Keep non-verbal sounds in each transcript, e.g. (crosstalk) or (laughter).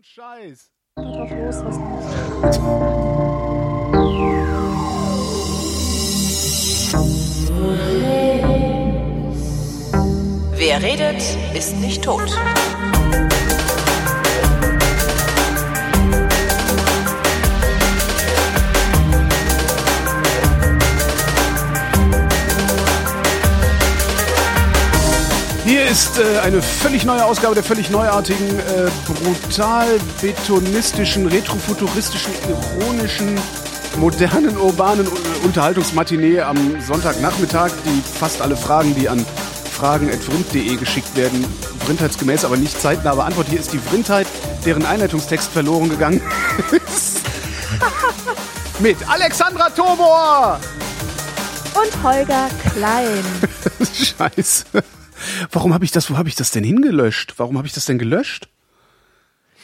ein Scheiß. Wer redet, ist nicht tot. Ist äh, eine völlig neue Ausgabe der völlig neuartigen, äh, brutal betonistischen, retrofuturistischen, ironischen, modernen, urbanen äh, Unterhaltungsmatinee am Sonntagnachmittag, die fast alle Fragen, die an fragen.vrind.de geschickt werden, vrindheitsgemäß, aber nicht zeitnah beantwortet. Hier ist die Vrindheit, deren Einleitungstext verloren gegangen ist. (laughs) Mit Alexandra Tobor! Und Holger Klein. (laughs) Scheiße. Warum habe ich das, wo habe ich das denn hingelöscht? Warum habe ich das denn gelöscht?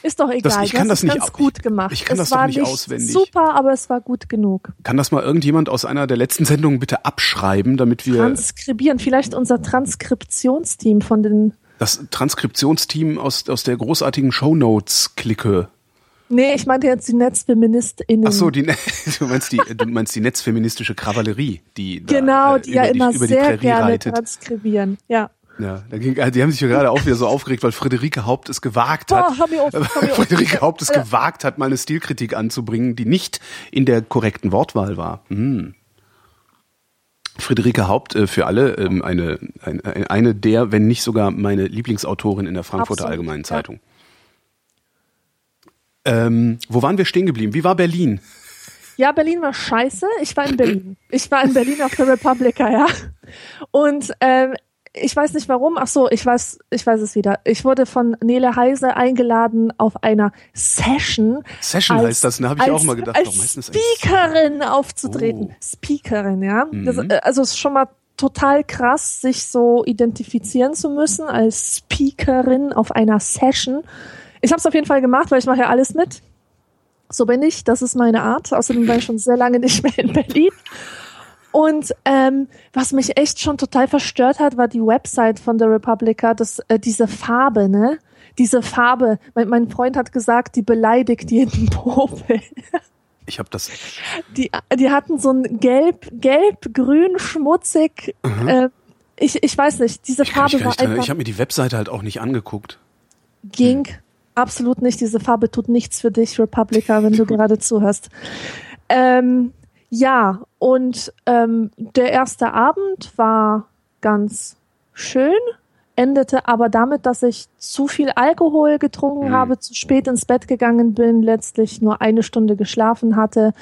Ist doch egal. Das- ich kann das es nicht ganz gut gemacht. ich kann es das doch war nicht auswendig. Super, aber es war gut genug. Kann das mal irgendjemand aus einer der letzten Sendungen bitte abschreiben, damit wir Transkribieren. Vielleicht unser Transkriptionsteam von den. das Transkriptionsteam aus, aus der großartigen Shownotes-Clique. Nee, ich meinte jetzt die NetzfeministInnen. Ach so, die, Ne- (laughs) du meinst die, du meinst die netzfeministische Kavallerie, die da, Genau, äh, die ja immer die, sehr Prärie gerne reitet. transkribieren. Ja. Ja, da ging, die haben sich ja gerade auch wieder so aufgeregt, weil Friederike Haupt es gewagt hat. Boah, hör mir auf, auf. (laughs) Friederike Haupt es gewagt hat, mal eine Stilkritik anzubringen, die nicht in der korrekten Wortwahl war. Hm. Friederike Haupt äh, für alle ähm, eine, eine eine der, wenn nicht sogar meine Lieblingsautorin in der Frankfurter Absolut, Allgemeinen ja. Zeitung. Ähm, wo waren wir stehen geblieben? Wie war Berlin? Ja, Berlin war scheiße. Ich war in Berlin. Ich war in Berlin auf der Republica, ja. Und ähm, ich weiß nicht warum. Ach so, ich weiß, ich weiß es wieder. Ich wurde von Nele Heise eingeladen auf einer Session. Session als- heißt das, ne? Habe ich als, auch mal gedacht. Als Doch, Speakerin aufzutreten. Oh. Speakerin, ja. Das, Mhm. äh, also es ist schon mal total krass, sich so identifizieren zu müssen als Speakerin auf einer Session. Ich habe es auf jeden Fall gemacht, weil ich mache ja alles mit. So bin ich, das ist meine Art. Außerdem war ich schon sehr lange nicht mehr in Berlin. Und ähm, was mich echt schon total verstört hat, war die Website von der Republica, das, äh, diese Farbe, ne? Diese Farbe. Mein, mein Freund hat gesagt, die beleidigt jeden (laughs) Popel. Ich habe das. Die, die hatten so ein gelb, gelb, grün, schmutzig. Äh, ich, ich weiß nicht, diese Ich, Farbe war einfach ich habe mir die Webseite halt auch nicht angeguckt. ging absolut nicht. Diese Farbe tut nichts für dich, Republica, wenn du (laughs) gerade zuhörst. Ähm, ja, und ähm, der erste Abend war ganz schön, endete aber damit, dass ich zu viel Alkohol getrunken Mhm. habe, zu spät ins Bett gegangen bin, letztlich nur eine Stunde geschlafen hatte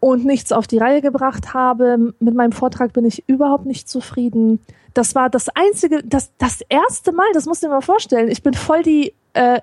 und nichts auf die Reihe gebracht habe. Mit meinem Vortrag bin ich überhaupt nicht zufrieden. Das war das einzige, das, das erste Mal, das musst du dir mal vorstellen. Ich bin voll die, äh,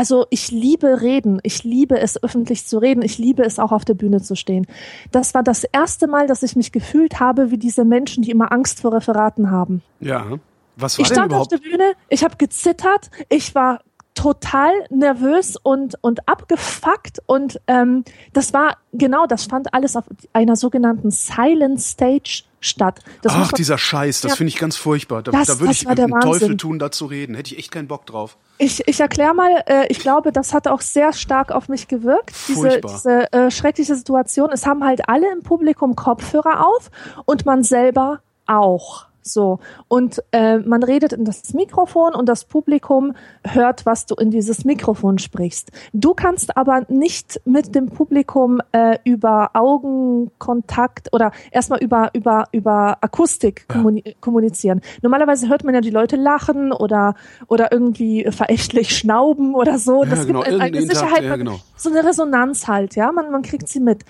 also ich liebe reden. Ich liebe es, öffentlich zu reden. Ich liebe es auch auf der Bühne zu stehen. Das war das erste Mal, dass ich mich gefühlt habe wie diese Menschen, die immer Angst vor Referaten haben. Ja. Was war Ich stand auf überhaupt? der Bühne, ich habe gezittert, ich war total nervös und, und abgefuckt und ähm, das war, genau, das fand alles auf einer sogenannten Silent Stage statt. Das Ach, dieser Scheiß, das Ja. finde ich ganz furchtbar. Da, Das- da würde ich der einen Teufel tun, da zu reden. Hätte ich echt keinen Bock drauf. Ich, ich erkläre mal, äh, ich glaube, das hat auch sehr stark auf mich gewirkt, diese, diese äh, schreckliche Situation. Es haben halt alle im Publikum Kopfhörer auf und man selber auch. So. Und äh, man redet in das Mikrofon und das Publikum hört, was du in dieses Mikrofon sprichst. Du kannst aber nicht mit dem Publikum äh, über Augenkontakt oder erstmal über, über, über Akustik kommuni kommunizieren. Normalerweise hört man ja die Leute lachen oder, oder irgendwie verächtlich schnauben oder so. Ja, das genau, gibt eine Sicherheit, ja, genau. so eine Resonanz halt, ja, man, man kriegt sie mit.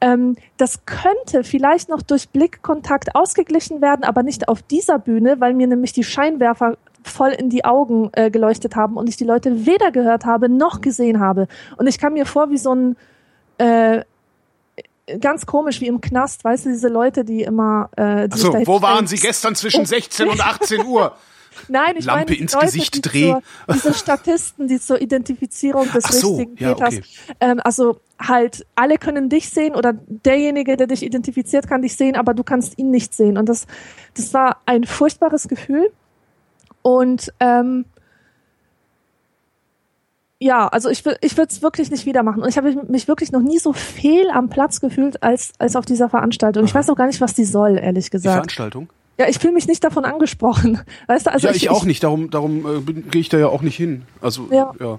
Ähm, das könnte vielleicht noch durch Blickkontakt ausgeglichen werden, aber nicht auf dieser Bühne, weil mir nämlich die Scheinwerfer voll in die Augen äh, geleuchtet haben und ich die Leute weder gehört habe noch gesehen habe. Und ich kam mir vor wie so ein äh, ganz komisch wie im Knast, weißt du, diese Leute, die immer äh, die Achso, wo waren. Sie gestern zwischen (laughs) 16 und 18 Uhr? Nein, ich Lampe meine die ins Leute, Gesicht die drehen. Zur, diese Statisten, die zur Identifizierung des Ach so, richtigen ja, Täters. okay. Ähm, also halt, alle können dich sehen oder derjenige, der dich identifiziert, kann dich sehen, aber du kannst ihn nicht sehen. Und das, das war ein furchtbares Gefühl. Und ähm, ja, also ich, ich würde es wirklich nicht wieder machen. Und ich habe mich wirklich noch nie so fehl am Platz gefühlt als, als auf dieser Veranstaltung. Ich weiß auch gar nicht, was die soll, ehrlich Die gesagt. Veranstaltung? Ja, ich fühle mich nicht davon angesprochen. (laughs) Weißt du, also ja, ich, auch nicht. Darum, darum äh, gehe ich da ja auch nicht hin. Also Ja. ja.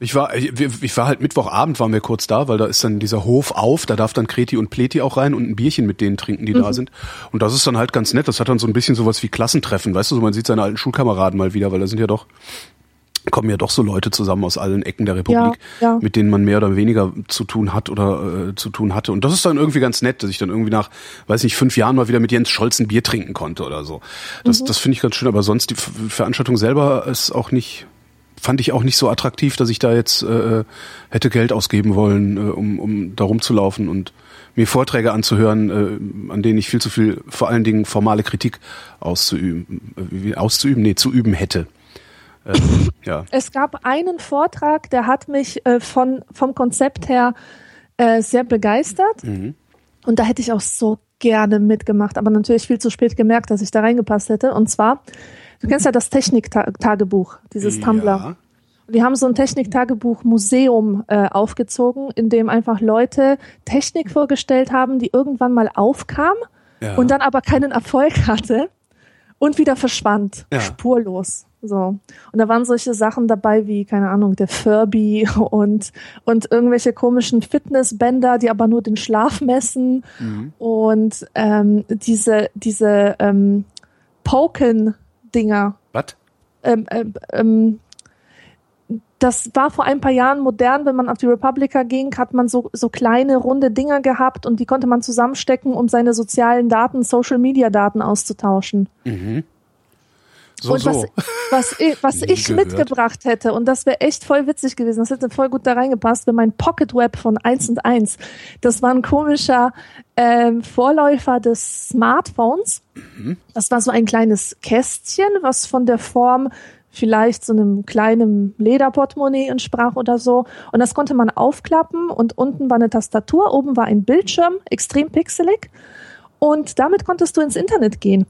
Ich war, ich, ich war halt Mittwochabend waren wir kurz da, weil da ist dann dieser Hof auf, da darf dann Kreti und Pleti auch rein und ein Bierchen mit denen trinken, die Mhm. da sind. Und das ist dann halt ganz nett. Das hat dann so ein bisschen sowas wie Klassentreffen, weißt du, so man sieht seine alten Schulkameraden mal wieder, weil da sind ja doch kommen ja doch so Leute zusammen aus allen Ecken der Republik, Ja, ja. mit denen man mehr oder weniger zu tun hat oder äh, zu tun hatte. Und das ist dann irgendwie ganz nett, dass ich dann irgendwie nach, weiß nicht, fünf Jahren mal wieder mit Jens Scholz ein Bier trinken konnte oder so. Das, das finde ich ganz schön. Aber sonst die Ver- Veranstaltung selber ist auch nicht, fand ich auch nicht so attraktiv, dass ich da jetzt äh, hätte Geld ausgeben wollen, äh, um, um da rumzulaufen und mir Vorträge anzuhören, äh, an denen ich viel zu viel, vor allen Dingen formale Kritik auszuüben, äh, auszuüben, nee, zu üben hätte. Ähm, (laughs) ja. Es gab einen Vortrag, der hat mich äh, von, vom Konzept her äh, sehr begeistert. Und da hätte ich auch so gerne mitgemacht, aber natürlich viel zu spät gemerkt, dass ich da reingepasst hätte. Und zwar, du kennst ja das Technik-Tagebuch, dieses Tumblr. Ja. Und Die haben so ein Techniktagebuch-Museum äh, aufgezogen, in dem einfach Leute Technik vorgestellt haben, die irgendwann mal aufkam Ja. und dann aber keinen Erfolg hatte und wieder verschwand, Ja. spurlos. So. Und da waren solche Sachen dabei wie, keine Ahnung, der Furby (laughs) und, und irgendwelche komischen Fitnessbänder, die aber nur den Schlaf messen Mhm. und ähm, diese, diese ähm, Poken-Dinger, Was? ähm, ähm, ähm, das war vor ein paar Jahren modern, wenn man auf die Republika ging, hat man so, so kleine runde Dinger gehabt und die konnte man zusammenstecken, um seine sozialen Daten, Social Media Daten auszutauschen. So, und was, so. was, ich, was Nie ich gehört. mitgebracht hätte, und das wäre echt voll witzig gewesen, das hätte voll gut da reingepasst, wäre mein Pocket Web von 1 und 1. Das war ein komischer ähm, Vorläufer des Smartphones. Mhm. Das war so ein kleines Kästchen, was von der Form vielleicht so einem kleinen Lederportemonnaie entsprach oder so. Und das konnte man aufklappen und unten war eine Tastatur, oben war ein Bildschirm, extrem pixelig. Und damit konntest du ins Internet gehen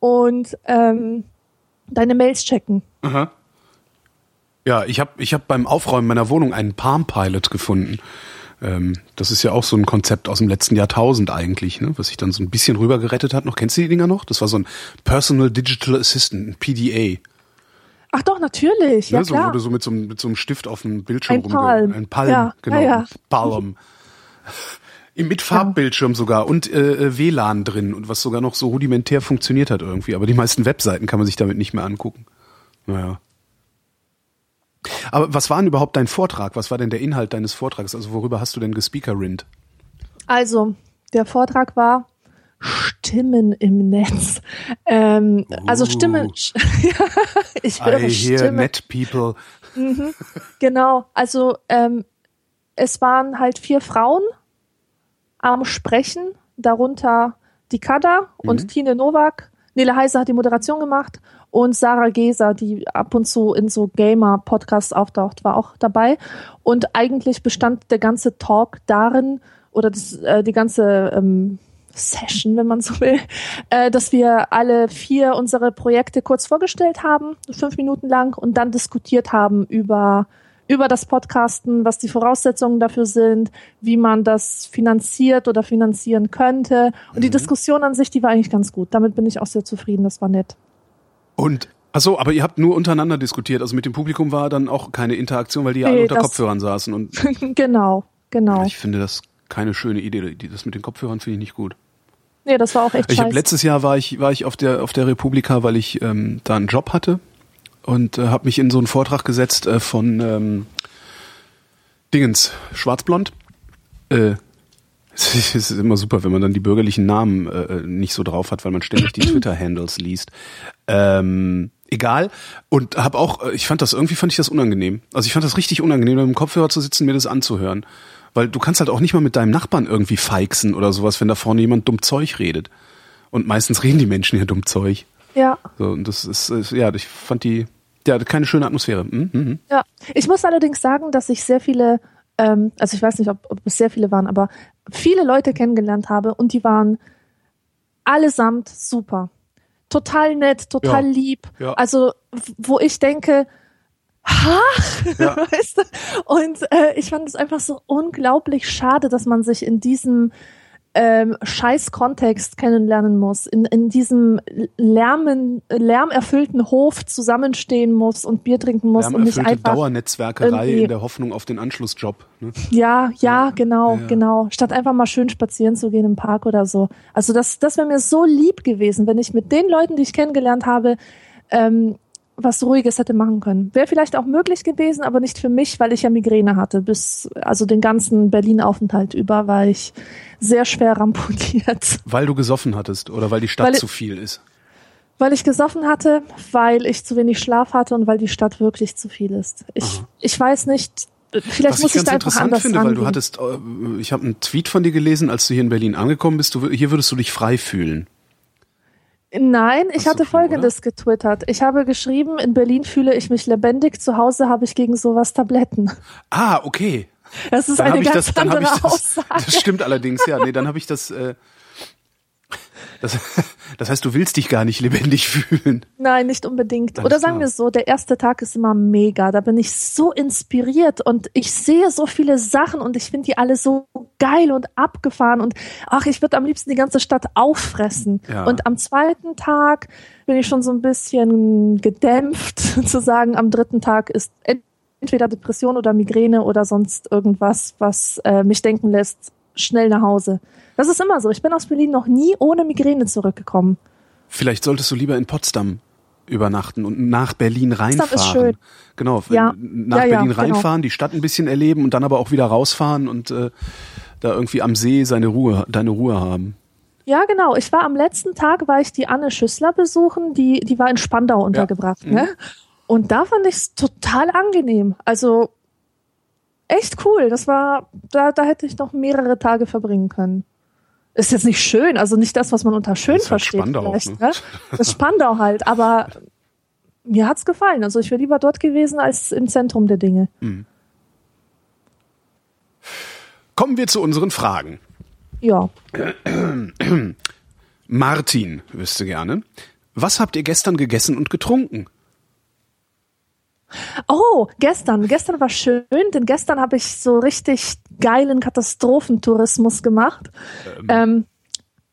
und ähm, deine Mails checken. Aha. Ja, ich habe ich hab beim Aufräumen meiner Wohnung einen Palm Pilot gefunden. Ähm, das ist ja auch so ein Konzept aus dem letzten Jahrtausend eigentlich, ne? was sich dann so ein bisschen rüber gerettet hat. Noch kennst du die Dinger noch? Das war so ein Personal Digital Assistant, ein PDA. Ach doch, natürlich, ja ne? so, klar. wo du so mit so, einem- mit so einem Stift auf dem Bildschirm Ein Palm. Ein Palm, Ja, genau. ja, ja. Palm. (laughs) Mit Farbbildschirm sogar und äh, WLAN drin und was sogar noch so rudimentär funktioniert hat irgendwie. Aber die meisten Webseiten kann man sich damit nicht mehr angucken. Naja. Aber was war denn überhaupt dein Vortrag? Was war denn der Inhalt deines Vortrags? Also worüber hast du denn gespeakerinnt? Also, der Vortrag war Stimmen im Netz. Ähm, Also Uh. Stimmen. ja, (laughs) ich höre I hear Stimmen. net people. Genau, also ähm, es waren halt vier Frauen am Sprechen, darunter die Kada und Tine Nowak. Nele Heiser hat die Moderation gemacht und Sarah Geser, die ab und zu in so Gamer-Podcasts auftaucht, war auch dabei. Und eigentlich bestand der ganze Talk darin, oder das, äh, die ganze ähm, Session, wenn man so will, (laughs) äh, dass wir alle vier unsere Projekte kurz vorgestellt haben, fünf Minuten lang, und dann diskutiert haben über über das Podcasten, was die Voraussetzungen dafür sind, wie man das finanziert oder finanzieren könnte. Und die Diskussion an sich, die war eigentlich ganz gut. Damit bin ich auch sehr zufrieden. Das war nett. Und Achso, aber ihr habt nur untereinander diskutiert. Also mit dem Publikum war dann auch keine Interaktion, weil die ja Nee, alle unter Kopfhörern saßen. Und (laughs) genau, genau. ich finde das keine schöne Idee. Das mit den Kopfhörern finde ich nicht gut. Nee, das war auch echt Ich scheiße. letztes Jahr war ich war ich auf der auf der Republika, weil ich ähm, da einen Job hatte und äh, habe mich in so einen Vortrag gesetzt äh, von ähm, Dingens Schwarzblond. Äh, (laughs) es ist immer super, wenn man dann die bürgerlichen Namen äh, nicht so drauf hat, weil man ständig die (clears throat) Twitter-Handles liest. Ähm, egal. Und habe auch, äh, ich fand das irgendwie fand ich das unangenehm. Also ich fand das richtig unangenehm, mit dem Kopfhörer zu sitzen, mir das anzuhören. Weil du kannst halt auch nicht mal mit deinem Nachbarn irgendwie feixen oder sowas, wenn da vorne jemand dumm Zeug redet. Und meistens reden die Menschen ja dumm Zeug. Ja, So, und das ist, ist ja, ich fand die, ja, keine schöne Atmosphäre. Mhm, mhm. ja. Ich muss allerdings sagen, dass ich sehr viele, ähm, also ich weiß nicht, ob, ob es sehr viele waren, aber viele Leute kennengelernt habe und die waren allesamt super. Total nett, total Ja. lieb. Ja. Also, wo ich denke, ja. (laughs) weißt du? Und äh, ich fand es einfach so unglaublich schade, dass man sich in diesem ähm, scheiß Kontext kennenlernen muss, in, in diesem Lärmen, lärmerfüllten Hof zusammenstehen muss und Bier trinken muss und nicht einfach Dauernetzwerkerei in der Hoffnung auf den Anschlussjob. Ne? Ja, ja, genau, ja. genau. Statt einfach mal schön spazieren zu gehen im Park oder so. Also das, das wäre mir so lieb gewesen, wenn ich mit den Leuten, die ich kennengelernt habe, ähm, was Ruhiges hätte machen können. Wäre vielleicht auch möglich gewesen, aber nicht für mich, weil ich ja Migräne hatte. Bis, also den ganzen Berlin-Aufenthalt über war ich sehr schwer ramponiert. Weil du gesoffen hattest oder weil die Stadt weil zu viel ist? Weil ich gesoffen hatte, weil ich zu wenig Schlaf hatte und weil die Stadt wirklich zu viel ist. Ich, ich weiß nicht, Vielleicht Was muss ich, ich da einfach interessant finde, rangehen. weil du hattest, äh, ich habe einen Tweet von dir gelesen, als du hier in Berlin angekommen bist, du, hier würdest du dich frei fühlen. Nein, ich hatte viel, Folgendes oder? getwittert. Ich habe geschrieben, in Berlin fühle ich mich lebendig, zu Hause habe ich gegen sowas Tabletten. Ah, okay. Das ist dann eine ganz das, andere das, Aussage. Das stimmt allerdings, ja. Nee, dann habe ich das, äh, das, (laughs) das heißt, du willst dich gar nicht lebendig (laughs) fühlen. Nein, nicht unbedingt. Alles Oder sagen klar. wir so, der erste Tag ist immer mega. Da bin ich so inspiriert und ich sehe so viele Sachen und ich finde die alle so geil und abgefahren und ach, ich würde am liebsten die ganze Stadt auffressen. Ja. Und am zweiten Tag bin ich schon so ein bisschen gedämpft (laughs) zu sagen, am dritten Tag ist entweder Depression oder Migräne oder sonst irgendwas, was äh, mich denken lässt, schnell nach Hause. Das ist immer so. Ich bin aus Berlin noch nie ohne Migräne zurückgekommen. Vielleicht solltest du lieber in Potsdam übernachten und nach Berlin reinfahren. Potsdam ist schön. Genau, ja. nach ja, Berlin ja, genau. reinfahren, genau. die Stadt ein bisschen erleben und dann aber auch wieder rausfahren und äh, da irgendwie am See seine Ruhe, deine Ruhe haben. Ja, genau. Ich war am letzten Tag, war ich die Anne Schüssler besuchen, die, die war in Spandau untergebracht. Ne? Mhm. Und da fand ich es total angenehm. Also echt cool. Das war, da, da hätte ich noch mehrere Tage verbringen können ist jetzt nicht schön, also nicht das, was man unter schön das halt versteht. Spandau, vielleicht, ne? ne? Das ist Spandau halt, aber mir hat's gefallen. Also ich wäre lieber dort gewesen als im Zentrum der Dinge. Mhm. Kommen wir zu unseren Fragen. Ja. (clears throat) Martin wüsste gerne, was habt ihr gestern gegessen und getrunken? Oh, gestern. Gestern war schön, denn gestern habe ich so richtig geilen Katastrophentourismus gemacht. Ähm. Ähm,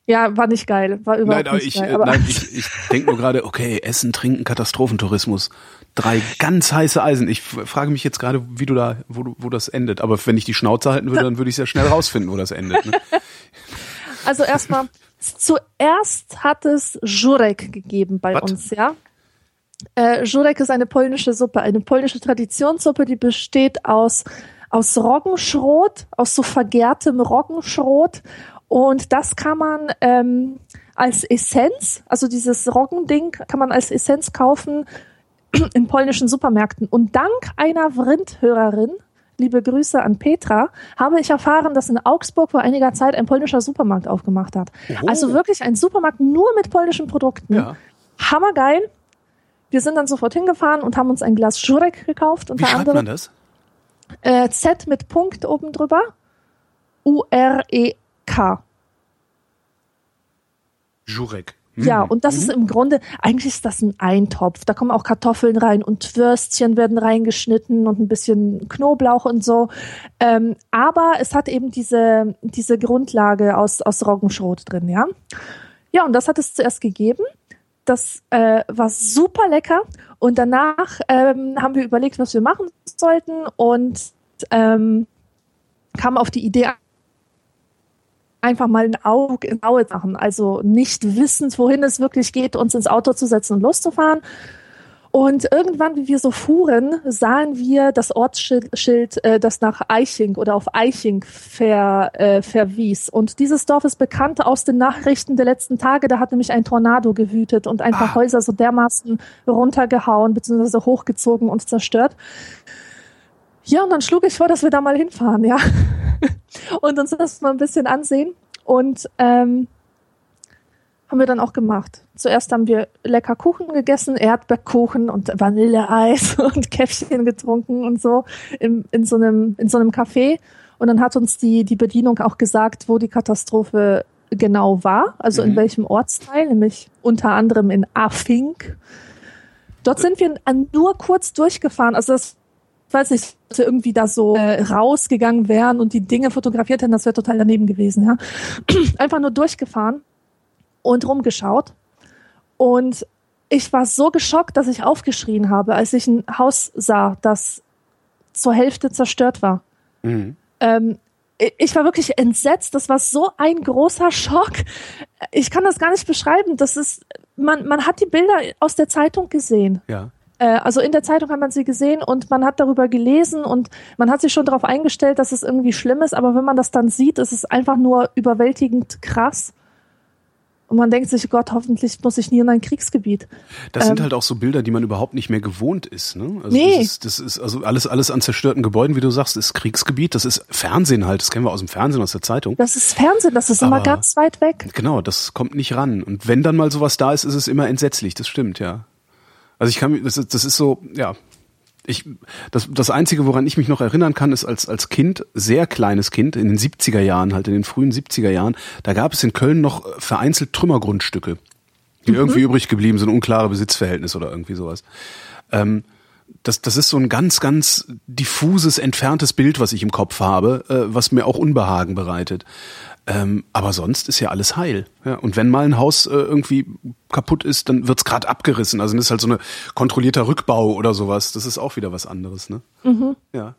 ja, war nicht geil, war überhaupt nein, nicht ich, geil. Äh, aber nein, (laughs) ich, ich denke nur gerade, okay, Essen, Trinken, Katastrophentourismus. Drei ganz heiße Eisen. Ich frage mich jetzt gerade, wie du da, wo, wo das endet. Aber wenn ich die Schnauze halten würde, (laughs) dann würde ich sehr schnell rausfinden, wo das endet. Ne? Also erstmal, zuerst hat es Jurek gegeben bei What? uns, ja. Äh, Jurek ist eine polnische Suppe, eine polnische Traditionssuppe, die besteht aus, aus Roggenschrot, aus so vergärtem Roggenschrot. Und das kann man ähm, als Essenz, also dieses Roggending kann man als Essenz kaufen (clears throat) in polnischen Supermärkten. Und dank einer Vrindhörerin, liebe Grüße an Petra, habe ich erfahren, dass in Augsburg vor einiger Zeit ein polnischer Supermarkt aufgemacht hat. Oh. Also wirklich ein Supermarkt nur mit polnischen Produkten. Ja. Hammergeil. Wir sind dann sofort hingefahren und haben uns ein Glas Jurek gekauft. Unter Wie schreibt anderem, man das? Äh, Z mit Punkt oben drüber. U-R-E-K. Jurek. Hm. Ja, und das mhm. ist im Grunde, eigentlich ist das ein Eintopf. Da kommen auch Kartoffeln rein und Würstchen werden reingeschnitten und ein bisschen Knoblauch und so. Ähm, aber es hat eben diese, diese Grundlage aus, aus Roggenschrot drin, ja. Ja, und das hat es zuerst gegeben. Das äh, war super lecker. Und danach ähm, haben wir überlegt, was wir machen sollten und ähm, kam auf die Idee, einfach mal ein Auge in Auge machen. Also nicht wissend, wohin es wirklich geht, uns ins Auto zu setzen und loszufahren. Und irgendwann, wie wir so fuhren, sahen wir das Ortsschild, äh, das nach Eiching oder auf Eiching ver, äh, verwies. Und dieses Dorf ist bekannt aus den Nachrichten der letzten Tage. Da hat nämlich ein Tornado gewütet und ein paar ah. Häuser so dermaßen runtergehauen bzw. hochgezogen und zerstört. Ja, und dann schlug ich vor, dass wir da mal hinfahren, ja. (laughs) und uns das mal ein bisschen ansehen. Und ähm, haben wir dann auch gemacht. Zuerst haben wir lecker Kuchen gegessen, Erdbeerkuchen und Vanilleeis (laughs) und Käffchen getrunken und so im, in so einem in so einem Café. Und dann hat uns die die Bedienung auch gesagt, wo die Katastrophe genau war, also mhm. in welchem Ortsteil, nämlich unter anderem in Afink. Dort sind wir nur kurz durchgefahren. Also das weiß nicht, dass wir irgendwie da so äh, rausgegangen wären und die Dinge fotografiert hätten, das wäre total daneben gewesen, ja. (clears throat) Einfach nur durchgefahren und rumgeschaut. Und ich war so geschockt, dass ich aufgeschrien habe, als ich ein Haus sah, das zur Hälfte zerstört war. Mhm. Ähm, ich war wirklich entsetzt. Das war so ein großer Schock. Ich kann das gar nicht beschreiben. Das ist, man, man hat die Bilder aus der Zeitung gesehen. Ja. Äh, also in der Zeitung hat man sie gesehen und man hat darüber gelesen und man hat sich schon darauf eingestellt, dass es irgendwie schlimm ist. Aber wenn man das dann sieht, ist es einfach nur überwältigend krass. Und man denkt sich, Gott, hoffentlich muss ich nie in ein Kriegsgebiet. Das ähm, sind halt auch so Bilder, die man überhaupt nicht mehr gewohnt ist. Ne? Also nee. Das ist, das ist also alles, alles an zerstörten Gebäuden, wie du sagst, ist Kriegsgebiet. Das ist Fernsehen halt. Das kennen wir aus dem Fernsehen, aus der Zeitung. Das ist Fernsehen. Das ist Aber immer ganz weit weg. Genau, das kommt nicht ran. Und wenn dann mal sowas da ist, ist es immer entsetzlich. Das stimmt, ja. Also ich kann mir, das ist, das ist so, ja, ich, das, das Einzige, woran ich mich noch erinnern kann, ist als, als Kind, sehr kleines Kind, in den 70er Jahren, halt in den frühen 70er Jahren, da gab es in Köln noch vereinzelt Trümmergrundstücke, die mhm. irgendwie übrig geblieben sind, unklare Besitzverhältnisse oder irgendwie sowas. Ähm, das, das ist so ein ganz, ganz diffuses, entferntes Bild, was ich im Kopf habe, äh, was mir auch Unbehagen bereitet. Ähm, aber sonst ist ja alles heil. Ja, und wenn mal ein Haus äh, irgendwie kaputt ist, dann wird's gerade abgerissen. Also das ist halt so eine kontrollierter Rückbau oder sowas. Das ist auch wieder was anderes, ne? Mhm. Ja.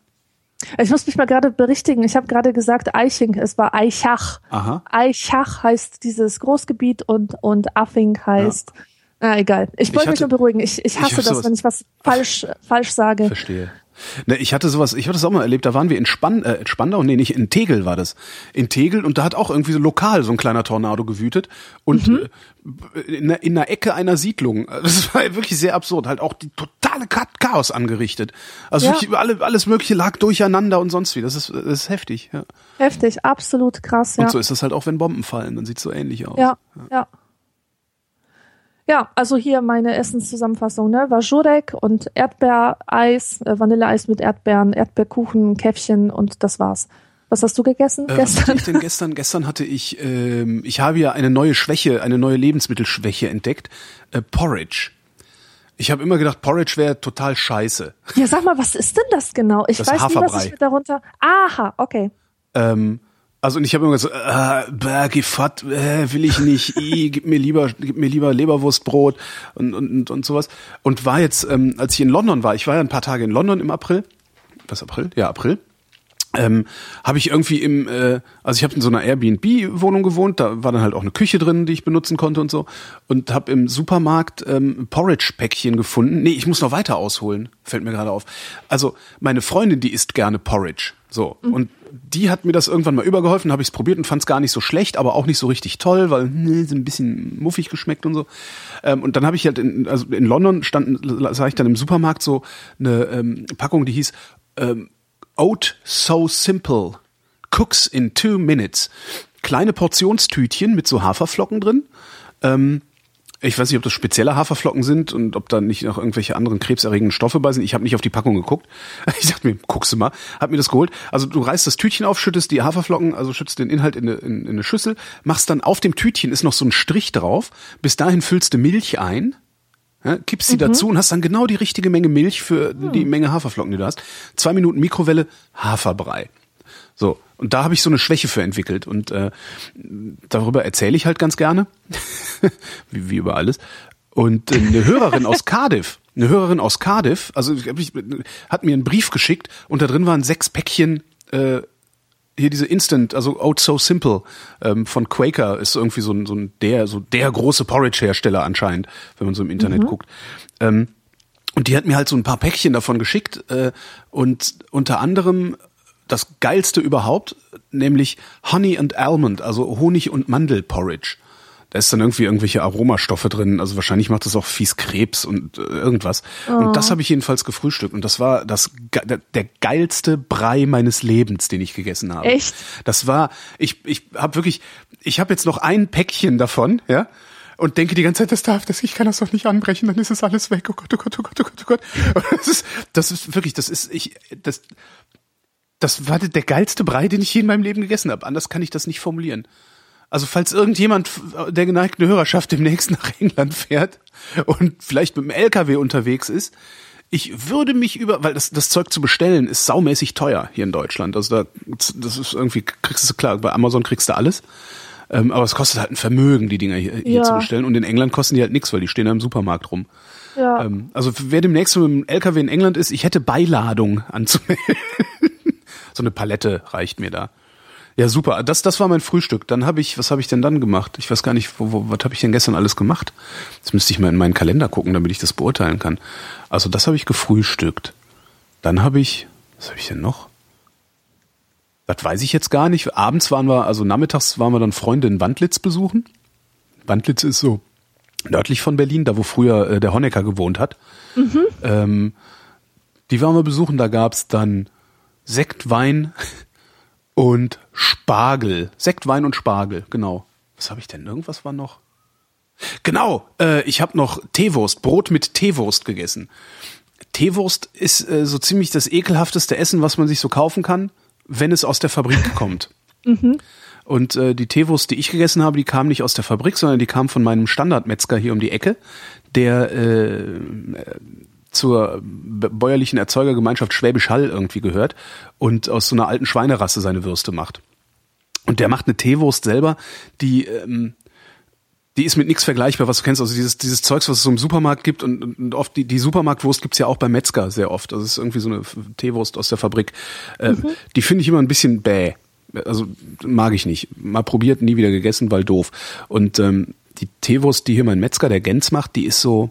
Ich muss mich mal gerade berichtigen. Ich habe gerade gesagt Eiching, es war Eichach. Aha. Eichach heißt dieses Großgebiet und, und Affing heißt. Ja. Na, egal. Ich wollte mich nur beruhigen. Ich, ich hasse ich das, wenn ich was falsch, falsch sage. Verstehe. Ne, ich hatte sowas, ich hatte das auch mal erlebt, da waren wir in, Spann, äh, in Spandau, nee, nicht in Tegel war das. In Tegel und da hat auch irgendwie so lokal so ein kleiner Tornado gewütet und mhm. äh, in, in einer Ecke einer Siedlung. (laughs) Das war wirklich sehr absurd, halt auch die totale Chaos angerichtet. Also ja. wirklich alle, alles mögliche lag durcheinander und sonst wie. Das ist, das ist heftig, ja. Heftig, absolut krass, ja. Und so ist das halt auch, wenn Bomben fallen, dann sieht's so ähnlich aus. ja. ja. ja. Ja, also hier meine Essenszusammenfassung, ne? War Jurek und Erdbeereis, äh, Vanilleeis mit Erdbeeren, Erdbeerkuchen, Käffchen und das war's. Was hast du gegessen äh, gestern? Was hatte ich denn gestern? Gestern hatte ich, ähm, ich habe ja eine neue Schwäche, eine neue Lebensmittelschwäche entdeckt. Äh, Porridge. Ich habe immer gedacht, Porridge wäre total scheiße. Ja, sag mal, was ist denn das genau? Ich das weiß nicht, was ich darunter. Aha, okay. Ähm, also und ich habe immer gesagt, äh, Bergi Fat, äh, will ich nicht, I, gib mir lieber, gib mir lieber Leberwurstbrot und, und, und sowas. Und war jetzt, ähm, als ich in London war, ich war ja ein paar Tage in London im April. Was April? Ja, April. Ähm, habe ich irgendwie im, äh, also ich habe in so einer Airbnb-Wohnung gewohnt, da war dann halt auch eine Küche drin, die ich benutzen konnte und so. Und habe im Supermarkt ähm, Porridge-Päckchen gefunden. Nee, ich muss noch weiter ausholen, fällt mir gerade auf. Also meine Freundin, die isst gerne Porridge. So. Mhm. Und die hat mir das irgendwann mal übergeholfen, habe ich es probiert und fand es gar nicht so schlecht, aber auch nicht so richtig toll, weil ne, so ein bisschen muffig geschmeckt und so. Ähm, und dann habe ich halt in, also in London stand, sah ich dann im Supermarkt so eine ähm, Packung, die hieß ähm, Oat So Simple Cooks in Two Minutes. Kleine Portionstütchen mit so Haferflocken drin. Ähm, ich weiß nicht, ob das spezielle Haferflocken sind und ob da nicht noch irgendwelche anderen krebserregenden Stoffe bei sind. Ich habe nicht auf die Packung geguckt. (laughs) Ich dachte mir, guckst du mal, hab mir das geholt. Also du reißt das Tütchen auf, schüttest die Haferflocken, also schützt den Inhalt in eine, in, in eine Schüssel, machst dann auf dem Tütchen ist noch so ein Strich drauf. Bis dahin füllst du Milch ein. Ja, kippst sie mhm. dazu und hast dann genau die richtige Menge Milch für die. Menge Haferflocken, die du hast. Zwei Minuten Mikrowelle, Haferbrei. So, und da habe ich so eine Schwäche für entwickelt und äh, darüber erzähle ich halt ganz gerne, (laughs) wie, wie über alles. Und äh, eine Hörerin aus Cardiff, eine Hörerin aus Cardiff, also ich, hat mir einen Brief geschickt und da drin waren sechs Päckchen äh, hier diese Instant, also Oat So Simple ähm, von Quaker ist irgendwie so ein, so ein der so der große Porridge-Hersteller anscheinend, wenn man so im Internet mhm. guckt. Ähm, und die hat mir halt so ein paar Päckchen davon geschickt äh, und unter anderem das geilste überhaupt, nämlich Honey and Almond, also Honig und Mandelporridge. Da ist dann irgendwie irgendwelche Aromastoffe drin, also wahrscheinlich macht das auch fies Krebs und äh, irgendwas. Oh. Und das habe ich jedenfalls gefrühstückt und das war das der, der geilste Brei meines Lebens, den ich gegessen habe. Echt? Das war ich ich habe wirklich ich habe jetzt noch ein Päckchen davon, ja? und denke die ganze Zeit, das darf das, ich kann das doch nicht anbrechen, dann ist es alles weg. Oh Gott, oh Gott, oh Gott, oh Gott, oh Gott. (laughs) Das ist, das ist wirklich, das ist, ich, das, das war der geilste Brei, den ich je in meinem Leben gegessen habe. Anders kann ich das nicht formulieren. Also falls irgendjemand der geneigten Hörerschaft demnächst nach England fährt und vielleicht mit dem LKW unterwegs ist, ich würde mich über, weil das, das Zeug zu bestellen ist saumäßig teuer hier in Deutschland. Also da, das ist irgendwie, kriegst du klar, bei Amazon kriegst du alles. Ähm, aber es kostet halt ein Vermögen, die Dinger hier, hier Ja. zu bestellen. Und in England kosten die halt nichts, weil die stehen da im Supermarkt rum. Ja. Ähm, also wer demnächst mit dem LKW in England ist, ich hätte Beiladung anzumelden. (laughs) so eine Palette reicht mir da. Ja, super. Das, das war mein Frühstück. Dann habe ich, was habe ich denn dann gemacht? Ich weiß gar nicht, wo, wo, was habe ich denn gestern alles gemacht? Jetzt müsste ich mal in meinen Kalender gucken, damit ich das beurteilen kann. Also das habe ich gefrühstückt. Dann habe ich, was habe ich denn noch? Das weiß ich jetzt gar nicht. Abends waren wir, also nachmittags waren wir dann Freunde in Wandlitz besuchen. Wandlitz ist so nördlich von Berlin, da wo früher äh, der Honecker gewohnt hat. Ähm, die waren wir besuchen, da gab's dann Sekt, Wein und Spargel. Sekt, Wein und Spargel, genau. Was habe ich denn? Irgendwas war noch? Genau, äh, ich habe noch Teewurst, Brot mit Teewurst gegessen. Teewurst ist äh, so ziemlich das ekelhafteste Essen, was man sich so kaufen kann, wenn es aus der Fabrik (laughs) kommt. Und äh, die Teewurst, die ich gegessen habe, die kam nicht aus der Fabrik, sondern die kam von meinem Standardmetzger hier um die Ecke, der äh, zur bäuerlichen Erzeugergemeinschaft Schwäbisch Hall irgendwie gehört und aus so einer alten Schweinerasse seine Würste macht. Und der macht eine Teewurst selber, die ähm, die ist mit nichts vergleichbar, was du kennst. Also dieses, dieses Zeugs, was es so im Supermarkt gibt und, und oft die, die Supermarktwurst gibt's ja auch beim Metzger sehr oft. Das ist irgendwie so eine Teewurst aus der Fabrik. Äh, Die finde ich immer ein bisschen bäh. Also mag ich nicht. Mal probiert, nie wieder gegessen, weil doof. Und ähm, die Teewurst, die hier mein Metzger, der Gens macht, die ist so,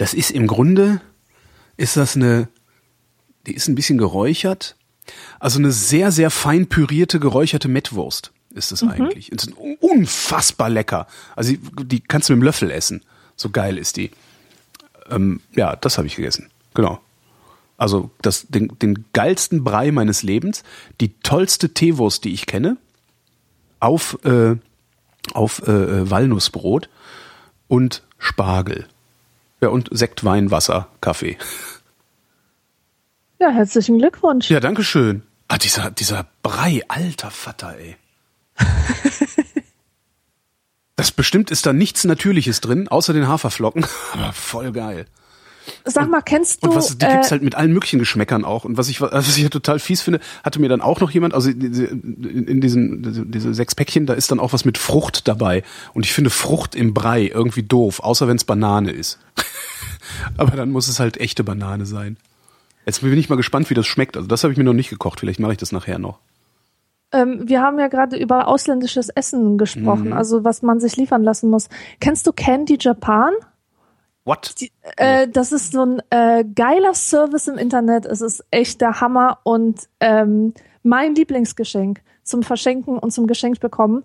das ist im Grunde, ist das eine, die ist ein bisschen geräuchert. Also eine sehr, sehr fein pürierte, geräucherte Mettwurst ist es eigentlich. Es ist un- unfassbar lecker. Also die, die kannst du mit dem Löffel essen. So geil ist die. Ähm, ja, das habe ich gegessen. Genau. Also das, den, den geilsten Brei meines Lebens, die tollste Teewurst, die ich kenne, auf, äh, auf äh, äh, Walnussbrot und Spargel. Ja, und Sekt, Wein, Wasser, Kaffee. ja, herzlichen Glückwunsch. Ja, danke schön. Ah, dieser, dieser Brei, alter Vater, ey. (laughs) Das bestimmt ist da nichts Natürliches drin, außer den Haferflocken. (laughs) Aber voll geil. Sag mal, kennst du Und was, die äh, gibt's halt mit allen möglichen Geschmäckern auch. Und was ich, was ich ja total fies finde, hatte mir dann auch noch jemand, also in diesen, diese, sechs Päckchen, da ist dann auch was mit Frucht dabei. Und ich finde Frucht im Brei irgendwie doof, außer wenn es Banane ist. (laughs) Aber dann muss es halt echte Banane sein. Jetzt bin ich mal gespannt, wie das schmeckt. Also das habe ich mir noch nicht gekocht. Vielleicht mache ich das nachher noch. ähm, wir haben ja gerade über ausländisches Essen gesprochen, Mhm. also was man sich liefern lassen muss. Kennst du Candy Japan? What? Die, äh, das ist so ein äh, geiler Service im Internet. Es ist echt der Hammer und ähm, mein Lieblingsgeschenk zum Verschenken und zum Geschenkt bekommen.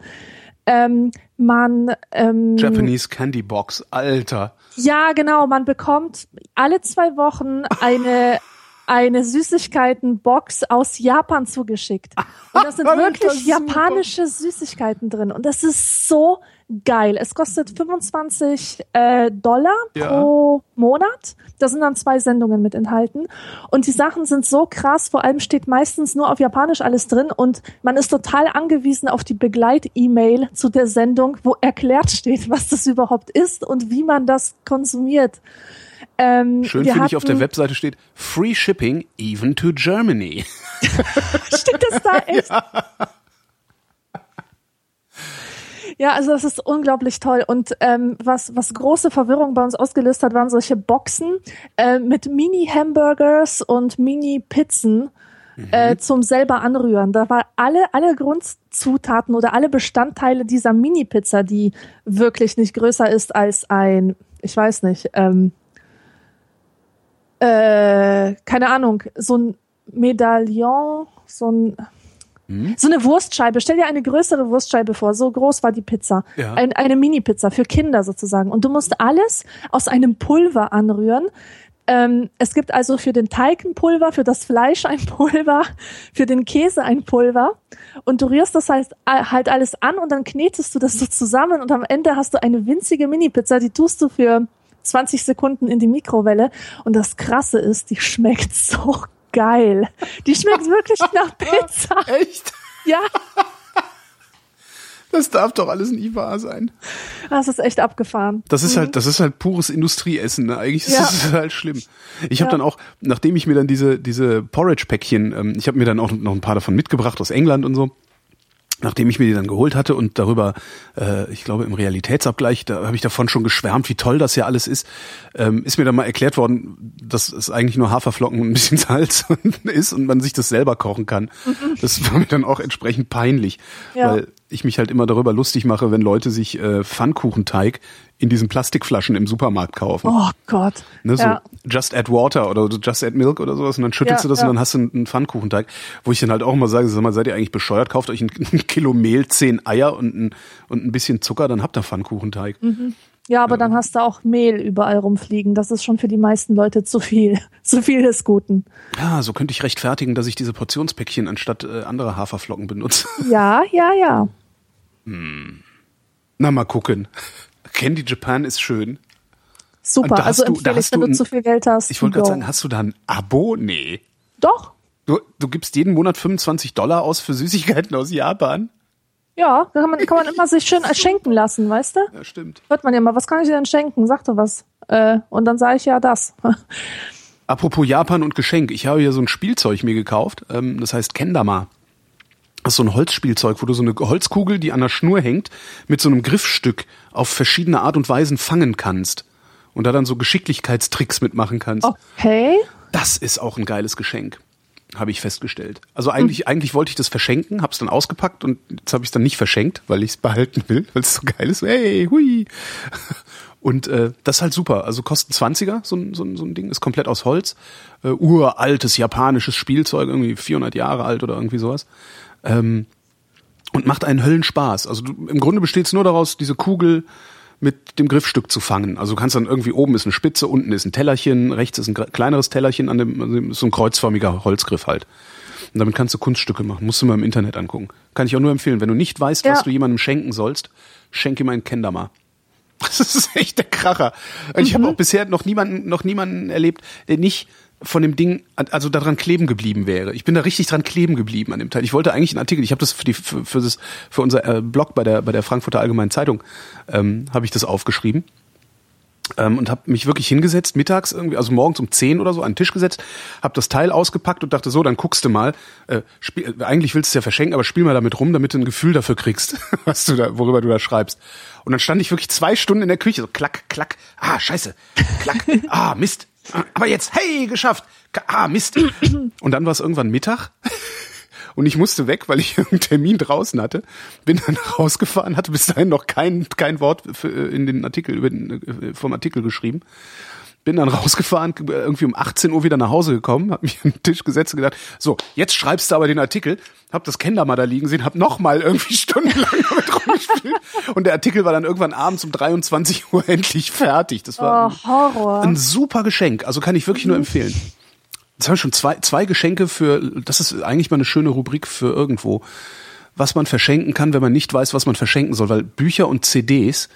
Ähm, man ähm, Japanese Candy Box, Alter. ja, genau. Man bekommt alle zwei Wochen eine (laughs) eine Süßigkeitenbox aus Japan zugeschickt. Und da sind (laughs) wirklich japanische Süßigkeiten drin. Und das ist so geil. Es kostet 25 äh, Dollar Ja. pro Monat. Da sind dann zwei Sendungen mit enthalten. Und die Sachen sind so krass. Vor allem steht meistens nur auf Japanisch alles drin. Und man ist total angewiesen auf die Begleit-E-Mail zu der Sendung, wo erklärt steht, was das überhaupt ist und wie man das konsumiert. Ähm, Schön finde ich auf der Webseite steht Free Shipping even to Germany. (laughs) Steht das da (laughs) echt? Ja, also das ist unglaublich toll. Und ähm, was, was große Verwirrung bei uns ausgelöst hat, waren solche Boxen äh, mit Mini-Hamburgers und Mini-Pizzen äh, zum selber anrühren. Da war alle, alle Grundzutaten oder alle Bestandteile dieser Mini-Pizza, die wirklich nicht größer ist als ein, ich weiß nicht, ähm, äh, keine Ahnung, so ein Medaillon, so ein so eine Wurstscheibe. Stell dir eine größere Wurstscheibe vor. So groß war die Pizza. Ja. Ein, eine Mini-Pizza für Kinder sozusagen. Und du musst alles aus einem Pulver anrühren. Ähm, es gibt also für den Teig ein Pulver, für das Fleisch ein (laughs) Pulver, für den Käse ein Pulver. Und du rührst das halt, halt alles an und dann knetest du das so zusammen und am Ende hast du eine winzige Mini-Pizza, die tust du für 20 Sekunden in die Mikrowelle. Und das Krasse ist, die schmeckt (laughs) so geil. Die schmeckt wirklich nach (laughs) Pizza. Echt? Ja, (laughs) Das darf doch alles nie wahr sein. Das ist echt abgefahren. Das ist halt, das ist halt pures Industrieessen. Ne? Eigentlich ist Ja. das (laughs) halt schlimm. Ich habe Ja. dann auch, nachdem ich mir dann diese diese Porridge-Päckchen, ähm, ich habe mir dann auch noch ein paar davon mitgebracht aus England und so. Nachdem ich mir die dann geholt hatte und darüber, äh, ich glaube im Realitätsabgleich, da habe ich davon schon geschwärmt, wie toll das ja alles ist, ähm, ist mir dann mal erklärt worden, dass es eigentlich nur Haferflocken und ein bisschen (laughs) Salz ist und man sich das selber kochen kann. Das war mir dann auch entsprechend peinlich, Ja. weil ich mich halt immer darüber lustig mache, wenn Leute sich äh, Pfannkuchenteig in diesen Plastikflaschen im Supermarkt kaufen. Oh Gott. Ne, so ja. just add water oder just add milk oder sowas und dann schüttelst Ja, du das ja. und dann hast du einen, Pfannkuchenteig, wo ich dann halt auch immer sage, sag mal, seid ihr eigentlich bescheuert, kauft euch ein, (laughs) ein Kilo Mehl, zehn Eier und ein, und ein bisschen Zucker, dann habt ihr Pfannkuchenteig. Mhm. Ja, aber dann hast du auch Mehl überall rumfliegen. Das ist schon für die meisten Leute zu viel. (laughs) Zu viel des Guten. Ja, so könnte ich rechtfertigen, dass ich diese Portionspäckchen anstatt äh, anderer Haferflocken benutze. Ja, ja, ja. Na, mal gucken. Candy Japan ist schön. Super. Also du- empfehle hast ich, wenn du du ein- zu viel Geld hast. Ich wollte gerade sagen, hast du da ein Abo? Nee. Doch. Du, du gibst jeden Monat 25 Dollar aus für Süßigkeiten aus Japan? Ja, da kann man, kann man immer sich schön schenken lassen, weißt du? Ja, stimmt. Hört man ja mal, was kann ich dir denn schenken? Sag doch was. Äh, und dann sage ich ja das. (laughs) Apropos Japan und Geschenk. Ich habe hier so ein Spielzeug mir gekauft. Ähm, das heißt Kendama. Das ist so ein Holzspielzeug, wo du so eine Holzkugel, die an der Schnur hängt, mit so einem Griffstück auf verschiedene Art und Weisen fangen kannst. Und da dann so Geschicklichkeitstricks mitmachen kannst. Okay. Das ist auch ein geiles Geschenk, habe ich festgestellt. Also eigentlich, eigentlich wollte ich das verschenken, habe es dann ausgepackt und jetzt habe ich es dann nicht verschenkt, weil ich es behalten will, (laughs) weil es so geil ist. Hey, hui. (laughs) Und äh, das ist halt super. Also kostet 20er, so ein, so ein, so ein Ding, ist komplett aus Holz. Äh, uraltes japanisches Spielzeug, irgendwie 400 Jahre alt oder irgendwie sowas. Ähm, und macht einen Höllenspaß. Also du, im Grunde besteht es nur daraus, diese Kugel mit dem Griffstück zu fangen. Also du kannst dann irgendwie oben ist eine Spitze, unten ist ein Tellerchen, rechts ist ein kleineres Tellerchen, an dem ist so ein kreuzförmiger Holzgriff halt. Und damit kannst du Kunststücke machen. Musst du mal im Internet angucken. Kann ich auch nur empfehlen. Wenn du nicht weißt, was Ja. du jemandem schenken sollst, schenk ihm einen Kendama. (laughs) Das ist echt der Kracher. Und ich habe auch bisher noch niemanden, noch niemanden erlebt, der nicht von dem Ding, also daran kleben geblieben wäre. Ich bin da richtig dran kleben geblieben an dem Teil. Ich wollte eigentlich einen Artikel, ich habe das für die für, für das für unser äh, Blog bei der bei der Frankfurter Allgemeinen Zeitung ähm, habe ich das aufgeschrieben ähm, und habe mich wirklich hingesetzt mittags irgendwie, also morgens um 10 oder so an den Tisch gesetzt, habe das Teil ausgepackt und dachte so, dann guckst du mal. Äh, spiel, äh, eigentlich willst du es ja verschenken, aber spiel mal damit rum, damit du ein Gefühl dafür kriegst, (laughs) was du da, worüber du da schreibst. Und dann stand ich wirklich zwei Stunden in der Küche, so klack, klack, ah scheiße, klack, (laughs) ah Mist, aber jetzt, hey, geschafft, ah Mist. (clears throat) Und dann war es irgendwann Mittag (laughs) und ich musste weg, weil ich (laughs) einen Termin draußen hatte. Bin dann (laughs) rausgefahren, hatte bis dahin noch kein, kein Wort für, in den Artikel, über den, äh, vom Artikel geschrieben. Bin dann (laughs) rausgefahren, irgendwie um 18 Uhr wieder nach Hause gekommen, hab mich an den Tisch gesetzt und gedacht, so, jetzt schreibst du aber den Artikel, hab das Kender mal da liegen sehen, hab noch mal irgendwie (laughs) stundenlang damit rumgespielt und der Artikel war dann irgendwann abends um 23 Uhr (laughs) endlich fertig. Das war Oh, Horror. ein super Geschenk, also kann ich wirklich nur empfehlen. Jetzt haben wir schon zwei, zwei Geschenke für, das ist eigentlich mal eine schöne Rubrik für irgendwo, was man verschenken kann, wenn man nicht weiß, was man verschenken soll, weil Bücher und CDs,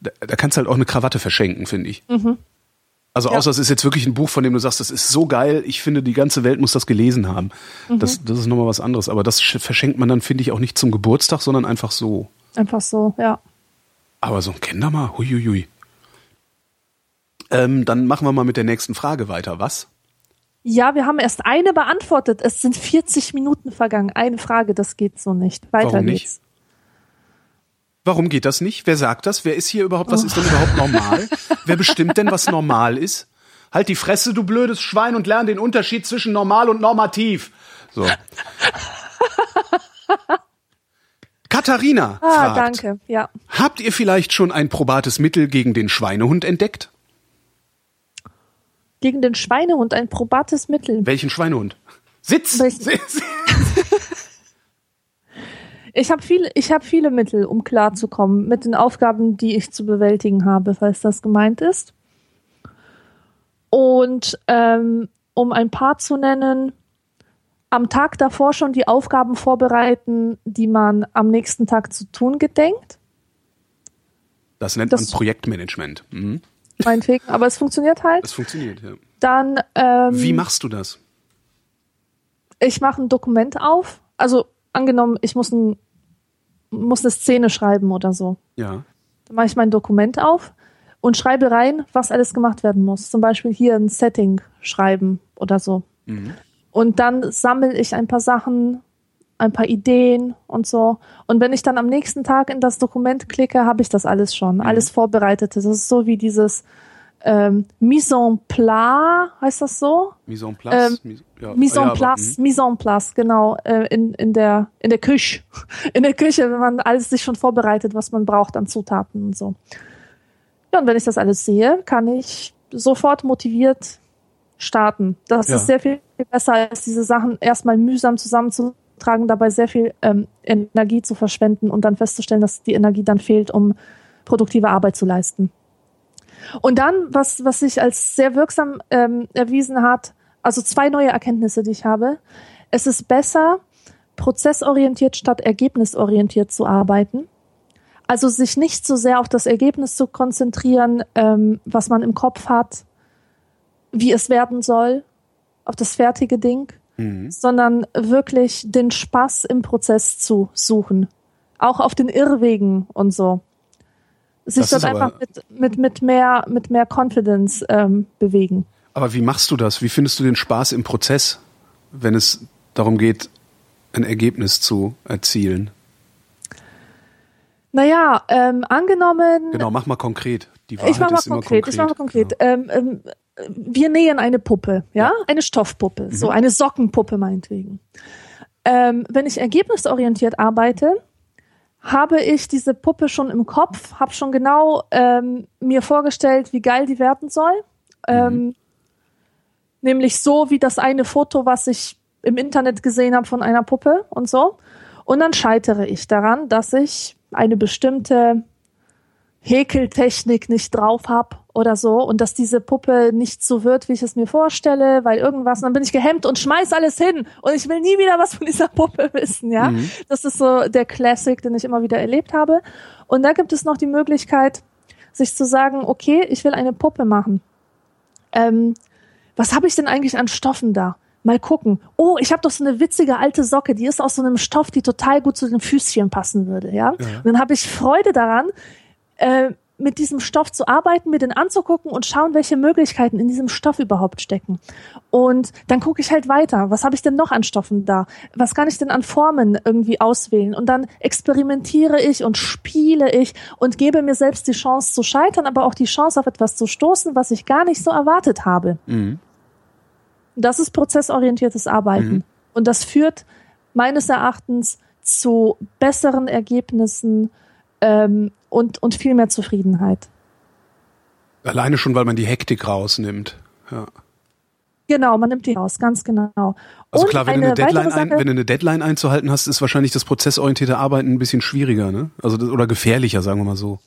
da, da kannst du halt auch eine Krawatte verschenken, finde ich. Also Ja. außer es ist jetzt wirklich ein Buch, von dem du sagst, das ist so geil, ich finde, die ganze Welt muss das gelesen haben. Das, das ist nochmal was anderes, aber das sch- verschenkt man dann, finde ich, auch nicht zum Geburtstag, sondern einfach so. Einfach so, ja. Aber so ein Kindermal, huiuiui. Ähm, dann machen wir mal mit der nächsten Frage weiter, was? Ja, wir haben erst eine beantwortet. Es sind 40 Minuten vergangen. Eine Frage, das geht so nicht. Weiter Warum nicht? geht's. Warum geht das nicht? Wer sagt das? Wer ist hier überhaupt? Was ist denn überhaupt normal? (laughs) Wer bestimmt denn, was normal ist? Halt die Fresse, du blödes Schwein, und lern den Unterschied zwischen normal und normativ. So. (laughs) Katharina Ah, fragt, danke. Ja. habt ihr vielleicht schon ein probates Mittel gegen den Schweinehund entdeckt? Gegen den Schweinehund ein probates Mittel. Welchen Schweinehund? Sitz! Welchen- (laughs) Sitz. Ich habe viele, ich habe viele Mittel, um klarzukommen mit den Aufgaben, die ich zu bewältigen habe, falls das gemeint ist. Und ähm, um ein paar zu nennen, am Tag davor schon die Aufgaben vorbereiten, die man am nächsten Tag zu tun gedenkt. Das nennt Das- man Projektmanagement. Mhm. Meinetwegen, aber es funktioniert halt. Das funktioniert, ja. Dann ähm, Wie machst du das? ich mache ein Dokument auf. Also angenommen, ich muss ein muss eine Szene schreiben oder so. Ja. Dann mache ich mein Dokument auf und schreibe rein, was alles gemacht werden muss. Zum Beispiel hier ein Setting schreiben oder so. Und dann sammle ich ein paar Sachen, ein paar Ideen und so. Und wenn ich dann am nächsten Tag in das Dokument klicke, habe ich das alles schon, alles vorbereitet. Das ist so wie dieses ähm, Mise en place, heißt das so? Mise en place. Ähm, ja. Mise en ja, place, aber, Mise en place, genau, äh, in, in der, in der Küche. (laughs) In der Küche, wenn man alles sich schon vorbereitet, was man braucht an Zutaten und so. Ja, und wenn ich das alles sehe, kann ich sofort motiviert starten. Das Ja. ist sehr viel besser, als diese Sachen erstmal mühsam zusammenzutragen, dabei sehr viel ähm, Energie zu verschwenden und dann festzustellen, dass die Energie dann fehlt, um produktive Arbeit zu leisten. Und dann, was, was sich als sehr wirksam ähm, erwiesen hat, also zwei neue Erkenntnisse, die ich habe. Es ist besser, prozessorientiert statt ergebnisorientiert zu arbeiten. Also sich nicht so sehr auf das Ergebnis zu konzentrieren, ähm, was man im Kopf hat, wie es werden soll, auf das fertige Ding, Mhm. sondern wirklich den Spaß im Prozess zu suchen. Auch auf den Irrwegen und so. Sich Das dort einfach mit, mit, mit, mehr, mit mehr Confidence ähm, bewegen. Aber wie machst du das? Wie findest du den Spaß im Prozess, wenn es darum geht, ein Ergebnis zu erzielen? Naja, ähm, angenommen, Genau, mach mal konkret. Die Wahrheit ich mach mal ist konkret, konkret. ich mach mal konkret. Genau. Ähm, ähm, wir nähen eine Puppe, ja, Ja. eine Stoffpuppe, so Mhm. eine Sockenpuppe meinetwegen. Ähm, wenn ich ergebnisorientiert arbeite, habe ich diese Puppe schon im Kopf, habe schon genau ähm, mir vorgestellt, wie geil die werden soll. Ähm, nämlich so wie das eine Foto, was ich im Internet gesehen habe von einer Puppe und so. Und dann scheitere ich daran, dass ich eine bestimmte Häkeltechnik nicht drauf habe oder so und dass diese Puppe nicht so wird, wie ich es mir vorstelle, weil irgendwas, und dann bin ich gehemmt und schmeiß alles hin und ich will nie wieder was von dieser Puppe (laughs) wissen, ja. Das ist so der Classic, den ich immer wieder erlebt habe. Und da gibt es noch die Möglichkeit, sich zu sagen, okay, ich will eine Puppe machen. Ähm, was habe ich denn eigentlich an Stoffen da? Mal gucken. Oh, ich habe doch so eine witzige alte Socke, die ist aus so einem Stoff, die total gut zu den Füßchen passen würde, ja. Und dann habe ich Freude daran, äh, mit diesem Stoff zu arbeiten, mir den anzugucken und schauen, welche Möglichkeiten in diesem Stoff überhaupt stecken. Und dann gucke ich halt weiter. Was habe ich denn noch an Stoffen da? Was kann ich denn an Formen irgendwie auswählen? Und dann experimentiere ich und spiele ich und gebe mir selbst die Chance zu scheitern, aber auch die Chance auf etwas zu stoßen, was ich gar nicht so erwartet habe. Mhm. Das ist prozessorientiertes Arbeiten. Und das führt meines Erachtens zu besseren Ergebnissen ähm, und, und viel mehr Zufriedenheit. Alleine schon, weil man die Hektik rausnimmt. Ja. Genau, man nimmt die raus, ganz genau. Also und klar, wenn du, eine Deadline ein, wenn du eine Deadline einzuhalten hast, ist wahrscheinlich das prozessorientierte Arbeiten ein bisschen schwieriger, ne? Also oder gefährlicher, sagen wir mal so.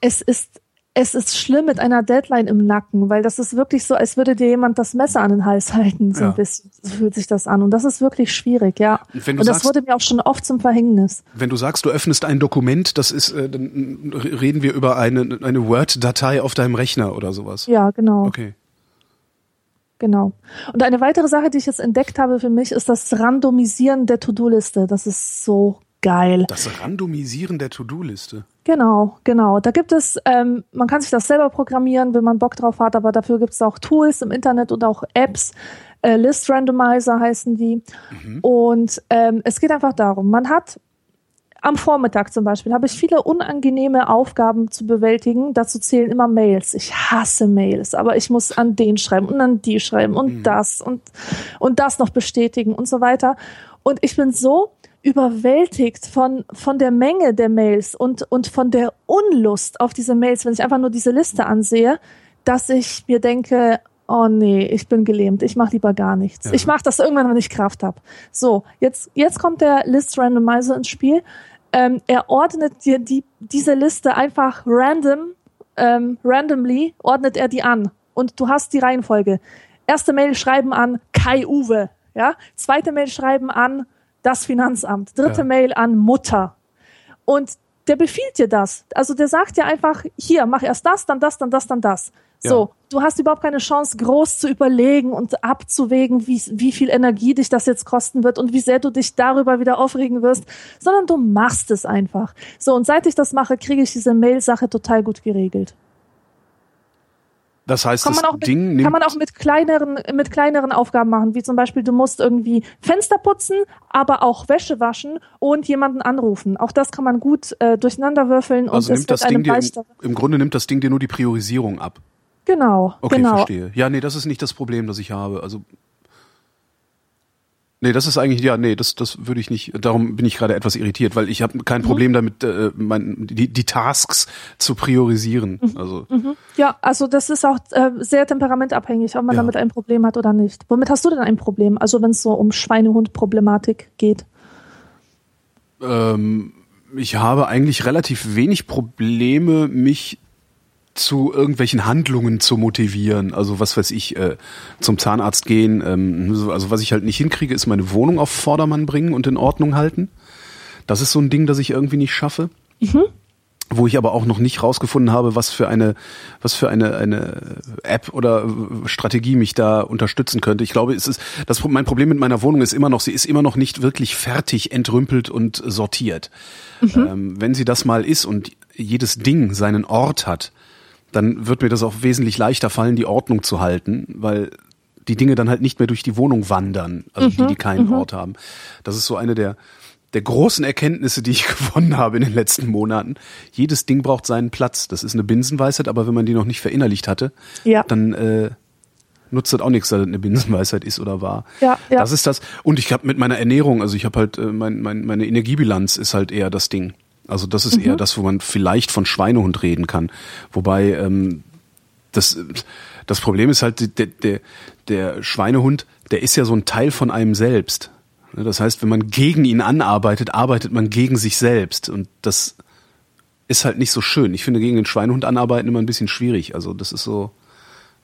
es ist es ist schlimm mit einer Deadline im Nacken, weil das ist wirklich so, als würde dir jemand das Messer an den Hals halten. So Ja. ein bisschen so fühlt sich das an. Und das ist wirklich schwierig, ja. Und wenn du Und das sagst- wurde mir auch schon oft zum Verhängnis. Wenn du sagst, du öffnest ein Dokument, das ist, äh, dann reden wir über eine, eine Word-Datei auf deinem Rechner oder sowas. Ja, genau. Okay. Genau. Und eine weitere Sache, die ich jetzt entdeckt habe für mich, ist das Randomisieren der To-Do-Liste. Das ist so geil. Das Randomisieren der To-Do-Liste. Genau, genau. Da gibt es, ähm, man kann sich das selber programmieren, wenn man Bock drauf hat, aber dafür gibt es auch Tools im Internet und auch Apps. Äh, List Randomizer heißen die. Und ähm, es geht einfach darum, man hat am Vormittag zum Beispiel habe ich viele unangenehme Aufgaben zu bewältigen. Dazu zählen immer Mails. Ich hasse Mails, aber ich muss an den schreiben und an die schreiben und das und, und das noch bestätigen und so weiter. Und ich bin so überwältigt von, von der Menge der Mails und, und von der Unlust auf diese Mails, wenn ich einfach nur diese Liste ansehe, dass ich mir denke, oh nee, ich bin gelähmt, ich mache lieber gar nichts. Ich mache das irgendwann, wenn ich Kraft habe. So, jetzt, jetzt kommt der List Randomizer ins Spiel. Ähm, er ordnet dir die, diese Liste einfach random, ähm, randomly, ordnet er die an. Und du hast die Reihenfolge. Erste Mail schreiben an Kai Uwe, ja. Zweite Mail schreiben an das Finanzamt. Dritte Ja. Mail an Mutter. Und der befiehlt dir das. Also der sagt dir einfach, hier, mach erst das, dann das, dann das, dann das. So, Ja. du hast überhaupt keine Chance, groß zu überlegen und abzuwägen, wie, wie viel Energie dich das jetzt kosten wird und wie sehr du dich darüber wieder aufregen wirst, sondern du machst es einfach. So, und seit ich das mache, kriege ich diese Mail-Sache total gut geregelt. Das heißt, Kann das man, auch mit, Ding nimmt kann man auch mit kleineren, mit kleineren Aufgaben machen, wie zum Beispiel, du musst irgendwie Fenster putzen, aber auch Wäsche waschen und jemanden anrufen. Auch das kann man gut äh, durcheinanderwürfeln und also es nimmt wird das Ding dir im, im Grunde nimmt das Ding dir nur die Priorisierung ab. Genau, Okay, genau. verstehe. Ja, nee, das ist nicht das Problem, das ich habe. Also Nee, das ist eigentlich ja, nee, das das würde ich nicht. Darum bin ich gerade etwas irritiert, weil ich habe Mhm. kein Problem damit, äh, mein, die, die Tasks zu priorisieren. Also Mhm. Ja, also das ist auch äh, sehr temperamentabhängig, ob man Ja. damit ein Problem hat oder nicht. Womit hast du denn ein Problem? Also wenn es so um Schweinehund-Problematik geht. ähm, ich habe eigentlich relativ wenig Probleme, mich zu irgendwelchen Handlungen zu motivieren. Also was weiß ich, äh, zum Zahnarzt gehen. Ähm, so- also was ich halt nicht hinkriege, ist meine Wohnung auf Vordermann bringen und in Ordnung halten. Das ist so ein Ding, das ich irgendwie nicht schaffe. Wo ich aber auch noch nicht rausgefunden habe, was für eine, was für eine, eine App oder äh, Strategie mich da unterstützen könnte. Ich glaube, es ist, das, mein Problem mit meiner Wohnung ist immer noch, sie ist immer noch nicht wirklich fertig entrümpelt und sortiert. Ähm, wenn sie das mal ist und jedes Ding seinen Ort hat, dann wird mir das auch wesentlich leichter fallen, die Ordnung zu halten, weil die Dinge dann halt nicht mehr durch die Wohnung wandern, also die, die keinen Ort haben. Das ist so eine der, der großen Erkenntnisse, die ich (laughs) gewonnen habe in den letzten Monaten. Jedes Ding braucht seinen Platz. Das ist eine Binsenweisheit, aber wenn man die noch nicht verinnerlicht hatte, Ja. dann äh, nutzt das auch nichts, dass das eine Binsenweisheit ist oder war. Ja, ja. Das ist das. Und ich habe mit meiner Ernährung, also ich habe halt, äh, mein, mein, meine Energiebilanz ist halt eher das Ding. Also das ist eher das, wo man vielleicht von Schweinehund reden kann. Wobei ähm, das, das Problem ist halt, der, der, der Schweinehund, der ist ja so ein Teil von einem selbst. Das heißt, wenn man gegen ihn anarbeitet, arbeitet man gegen sich selbst. Und das ist halt nicht so schön. Ich finde, gegen den Schweinehund anarbeiten immer ein bisschen schwierig. Also das ist so,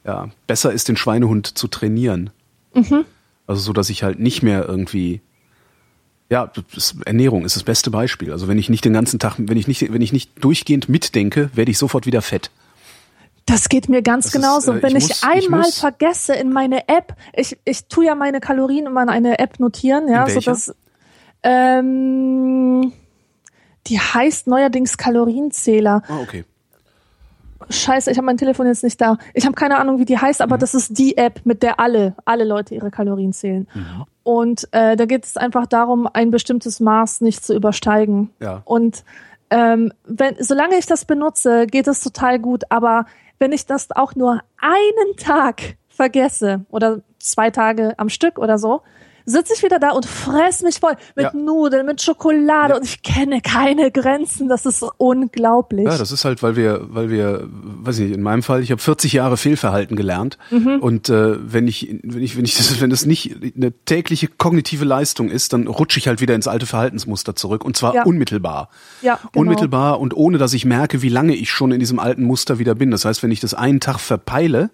ja, besser ist, den Schweinehund zu trainieren. Also so, dass ich halt nicht mehr irgendwie, ja, das, Ernährung ist das beste Beispiel. Also wenn ich nicht den ganzen Tag, wenn ich nicht, wenn ich nicht durchgehend mitdenke, werde ich sofort wieder fett. Das geht mir ganz Das ist, genauso. äh, Wenn ich ich, muss- ich einmal muss- vergesse in meine App, ich, ich tu ja meine Kalorien immer in eine App notieren, ja, so dass ähm, die heißt neuerdings Kalorienzähler. Ah, okay. Scheiße, ich habe mein Telefon jetzt nicht da. Ich habe keine Ahnung, wie die heißt, Mhm. aber das ist die App, mit der alle, alle Leute ihre Kalorien zählen. Mhm. Und äh, da geht es einfach darum, ein bestimmtes Maß nicht zu übersteigen. Ja. Und ähm, wenn, solange ich das benutze, geht es total gut. Aber wenn ich das auch nur einen Tag vergesse oder zwei Tage am Stück oder so, sitze ich wieder da und fress mich voll mit Ja. Nudeln, mit Schokolade Ja. und ich kenne keine Grenzen. Das ist unglaublich. Ja, das ist halt, weil wir, weil wir, weiß ich nicht, in meinem Fall, ich habe 40 Jahre Fehlverhalten gelernt und äh, wenn ich, wenn ich, wenn ich das, wenn das nicht eine tägliche kognitive Leistung ist, dann rutsche ich halt wieder ins alte Verhaltensmuster zurück und zwar Ja. unmittelbar. Ja, genau. Unmittelbar und ohne, dass ich merke, wie lange ich schon in diesem alten Muster wieder bin. Das heißt, wenn ich das einen Tag verpeile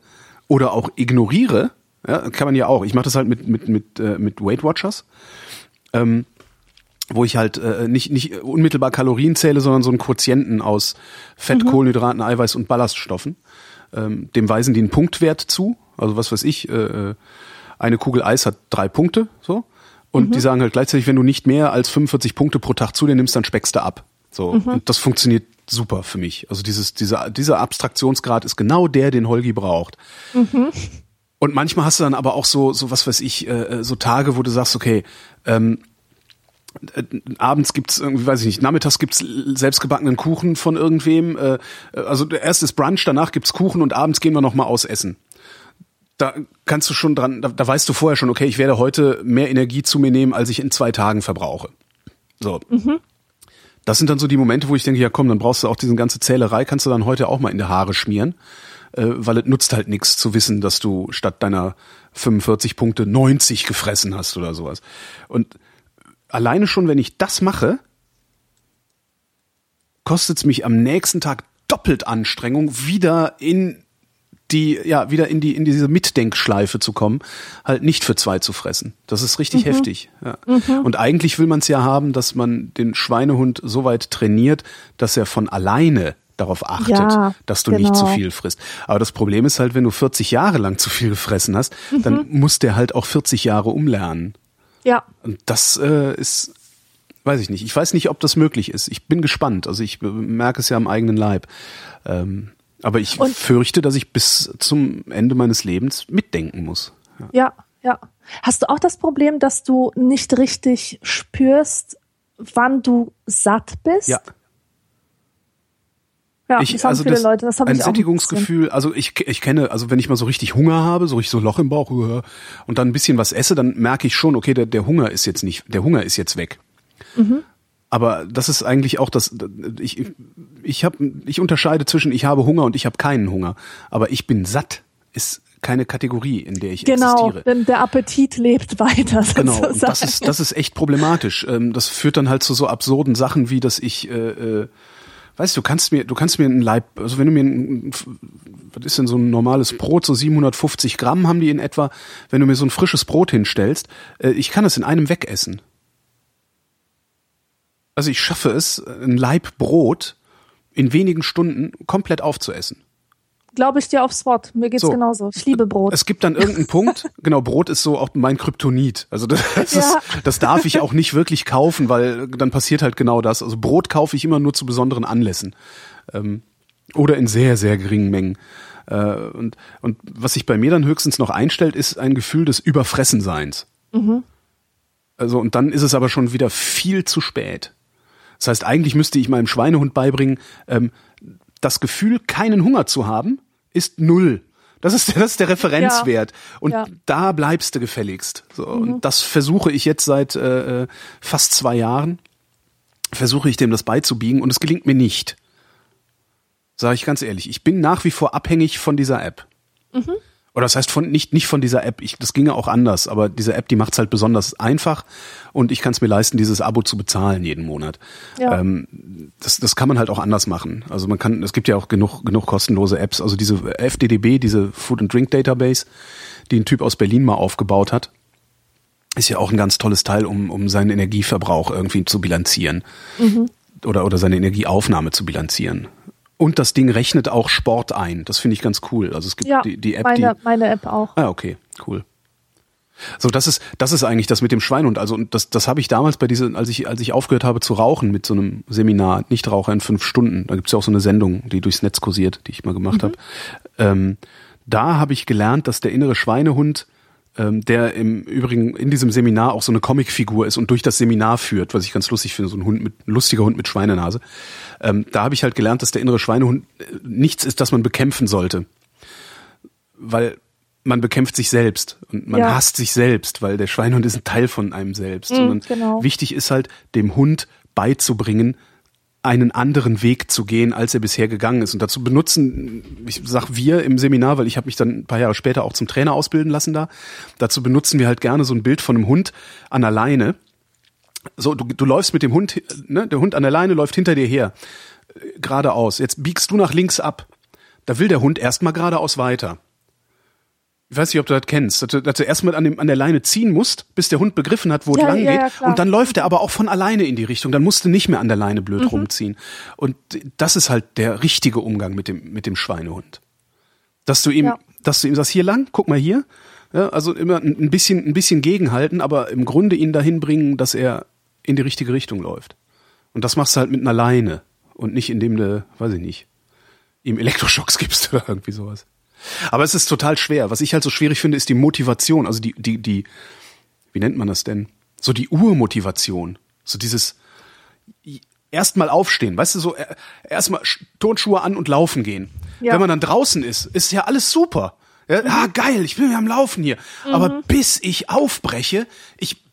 oder auch ignoriere, ja, kann man ja auch. Ich mache das halt mit mit mit äh, mit Weight Watchers. Ähm, wo ich halt äh, nicht, nicht unmittelbar Kalorien zähle, sondern so einen Quotienten aus Fett, Kohlenhydraten, Eiweiß und Ballaststoffen. Ähm, dem weisen die einen Punktwert zu. Also was weiß ich, äh, äh, eine Kugel Eis hat drei Punkte, so. Und die sagen halt gleichzeitig, wenn du nicht mehr als 45 Punkte pro Tag zu dir nimmst, dann speckst du ab. So. Und das funktioniert super für mich. Also dieses, dieser, dieser Abstraktionsgrad ist genau der, den Holgi braucht. Und manchmal hast du dann aber auch so, so was weiß ich, äh, so Tage, wo du sagst, okay, ähm, äh, abends gibt's irgendwie, weiß ich nicht, nachmittags gibt's selbstgebackenen Kuchen von irgendwem. Äh, also erst ist Brunch, danach gibt's Kuchen und abends gehen wir noch mal aus essen. Da kannst du schon dran, da, da weißt du vorher schon, okay, ich werde heute mehr Energie zu mir nehmen, als ich in zwei Tagen verbrauche. So. Das sind dann so die Momente, wo ich denke, ja komm, dann brauchst du auch diese ganze Zählerei, kannst du dann heute auch mal in die Haare schmieren, äh, weil es nutzt halt nichts zu wissen, dass du statt deiner 45 Punkte 90 gefressen hast oder sowas. Und alleine schon, wenn ich das mache, kostet es mich am nächsten Tag doppelt Anstrengung, wieder in die, ja, wieder in die, in diese Mitdenkschleife zu kommen, halt nicht für zwei zu fressen. Das ist richtig heftig. Ja. Und eigentlich will man es ja haben, dass man den Schweinehund so weit trainiert, dass er von alleine darauf achtet, Ja, dass du nicht zu genau. viel frisst. Aber das Problem ist halt, wenn du 40 Jahre lang zu viel gefressen hast, dann muss der halt auch 40 Jahre umlernen. Ja, Und das äh, ist, weiß ich nicht. Ich weiß nicht, ob das möglich ist. Ich bin gespannt. Also ich merke es ja am eigenen Leib. Ähm, aber ich Und- fürchte, dass ich bis zum Ende meines Lebens mitdenken muss. ja, ja. Hast du auch das Problem, dass du nicht richtig spürst, wann du satt bist? Ja. Ja, ich, das haben also viele das, Leute. Das habe ein ich auch. ein. Sättigungsgefühl, also ich, ich kenne, also wenn ich mal so richtig Hunger habe, so richtig so Loch im Bauch äh, und dann ein bisschen was esse, dann merke ich schon, okay, der, der Hunger ist jetzt nicht, der Hunger ist jetzt weg. Mhm. Aber das ist eigentlich auch das, ich, ich habe, ich unterscheide zwischen ich habe Hunger und ich habe keinen Hunger. Aber ich bin satt ist keine Kategorie, in der ich Genau, existiere. denn der Appetit lebt weiter. (laughs) Genau, und sozusagen. das ist, das ist echt problematisch. Ähm, Das führt dann halt zu so absurden Sachen, wie dass ich, äh, äh, weißt du, kannst mir, du kannst mir ein Leib, also wenn du mir ein, was ist denn so ein normales Brot, so 750 Gramm haben die in etwa, wenn du mir so ein frisches Brot hinstellst, äh, ich kann es in einem wegessen. Also ich schaffe es, ein Laib Brot in wenigen Stunden komplett aufzuessen. Glaube ich dir aufs Wort. Mir geht's So. genauso. Ich liebe Brot. Es gibt dann irgendeinen Punkt, (laughs) genau, Brot ist so auch mein Kryptonit. Also das, das, Ja. ist, das darf ich auch nicht wirklich kaufen, weil dann passiert halt genau das. Also Brot kaufe ich immer nur zu besonderen Anlässen. Ähm, oder in sehr, sehr geringen Mengen. Äh, und, und was sich bei mir dann höchstens noch einstellt, ist ein Gefühl des Überfressenseins. Also, und dann ist es aber schon wieder viel zu spät. Das heißt, eigentlich müsste ich meinem Schweinehund beibringen, ähm, das Gefühl, keinen Hunger zu haben, ist null. Das ist, das ist der Referenzwert. Und Ja. da bleibst du gefälligst. So, Und das versuche ich jetzt seit äh, fast zwei Jahren. Versuche ich dem das beizubiegen und es gelingt mir nicht. Sage ich ganz ehrlich. Ich bin nach wie vor abhängig von dieser App. Oder das heißt von nicht nicht von dieser App. Ich, das ginge auch anders, aber diese App, die macht's halt besonders einfach und ich kann es mir leisten, dieses Abo zu bezahlen jeden Monat. Ja. Ähm, das, das kann man halt auch anders machen. Also man kann, es gibt ja auch genug genug kostenlose Apps. Also diese FDDB, diese Food and Drink Database, die ein Typ aus Berlin mal aufgebaut hat, ist ja auch ein ganz tolles Teil, um um seinen Energieverbrauch irgendwie zu bilanzieren oder oder seine Energieaufnahme zu bilanzieren. Und das Ding rechnet auch Sport ein. Das finde ich ganz cool. Also es gibt ja, die, die App, meine, die meine App auch. Ah, okay, cool. So, das ist, das ist eigentlich das mit dem Schweinhund. Also, und das, das habe ich damals bei dieser, als ich, als ich aufgehört habe zu rauchen mit so einem Seminar, Nichtraucher in fünf Stunden, da gibt's ja auch so eine Sendung, die durchs Netz kursiert, die ich mal gemacht habe. Ähm, da habe ich gelernt, dass der innere Schweinehund, ähm, der im Übrigen in diesem Seminar auch so eine Comicfigur ist und durch das Seminar führt, was ich ganz lustig finde, so ein Hund mit, ein lustiger Hund mit Schweinenase. Ähm, da habe ich halt gelernt, dass der innere Schweinehund äh, nichts ist, das man bekämpfen sollte weil man bekämpft sich selbst und man Ja. hasst sich selbst, weil der Schweinehund ist ein Teil von einem selbst. Sondern genau. wichtig ist halt, dem Hund beizubringen, einen anderen Weg zu gehen, als er bisher gegangen ist. Und dazu benutzen, ich sag wir im Seminar, weil ich habe mich dann ein paar Jahre später auch zum Trainer ausbilden lassen da, dazu benutzen wir halt gerne so ein Bild von einem Hund an der Leine. So, du, du läufst mit dem Hund, ne, der Hund an der Leine läuft hinter dir her, äh, geradeaus. Jetzt biegst du nach links ab. Da will der Hund erstmal geradeaus weiter. Ich weiß nicht, ob du das kennst, dass du, dass du erstmal an, dem, an der Leine ziehen musst, bis der Hund begriffen hat, wo Ja, es lang ja, geht. ja, und dann läuft er aber auch von alleine in die Richtung. Dann musst du nicht mehr an der Leine blöd rumziehen. Und das ist halt der richtige Umgang mit dem, mit dem Schweinehund. Dass du ihm, dass du ihm sagst, hier lang, guck mal hier. Also immer ein ein bisschen, ein bisschen gegenhalten, aber im Grunde ihn dahin bringen, dass er in die richtige Richtung läuft. Und das machst du halt mit einer Leine und nicht indem du, weiß ich nicht, ihm Elektroschocks gibst (laughs) oder irgendwie sowas. Aber es ist total schwer. Was ich halt so schwierig finde, ist die Motivation, also die, die, die, wie nennt man das denn? So die Urmotivation. So dieses erstmal aufstehen, weißt du, so äh, erstmal Sch- Turnschuhe an und laufen gehen. Ja. Wenn man dann draußen ist, ist ja alles super. Ja, ah, geil, ich bin ja am Laufen hier. Aber bis ich aufbreche, ich,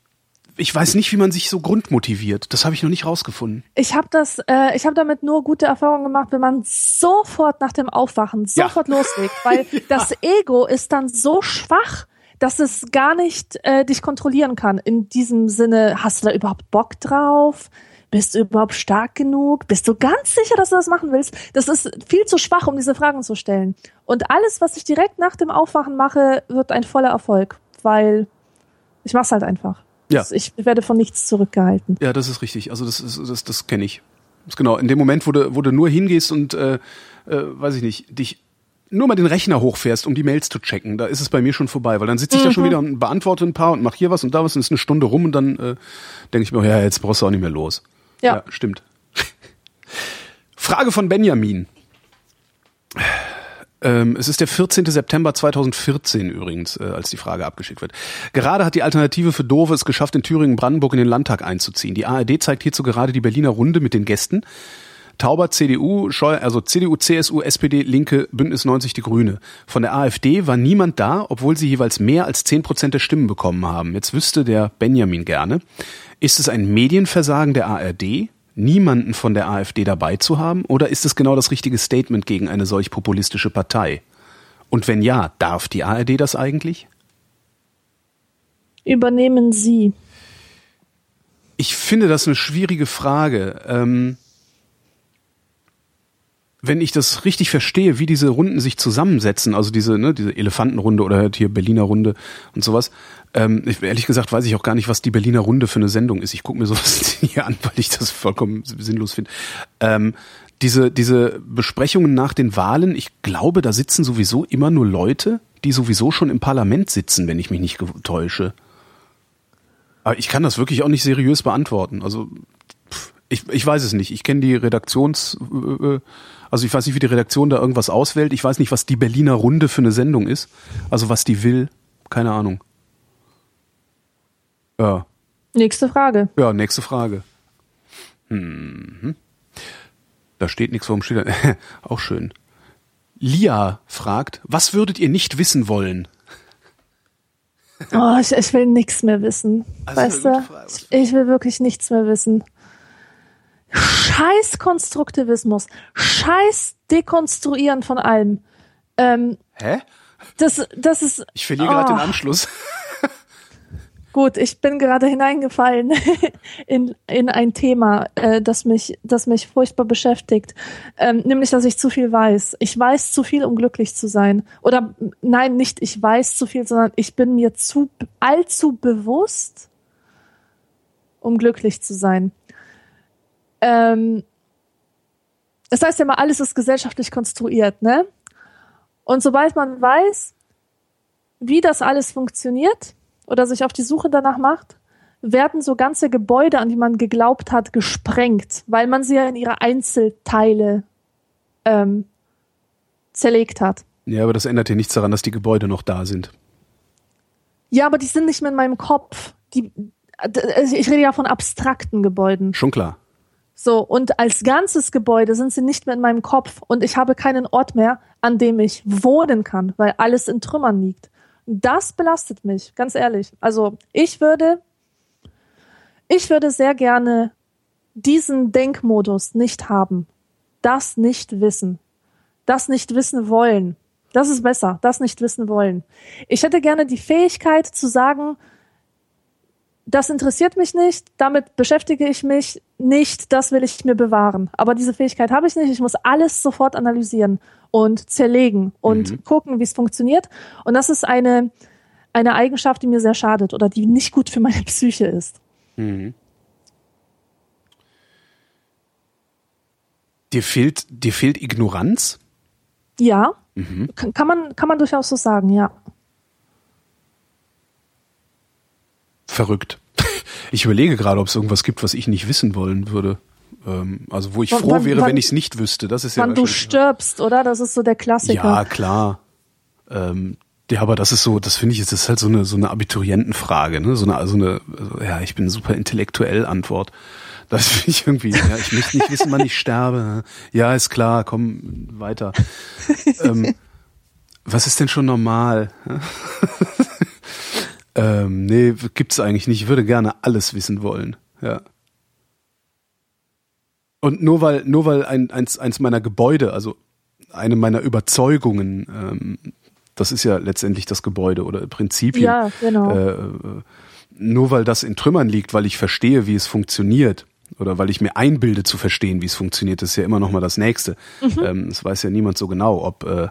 ich weiß nicht, wie man sich so grundmotiviert. Das habe ich noch nicht rausgefunden. Ich habe das, äh, ich habe damit nur gute Erfahrungen gemacht, wenn man sofort nach dem Aufwachen Ja. sofort (laughs) loslegt, weil das Ego ist dann so schwach, dass es gar nicht äh, dich kontrollieren kann. In diesem Sinne, hast du da überhaupt Bock drauf? Bist du überhaupt stark genug? Bist du ganz sicher, dass du das machen willst? Das ist viel zu schwach, um diese Fragen zu stellen. Und alles, was ich direkt nach dem Aufwachen mache, wird ein voller Erfolg, weil ich mach's halt einfach. Ja. Ich werde von nichts zurückgehalten. Ja, das ist richtig. Also das ist, das, das kenne ich. ist genau. In dem Moment, wo du, wo du nur hingehst und, äh, äh, weiß ich nicht, dich nur mal den Rechner hochfährst, um die Mails zu checken, da ist es bei mir schon vorbei, weil dann sitze ich mhm. da schon wieder und beantworte ein paar und mache hier was und da was und ist eine Stunde rum und dann äh, denke ich mir, ja, jetzt brauchst du auch nicht mehr los. Ja, ja stimmt. (laughs) Frage von Benjamin. Ähm, es ist der 14. September 2014 übrigens, äh, als die Frage abgeschickt wird. Gerade hat die Alternative für Dove es geschafft, in Thüringen-Brandenburg in den Landtag einzuziehen. Die ARD zeigt hierzu gerade die Berliner Runde mit den Gästen. Tauber, CDU, Scheu also CDU, CSU, SPD, Linke, Bündnis 90, die Grüne. Von der AfD war niemand da, obwohl sie jeweils mehr als 10 Prozent der Stimmen bekommen haben. Jetzt wüsste der Benjamin gerne, ist es ein Medienversagen der ARD? Niemanden von der AfD dabei zu haben? Oder ist es genau das richtige Statement gegen eine solch populistische Partei? Und wenn ja, darf die ARD das eigentlich? Übernehmen Sie. Ich finde das eine schwierige Frage. Ähm, wenn ich das richtig verstehe, wie diese Runden sich zusammensetzen, also diese, ne, diese Elefantenrunde oder halt hier Berliner Runde und sowas, ähm, ich, ehrlich gesagt weiß ich auch gar nicht, was die Berliner Runde für eine Sendung ist. Ich gucke mir sowas (laughs) hier an, weil ich das vollkommen sinnlos finde. Ähm, diese, diese Besprechungen nach den Wahlen, ich glaube, da sitzen sowieso immer nur Leute, die sowieso schon im Parlament sitzen, wenn ich mich nicht täusche. Aber ich kann das wirklich auch nicht seriös beantworten. Also pff, ich, ich weiß es nicht. Ich kenne die Redaktions, äh, also ich weiß nicht, wie die Redaktion da irgendwas auswählt. Ich weiß nicht, was die Berliner Runde für eine Sendung ist. Also was die will. Keine Ahnung. Ja. Nächste Frage. Ja, nächste Frage. Mhm. Da steht nichts vorm Schild. (laughs) Auch schön. Lia fragt, was würdet ihr nicht wissen wollen? Oh, ich, ich will nichts mehr wissen. Also weißt du? Ich will wirklich nichts mehr wissen. Scheiß Konstruktivismus. Scheiß Dekonstruieren von allem. Ähm, Hä? Das, das ist. Ich verliere oh. gerade den Anschluss. (laughs) Gut, ich bin gerade hineingefallen (laughs) in, in ein Thema, äh, das mich, das mich furchtbar beschäftigt, ähm, nämlich, dass ich zu viel weiß. Ich weiß zu viel, um glücklich zu sein. Oder nein, nicht ich weiß zu viel, sondern ich bin mir zu allzu bewusst, um glücklich zu sein. Ähm, das heißt ja mal, alles ist gesellschaftlich konstruiert, ne? Und sobald man weiß, wie das alles funktioniert, oder sich auf die Suche danach macht, werden so ganze Gebäude, an die man geglaubt hat, gesprengt, weil man sie ja in ihre Einzelteile ähm, zerlegt hat. Ja, aber das ändert ja nichts daran, dass die Gebäude noch da sind. Ja, aber die sind nicht mehr in meinem Kopf. Die, also ich rede ja von abstrakten Gebäuden. Schon klar. So, und als ganzes Gebäude sind sie nicht mehr in meinem Kopf und ich habe keinen Ort mehr, an dem ich wohnen kann, weil alles in Trümmern liegt. Das belastet mich, ganz ehrlich. Also ich würde, ich würde sehr gerne diesen Denkmodus nicht haben. Das nicht wissen. Das nicht wissen wollen. Das ist besser. Das nicht wissen wollen. Ich hätte gerne die Fähigkeit zu sagen, das interessiert mich nicht, damit beschäftige ich mich nicht, das will ich mir bewahren. Aber diese Fähigkeit habe ich nicht. Ich muss alles sofort analysieren und zerlegen und mhm. gucken, wie es funktioniert. Und das ist eine, eine Eigenschaft, die mir sehr schadet oder die nicht gut für meine (laughs) Psyche ist. Mhm. Dir fehlt, dir fehlt Ignoranz? Ja. Mhm. Kann, man, kann man durchaus so sagen, ja. Verrückt. (laughs) Ich überlege gerade, ob es irgendwas gibt, was ich nicht wissen wollen würde. Ähm, also wo ich froh wann, wäre, wenn ich es nicht wüsste. Das ist ja wann du stirbst, oder? Das ist so der Klassiker. Ja, klar. Ähm, ja, aber das ist so, das finde ich, das ist halt so eine so eine Abiturientenfrage, ne? So eine, so eine, also, ja, ich bin super intellektuell Antwort. Das (laughs) finde ich irgendwie, ja, ich möchte nicht wissen, wann ich sterbe. Ja, ist klar, komm weiter. (laughs) ähm, was ist denn schon normal? Ähm, nee, gibt's eigentlich nicht. Ich würde gerne alles wissen wollen. Ja. Und nur weil, nur weil ein, eins, eins meiner Gebäude, also eine meiner Überzeugungen, ähm, das ist ja letztendlich das Gebäude oder Prinzipien. Ja, genau. Äh, nur weil das in Trümmern liegt, weil ich verstehe, wie es funktioniert, oder weil ich mir einbilde zu verstehen, wie es funktioniert, ist ja immer noch mal das Nächste. Mhm. Ähm, das weiß ja niemand so genau, ob, äh,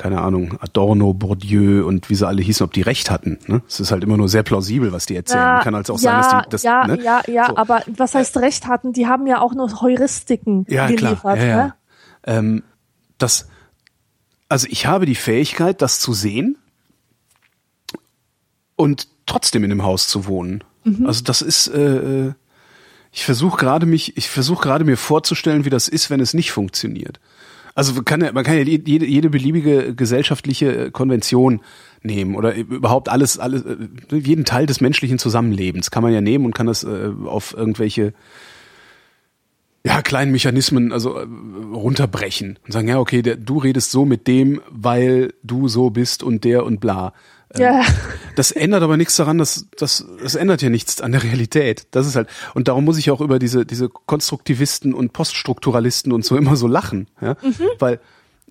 keine Ahnung, Adorno, Bourdieu und wie sie alle hießen, ob die recht hatten. Ne? Es ist halt immer nur sehr plausibel, was die erzählen. Ja, Kann also auch ja, sein, dass die das. Ja, ne? ja, ja, so. aber was heißt recht hatten? Die haben ja auch nur Heuristiken ja, geliefert. Klar. Ja, ja. Ne? Ähm, das, also ich habe die Fähigkeit, das zu sehen und trotzdem in dem Haus zu wohnen. Mhm. Also das ist, äh, äh ich versuche gerade mich, ich versuche gerade mir vorzustellen, wie das ist, wenn es nicht funktioniert. Also kann man kann ja jede, jede beliebige gesellschaftliche Konvention nehmen oder überhaupt alles, alles, äh, jeden Teil des menschlichen Zusammenlebens kann man ja nehmen und kann das äh, auf irgendwelche ja, kleinen Mechanismen also äh, runterbrechen und sagen, ja, okay, der, du redest so mit dem, weil du so bist und der und bla. Ja. Ähm, das ändert aber nichts daran, dass das, das ändert ja nichts an der Realität. Das ist halt und darum muss ich auch über diese diese Konstruktivisten und Poststrukturalisten und so immer so lachen, ja, mhm. weil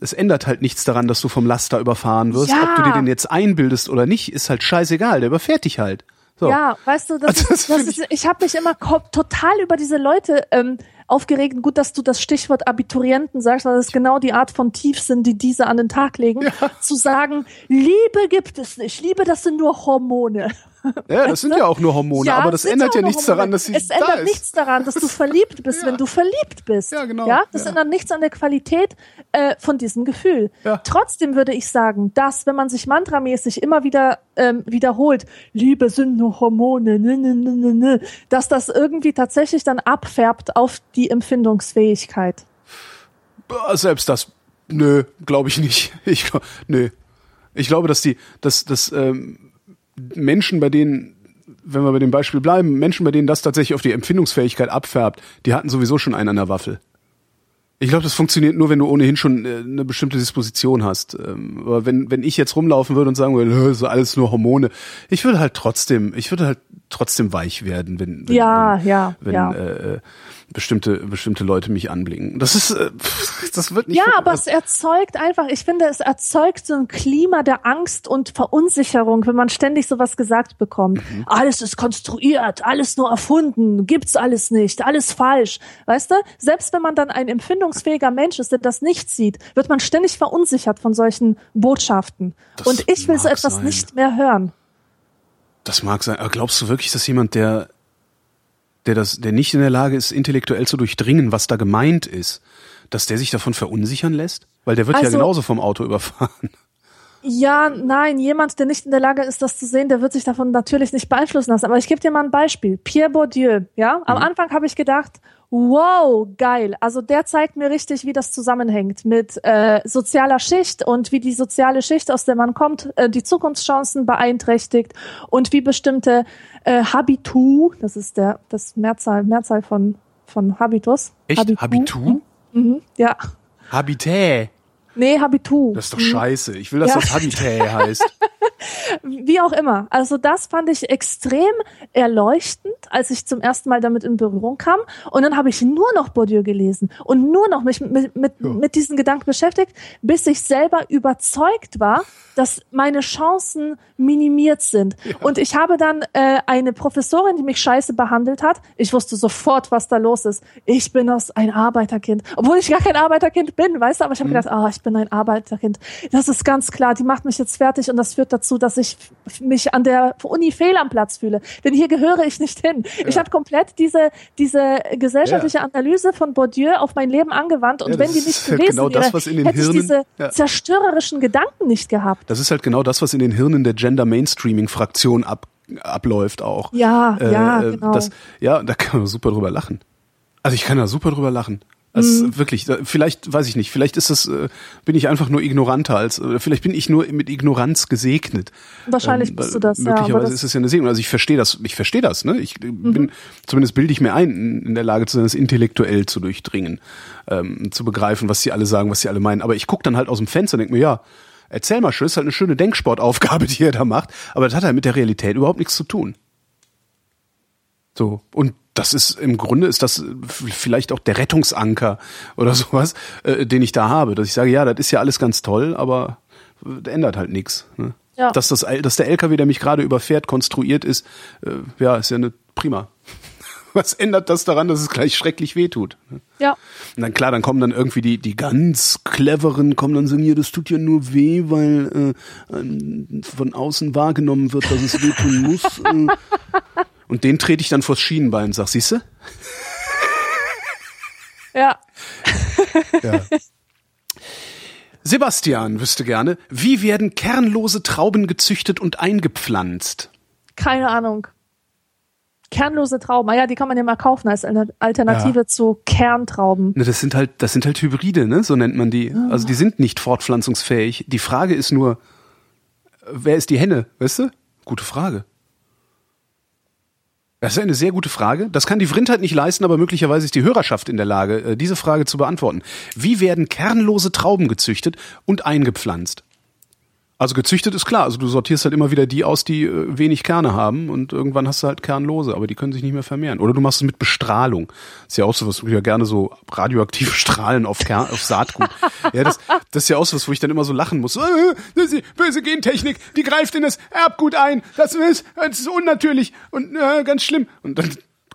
es ändert halt nichts daran, dass du vom Laster überfahren wirst. Ja. Ob du dir den jetzt einbildest oder nicht, ist halt scheißegal. Der überfährt dich halt. So. Ja, weißt du, das, also (laughs) das, ist, das ist, ich habe mich immer total über diese Leute ähm, aufgeregt. Gut, dass du das Stichwort Abiturienten sagst, weil das ist genau die Art von Tiefsinn, die diese an den Tag legen. Ja. Zu sagen, Liebe gibt es nicht. Liebe, das sind nur Hormone. Ja, das sind ja auch nur Hormone, ja, aber das ändert ja nichts Hormone. daran, dass sie es da ist. Ändert nichts daran, dass du verliebt bist, (laughs) ja. wenn du verliebt bist. Ja, genau. Ja, das ja. ändert nichts an der Qualität äh, von diesem Gefühl. Trotzdem würde ich sagen, dass wenn man sich mantramäßig immer wieder ähm, wiederholt, Liebe sind nur Hormone, ne, ne, ne, ne, ne, dass das irgendwie tatsächlich dann abfärbt auf die Empfindungsfähigkeit. Selbst das, nö, glaube ich nicht. (laughs) Ich, nö. Ich glaube, dass die, dass, dass ähm, Menschen, bei denen, wenn wir bei dem Beispiel bleiben, Menschen, bei denen das tatsächlich auf die Empfindungsfähigkeit abfärbt, die hatten sowieso schon einen an der Waffel. Ich glaube, das funktioniert nur, wenn du ohnehin schon äh, eine bestimmte Disposition hast. Ähm, aber wenn, wenn ich jetzt rumlaufen würde und sagen würde, ist alles nur Hormone, ich würde halt trotzdem, ich würde halt trotzdem weich werden, wenn, wenn ja, wenn, ja, wenn ja. Äh, bestimmte bestimmte Leute mich anblicken. Das ist äh, das wird nicht Ja, aber es erzeugt einfach, ich finde, es erzeugt so ein Klima der Angst und Verunsicherung, wenn man ständig sowas gesagt bekommt. Mhm. Alles ist konstruiert, alles nur erfunden, gibt's alles nicht, alles falsch. Weißt du? Selbst wenn man dann ein empfindungsfähiger Mensch ist, der das nicht sieht, wird man ständig verunsichert von solchen Botschaften. Das und ich will so etwas sein. nicht mehr hören. Das mag sein. Aber glaubst du wirklich, dass jemand, der der das, der nicht in der Lage ist, intellektuell zu durchdringen, was da gemeint ist, dass der sich davon verunsichern lässt? Weil der wird also, ja genauso vom Auto (laughs) überfahren. Ja, nein, jemand, der nicht in der Lage ist, das zu sehen, der wird sich davon natürlich nicht beeinflussen lassen. Aber ich gebe dir mal ein Beispiel. Pierre Bourdieu, ja. Am mhm. Anfang habe ich gedacht, wow, geil. Also der zeigt mir richtig, wie das zusammenhängt mit äh, sozialer Schicht und wie die soziale Schicht, aus der man kommt, äh, die Zukunftschancen beeinträchtigt und wie bestimmte äh, Habitu, das ist der das Mehrzahl Mehrzahl von von Habitus. Echt? Habitu? Habitu? Mhm, ja. Habité. Nee, Habitu. Das ist doch scheiße. Ich will, dass ja. das Habité heißt. (laughs) Wie auch immer. Also das fand ich extrem erleuchtend, als ich zum ersten Mal damit in Berührung kam. Und dann habe ich nur noch Bourdieu gelesen und nur noch mich mit, mit, ja. mit diesen Gedanken beschäftigt, bis ich selber überzeugt war, dass meine Chancen minimiert sind. Ja. Und ich habe dann äh, eine Professorin, die mich scheiße behandelt hat. Ich wusste sofort, was da los ist. Ich bin aus ein Arbeiterkind. Obwohl ich gar kein Arbeiterkind bin, weißt du, aber ich habe mhm. gedacht, ah, ich bin ein Arbeiterkind. Das ist ganz klar, die macht mich jetzt fertig und das führt dazu, dass ich mich an der Uni fehl am Platz fühle. Denn hier gehöre ich nicht hin. Ja. Ich habe komplett diese, diese gesellschaftliche ja. Analyse von Bourdieu auf mein Leben angewandt und wenn die nicht gewesen genau das, in den hätte Hirnen, ich diese zerstörerischen Gedanken nicht gehabt. Das ist halt genau das, was in den Hirnen der Gender Mainstreaming Fraktion ab, abläuft auch. Ja, äh, ja, äh, genau. Das, ja, da kann man super drüber lachen. Also ich kann da super drüber lachen. Also mhm. wirklich, vielleicht weiß ich nicht, vielleicht ist das, äh, bin ich einfach nur ignoranter als, oder vielleicht bin ich nur mit Ignoranz gesegnet. Wahrscheinlich ähm, bist du das. Möglicherweise ja, das ist es ja eine Segnung. Also ich verstehe das, ich verstehe das, ne? Ich mhm. bin, zumindest bilde ich mir ein, in der Lage zu sein, das intellektuell zu durchdringen, ähm, zu begreifen, was sie alle sagen, was sie alle meinen. Aber ich gucke dann halt aus dem Fenster und denke mir, ja, erzähl mal schön, ist halt eine schöne Denksportaufgabe, (laughs) die er da macht, aber das hat halt mit der Realität überhaupt nichts zu tun. So. Und das ist im Grunde ist das vielleicht auch der Rettungsanker oder (laughs) sowas, äh, den ich da habe, dass ich sage, ja, das ist ja alles ganz toll, aber ändert halt nichts. Ne? Ja. Dass das, dass der LKW, der mich gerade überfährt, konstruiert ist, äh, ja, ist ja eine prima. (laughs) Was ändert das daran, dass es gleich schrecklich wehtut? Ja. Und dann klar, dann kommen dann irgendwie die, die ganz cleveren, kommen dann so, hier, das tut ja nur weh, weil äh, ähm, von außen wahrgenommen wird, dass es wehtun (laughs) muss. äh. Und den trete ich dann vors Schienenbein und sag, siehste? Ja. (laughs) Ja. Sebastian wüsste gerne, wie werden kernlose Trauben gezüchtet und eingepflanzt? Keine Ahnung. Kernlose Trauben. Ah ja, die kann man ja mal kaufen als Alternative Ja. zu Kerntrauben. Ne, das sind halt, das sind halt Hybride, ne? So nennt man die. Also die sind nicht fortpflanzungsfähig. Die Frage ist nur, wer ist die Henne, weißt du? Gute Frage. Das ist eine sehr gute Frage. Das kann die Vrindheit nicht leisten, aber möglicherweise ist die Hörerschaft in der Lage, äh, diese Frage zu beantworten. Wie werden kernlose Trauben gezüchtet und eingepflanzt? Also gezüchtet ist klar. Also du sortierst halt immer wieder die aus, die äh, wenig Kerne haben und irgendwann hast du halt kernlose, aber die können sich nicht mehr vermehren. Oder du machst es mit Bestrahlung. Ist ja auch so was, wo ich ja gerne so radioaktive (laughs) Strahlen auf, Kern, auf Saatgut. ja, das, das ist ja auch so was, wo ich dann immer so lachen muss. Äh, die böse Gentechnik, die greift in das Erbgut ein. Das ist, das ist unnatürlich und äh, ganz schlimm. Und dann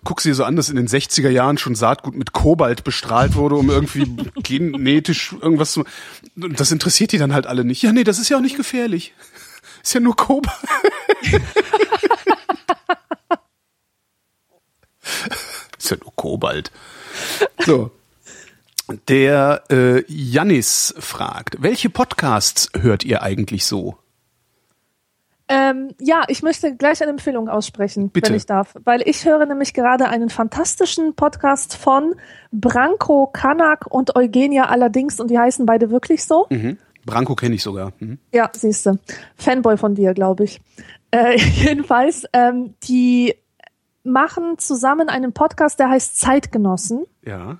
guckst du dir so an, dass in den 60er Jahren schon Saatgut mit Kobalt bestrahlt wurde, um irgendwie (laughs) genetisch irgendwas zu. Das interessiert die dann halt alle nicht. Ja, nee, das ist ja auch nicht gefährlich. Ist ja nur Kobalt. (laughs) ist ja nur Kobalt. So. Der äh, Jannis fragt, welche Podcasts hört ihr eigentlich so? Ähm, ja, ich möchte gleich eine Empfehlung aussprechen, Bitte. wenn ich darf. Weil ich höre nämlich gerade einen fantastischen Podcast von Branko Kanak und Eugenia allerdings und die heißen beide wirklich so. Mhm. Branko kenne ich sogar. Mhm. Ja, siehste. Fanboy von dir, glaube ich. Äh, (laughs) jedenfalls, ähm, die machen zusammen einen Podcast, der heißt Zeitgenossen. Ja.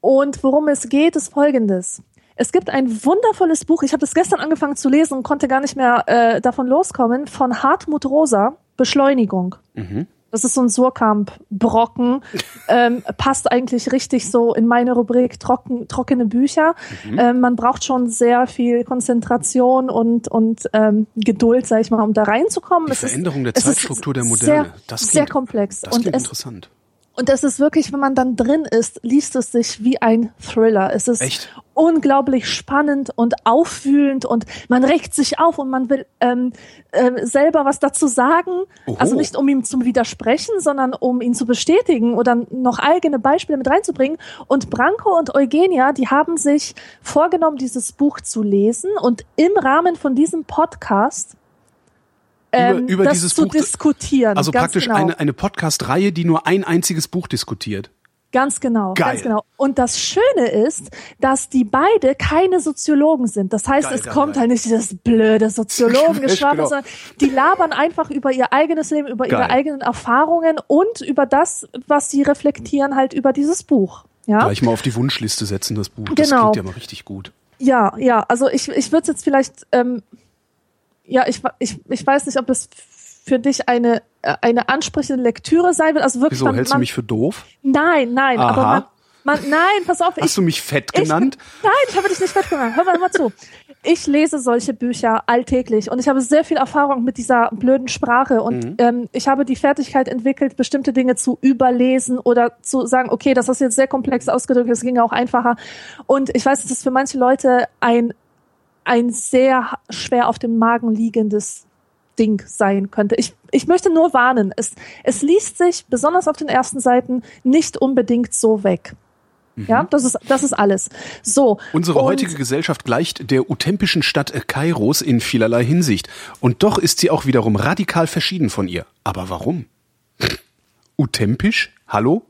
Und worum es geht, ist folgendes. Es gibt ein wundervolles Buch, ich habe das gestern angefangen zu lesen und konnte gar nicht mehr äh, davon loskommen, von Hartmut Rosa, Beschleunigung. Das ist so ein Surkamp-Brocken, ähm, passt eigentlich richtig so in meine Rubrik trocken, trockene Bücher. Ähm, man braucht schon sehr viel Konzentration und, und ähm, Geduld, sag ich mal, um da reinzukommen. Die Es ist- Veränderung der es ist Zeitstruktur der Moderne. Sehr, Das sehr klingt- komplex. Das und klingt es, interessant. und es ist wirklich, wenn man dann drin ist, liest es sich wie ein Thriller. Es ist Echt? Unglaublich spannend und aufwühlend und man regt sich auf und man will ähm, ähm, selber was dazu sagen. Oho. Also nicht um ihm zu widersprechen, sondern um ihn zu bestätigen oder noch eigene Beispiele mit reinzubringen. Und Branko und Eugenia, die haben sich vorgenommen, dieses Buch zu lesen und im Rahmen von diesem Podcast ähm, über das dieses zu Buch- diskutieren. Also praktisch genau. eine, eine Podcast-Reihe, die nur ein einziges Buch diskutiert. Ganz genau, Geil. ganz genau. Und das Schöne ist, dass die beide keine Soziologen sind. Das heißt, Geil, es kommt geil. halt nicht dieses blöde (laughs) Soziologengeschwafel, Genau. sondern die labern einfach über ihr eigenes Leben, über ihre eigenen Erfahrungen und über das, was sie reflektieren halt über dieses Buch. Ja, Gleich mal auf die Wunschliste setzen, das Buch. Das Genau. klingt ja mal richtig gut. ja, ja. Also ich, ich würde jetzt vielleicht, ähm, ja, ich, ich, ich weiß nicht, ob es für dich eine äh, eine ansprechende Lektüre sein wird. Also wirklich, Wieso, man, hältst du man, mich für doof? nein, nein, Aha. aber man, man, nein, pass auf, ich, Hast du mich fett Ich- genannt? Nein, ich habe dich nicht fett gemacht. Hör mal, hör mal zu. Ich lese solche Bücher alltäglich und ich habe sehr viel Erfahrung mit dieser blöden Sprache und Mhm. ähm, ich habe die Fertigkeit entwickelt, bestimmte Dinge zu überlesen oder zu sagen, okay, das hast du jetzt sehr komplex ausgedrückt, das ging auch einfacher. Und ich weiß, dass das für manche Leute ein, ein sehr schwer auf dem Magen liegendes Ding sein könnte. Ich, ich möchte nur warnen, es, es liest sich, besonders auf den ersten Seiten, nicht unbedingt so weg. Ja, das ist, das ist alles. So. Mhm. Unsere und- heutige Gesellschaft gleicht der utempischen Stadt Kairos in vielerlei Hinsicht. Und doch ist sie auch wiederum radikal verschieden von ihr. Aber warum? (laughs) Utempisch? Hallo?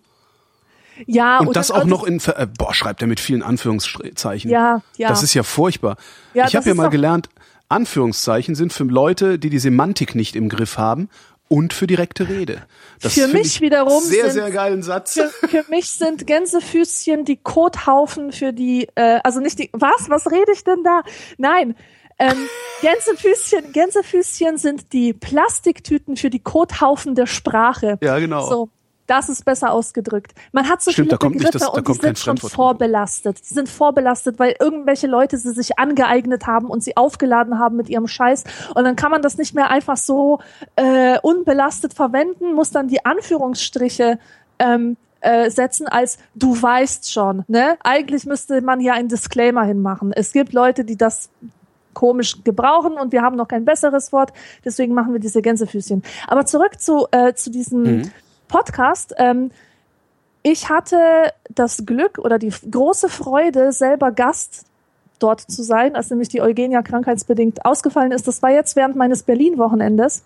Ja, Und das auch und noch in, äh, boah, schreibt er mit vielen Anführungszeichen. Ja, ja. Das ist ja furchtbar. Ja, ich habe das ja mal gelernt, Anführungszeichen sind für Leute, die die Semantik nicht im Griff haben und für direkte Rede. Das Für mich ich wiederum Sehr, sind- sehr geilen Satz. Für, für mich sind Gänsefüßchen die Kothaufen für die, äh, also nicht die, was, was rede ich denn da? Nein, ähm, Gänsefüßchen, Gänsefüßchen sind die Plastiktüten für die Kothaufen der Sprache. Ja, genau. So. Das ist besser ausgedrückt. Man hat so Stimmt, viele Begriffe das- da und die sind schon vorbelastet. Die sind vorbelastet, weil irgendwelche Leute sie sich angeeignet haben und sie aufgeladen haben mit ihrem Scheiß. Und dann kann man das nicht mehr einfach so äh, unbelastet verwenden, muss dann die Anführungsstriche ähm, äh, setzen als du weißt schon. Ne? Eigentlich müsste man hier einen Disclaimer hinmachen. Es gibt Leute, die das komisch gebrauchen und wir haben noch kein besseres Wort, deswegen machen wir diese Gänsefüßchen. Aber zurück zu, äh, zu diesem Mhm. Podcast. Ähm, ich hatte das Glück oder die große Freude, selber Gast dort zu sein, als nämlich die Eugenia krankheitsbedingt ausgefallen ist. Das war jetzt während meines Berlin-Wochenendes.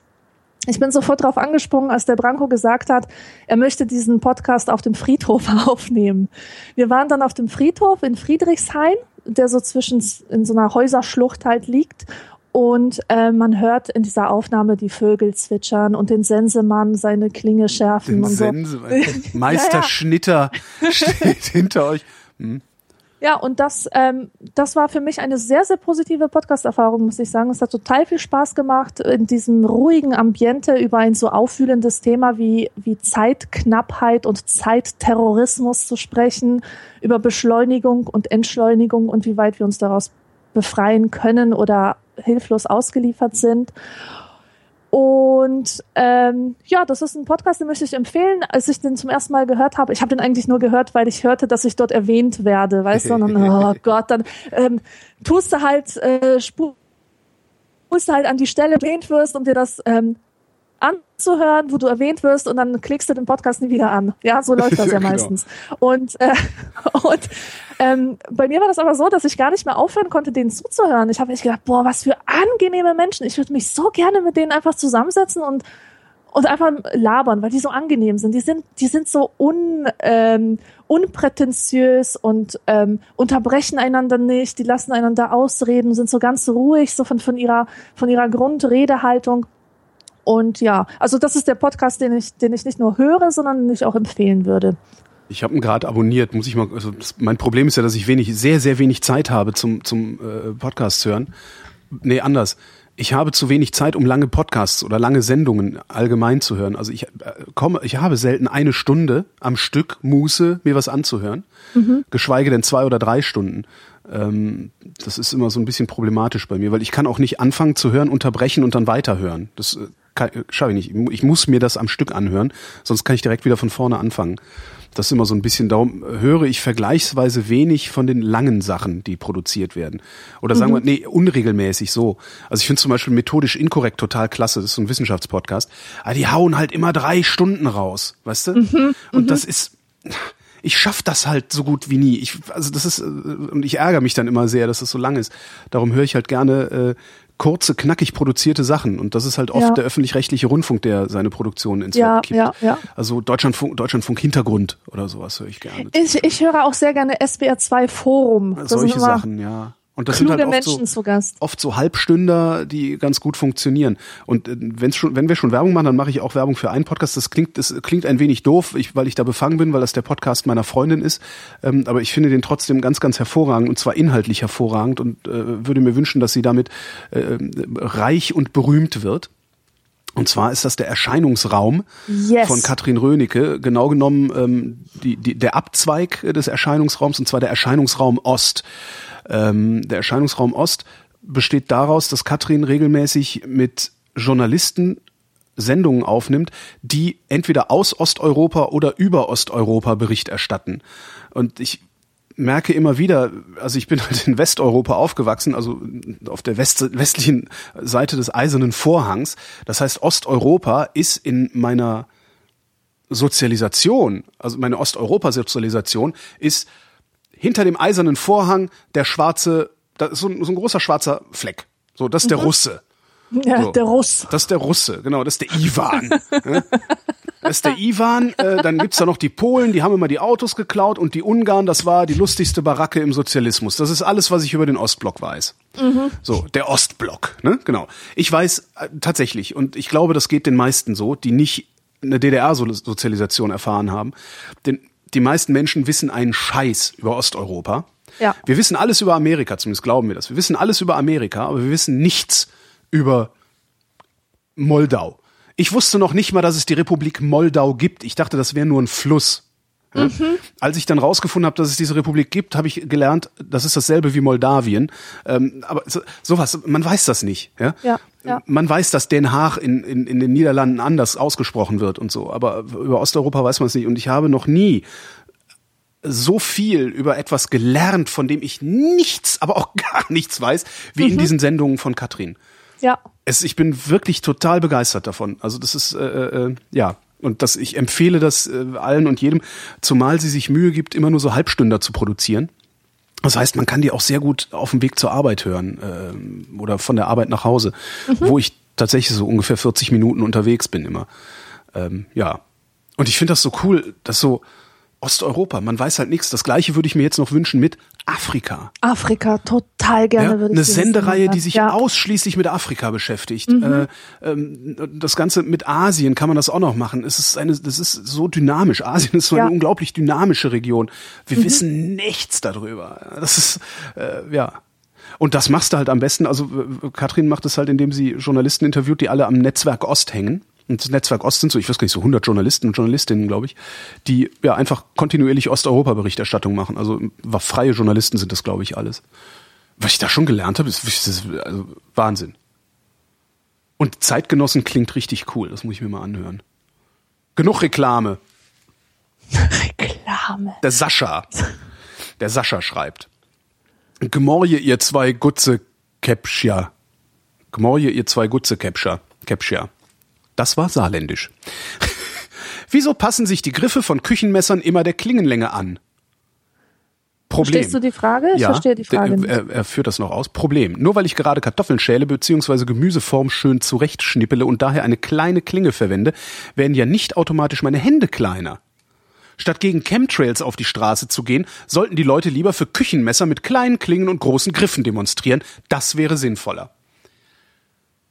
Ich bin sofort darauf angesprungen, als der Branko gesagt hat, er möchte diesen Podcast auf dem Friedhof (laughs) aufnehmen. Wir waren dann auf dem Friedhof in Friedrichshain, der so zwischen in so einer Häuserschlucht halt liegt. Und äh, man hört in dieser Aufnahme die Vögel zwitschern und den Sensemann seine Klinge schärfen Den und so. Sense, (laughs) Meister Ja, ja. Schnitter (laughs) steht hinter euch. Ja, und das, ähm, das war für mich eine sehr, sehr positive Podcast-Erfahrung, muss ich sagen. Es hat total viel Spaß gemacht, in diesem ruhigen Ambiente über ein so auffühlendes Thema wie, wie Zeitknappheit und Zeitterrorismus zu sprechen, über Beschleunigung und Entschleunigung und wie weit wir uns daraus befreien können oder hilflos ausgeliefert sind. Und ähm, ja, das ist ein Podcast, den möchte ich empfehlen. Als ich den zum ersten Mal gehört habe, ich habe den eigentlich nur gehört, weil ich hörte, dass ich dort erwähnt werde, weißt du? Und dann, (laughs) oh Gott, dann ähm, tust du halt, äh, spulst du halt an die Stelle erwähnt wirst, um dir das ähm, anzuhören, wo du erwähnt wirst und dann klickst du den Podcast nie wieder an. Ja, so läuft das ja (laughs) Genau. meistens. Und, äh, (laughs) und ähm, bei mir war das aber so, dass ich gar nicht mehr aufhören konnte, denen zuzuhören. Ich habe echt gedacht, boah, was für angenehme Menschen. Ich würde mich so gerne mit denen einfach zusammensetzen und und einfach labern, weil die so angenehm sind. Die sind, die sind so un, ähm, unprätentiös und ähm, unterbrechen einander nicht. Die lassen einander ausreden, sind so ganz ruhig, so von, von ihrer, von ihrer Grundredehaltung. Und ja, also das ist der Podcast, den ich, den ich nicht nur höre, sondern den ich auch empfehlen würde. Ich habe ihn gerade abonniert, muss ich mal. Also mein Problem ist ja, dass ich wenig, sehr, sehr wenig Zeit habe zum zum äh, Podcast hören. Nee, anders. Ich habe zu wenig Zeit, um lange Podcasts oder lange Sendungen allgemein zu hören. Also ich äh, komme, ich habe selten eine Stunde am Stück Muße, mir was anzuhören, geschweige denn zwei oder drei Stunden. Ähm, das ist immer so ein bisschen problematisch bei mir, weil ich kann auch nicht anfangen zu hören, unterbrechen und dann weiterhören. Das äh, schaffe ich nicht. Ich muss mir das am Stück anhören, sonst kann ich direkt wieder von vorne anfangen. Das ist immer so ein bisschen, darum höre ich vergleichsweise wenig von den langen Sachen, die produziert werden. Oder sagen wir, nee, unregelmäßig so. Also ich finde zum Beispiel methodisch inkorrekt total klasse, das ist so ein Wissenschaftspodcast. Aber die hauen halt immer drei Stunden raus, weißt du? Und das ist, ich schaff das halt so gut wie nie. Ich, also das ist, äh, und ich ärgere mich dann immer sehr, dass es so lang ist. Darum höre ich halt gerne äh, kurze, knackig produzierte Sachen. Und das ist halt oft Ja. der öffentlich-rechtliche Rundfunk, der seine Produktion ins Ja, Web kippt. ja, ja. Also Deutschlandfunk, Deutschlandfunk Hintergrund oder sowas höre ich gerne. Ich, ich höre auch sehr gerne SBR2 Forum. Das Solche Sachen, ja. Und das kluge sind halt oft Menschen so, oft so Halbstünder, die ganz gut funktionieren. Und äh, wenn's schon, wenn wir schon Werbung machen, dann mache ich auch Werbung für einen Podcast. Das klingt, das klingt ein wenig doof, ich, weil ich da befangen bin, weil das der Podcast meiner Freundin ist. Ähm, aber ich finde den trotzdem ganz, ganz hervorragend und zwar inhaltlich hervorragend und äh, würde mir wünschen, dass sie damit äh, reich und berühmt wird. Und zwar ist das der Erscheinungsraum Yes. von Katrin Rönecke, genau genommen ähm, die, die, der Abzweig des Erscheinungsraums, und zwar der Erscheinungsraum Ost. Ähm, der Erscheinungsraum Ost besteht daraus, dass Katrin regelmäßig mit Journalisten Sendungen aufnimmt, die entweder aus Osteuropa oder über Osteuropa Bericht erstatten. Und ich merke immer wieder, also ich bin (laughs) halt in Westeuropa aufgewachsen, also auf der West westlichen Seite des eisernen Vorhangs. Das heißt, Osteuropa ist in meiner Sozialisation, also meine Osteuropa-Sozialisation, ist hinter dem eisernen Vorhang der schwarze, da ist so ein, so ein großer schwarzer Fleck. So, das ist der Russe. Ja, So. der Russ. Das ist der Russe, genau, das ist der Ivan. (laughs) Das ist der Ivan, äh, dann gibt's da noch die Polen, die haben immer die Autos geklaut und die Ungarn, das war die lustigste Baracke im Sozialismus. Das ist alles, was ich über den Ostblock weiß. So, der Ostblock, ne? Genau. Ich weiß äh, tatsächlich, und ich glaube, das geht den meisten so, die nicht eine DDR-Sozialisation erfahren haben. Denn die meisten Menschen wissen einen Scheiß über Osteuropa. Ja. Wir wissen alles über Amerika, zumindest glauben wir das. Wir wissen alles über Amerika, aber wir wissen nichts über Moldau. Ich wusste noch nicht mal, dass es die Republik Moldau gibt. Ich dachte, das wäre nur ein Fluss. Ja? Mhm. Als ich dann rausgefunden habe, dass es diese Republik gibt, habe ich gelernt, das ist dasselbe wie Moldawien. Ähm, aber so, sowas, man weiß das nicht. Ja? Ja, ja. Man weiß, dass Den Haag in, in, in den Niederlanden anders ausgesprochen wird und so. Aber über Osteuropa weiß man es nicht. Und ich habe noch nie so viel über etwas gelernt, von dem ich nichts, aber auch (laughs) gar nichts weiß, wie mhm. in diesen Sendungen von Katrin. Ja. Es, ich bin wirklich total begeistert davon. Also das ist äh, äh, ja und das ich empfehle das äh, allen und jedem, zumal sie sich Mühe gibt, immer nur so Halbstünder zu produzieren. Das heißt, man kann die auch sehr gut auf dem Weg zur Arbeit hören äh, oder von der Arbeit nach Hause, mhm. wo ich tatsächlich so ungefähr 40 Minuten unterwegs bin immer. Ähm, ja. Und ich finde das so cool, dass so Osteuropa, man weiß halt nichts. Das gleiche würde ich mir jetzt noch wünschen mit Afrika. Afrika, total gerne ja, würde ich Eine Sendereihe, die sich ja. ausschließlich mit Afrika beschäftigt. Mhm. Äh, ähm, das Ganze mit Asien kann man das auch noch machen. Es ist eine, das ist so dynamisch. Asien ist so ja. eine unglaublich dynamische Region. Wir mhm. wissen nichts darüber. Das ist, äh, ja. Und das machst du halt am besten. Also äh, Katrin macht es halt, indem sie Journalisten interviewt, die alle am Netzwerk Ost hängen. Und das Netzwerk Ost sind so, ich weiß gar nicht, so 100 Journalisten und Journalistinnen, glaube ich, die ja einfach kontinuierlich Osteuropa-Berichterstattung machen. Also war freie Journalisten sind das, glaube ich, alles. Was ich da schon gelernt habe, ist, ist also Wahnsinn. Und Zeitgenossen klingt richtig cool, das muss ich mir mal anhören. Genug Reklame. (laughs) Reklame. Der Sascha. Der Sascha schreibt. Gmorje ihr zwei Gutze Käpscher. Gmorje ihr zwei Gutze Käpscher. Käpscher. Das war saarländisch. (laughs) Wieso passen sich die Griffe von Küchenmessern immer der Klingenlänge an? Problem. Verstehst du die Frage? Ich ja, verstehe die Frage nicht. Er, er, führt das noch aus. Problem. Nur weil ich gerade Kartoffeln schäle bzw. Gemüseform schön zurechtschnippele und daher eine kleine Klinge verwende, werden ja nicht automatisch meine Hände kleiner. Statt gegen Chemtrails auf die Straße zu gehen, sollten die Leute lieber für Küchenmesser mit kleinen Klingen und großen Griffen demonstrieren. Das wäre sinnvoller.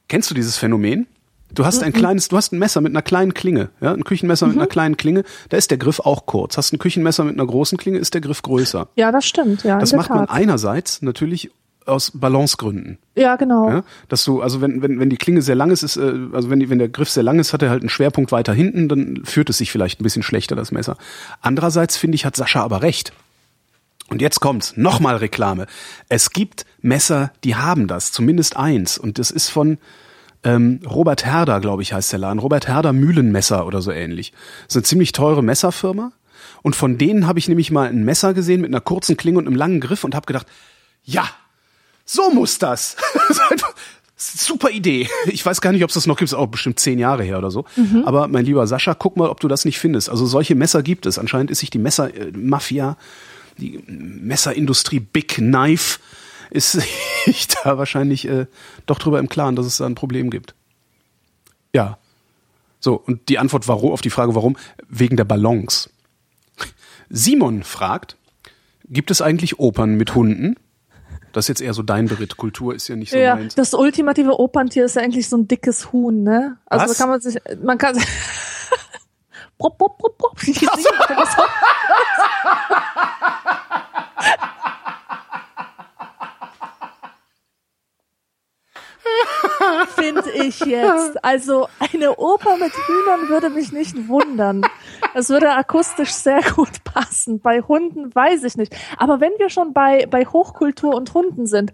Kennst du dieses Phänomen? Du hast ein mhm. kleines, du hast ein Messer mit einer kleinen Klinge, ja, ein Küchenmesser mhm. mit einer kleinen Klinge, da ist der Griff auch kurz. Hast ein Küchenmesser mit einer großen Klinge, ist der Griff größer. Ja, das stimmt, ja. Das macht Tat. man einerseits natürlich aus Balancegründen. Ja, genau. Ja, dass du, also wenn, wenn, wenn die Klinge sehr lang ist, ist äh, also wenn, die, wenn der Griff sehr lang ist, hat er halt einen Schwerpunkt weiter hinten, dann führt es sich vielleicht ein bisschen schlechter, das Messer. Andererseits finde ich, hat Sascha aber recht. Und jetzt kommt's, nochmal Reklame. Es gibt Messer, die haben das, zumindest eins. Und das ist von, ähm, Robert Herder, glaube ich, heißt der Laden. Robert Herder Mühlenmesser oder so ähnlich. Das ist eine ziemlich teure Messerfirma. Und von denen habe ich nämlich mal ein Messer gesehen mit einer kurzen Klinge und einem langen Griff und habe gedacht, ja, so muss das. (laughs) Super Idee. Ich weiß gar nicht, ob es das noch gibt, ist auch bestimmt zehn Jahre her oder so. Mhm. Aber mein lieber Sascha, guck mal, ob du das nicht findest. Also solche Messer gibt es. Anscheinend ist sich die Messermafia, die Messerindustrie Big Knife ist (laughs) sich da wahrscheinlich äh, doch drüber im Klaren, dass es da ein Problem gibt. Ja. So, und die Antwort warum, auf die Frage warum, wegen der Balance. Simon fragt, gibt es eigentlich Opern mit Hunden? Das ist jetzt eher so dein Beritt. Kultur ist ja nicht so ja, meins. Das ultimative Operntier ist ja eigentlich so ein dickes Huhn, ne? Also Was? kann man sich, man kann (laughs) prop, prop, prop, prop. (laughs) Finde ich jetzt. Also eine Oper mit Hühnern würde mich nicht wundern. Es würde akustisch sehr gut passen. Bei Hunden weiß ich nicht. Aber wenn wir schon bei, bei Hochkultur und Hunden sind,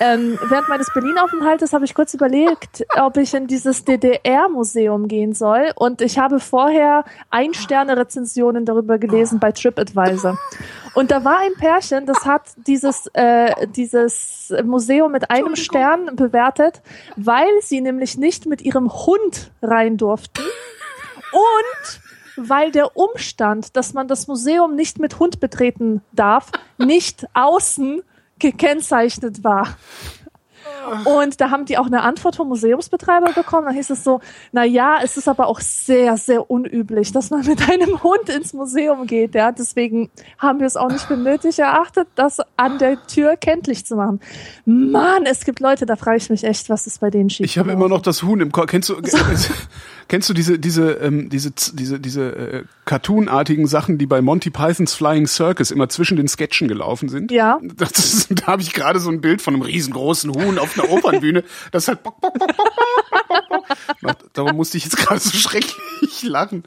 ähm, während meines Berlin-Aufenthaltes habe ich kurz überlegt, ob ich in dieses DDR-Museum gehen soll. Und ich habe vorher Ein-Sterne-Rezensionen darüber gelesen bei TripAdvisor. Und da war ein Pärchen, das hat dieses, äh, dieses Museum mit einem Stern bewertet, weil sie nämlich nicht mit ihrem Hund rein durften und weil der Umstand, dass man das Museum nicht mit Hund betreten darf, nicht außen gekennzeichnet war. Und da haben die auch eine Antwort vom Museumsbetreiber bekommen. Da hieß es so, na ja, es ist aber auch sehr, sehr unüblich, dass man mit einem Hund ins Museum geht. Ja, deswegen haben wir es auch nicht für nötig erachtet, das an der Tür kenntlich zu machen. Mann, es gibt Leute, da frage ich mich echt, was ist bei denen schief. Ich habe immer noch das Huhn im Kopf. Kennst du, so. (laughs) kennst du diese, diese, ähm, diese, diese, diese äh, Cartoon-artigen Sachen, die bei Monty Pythons Flying Circus immer zwischen den Sketchen gelaufen sind? Ja. Das da habe ich gerade so ein Bild von einem riesengroßen Huhn auf einer Opernbühne, das halt bock, bock, bock, bock, bock, Darum musste ich jetzt gerade so schrecklich lachen.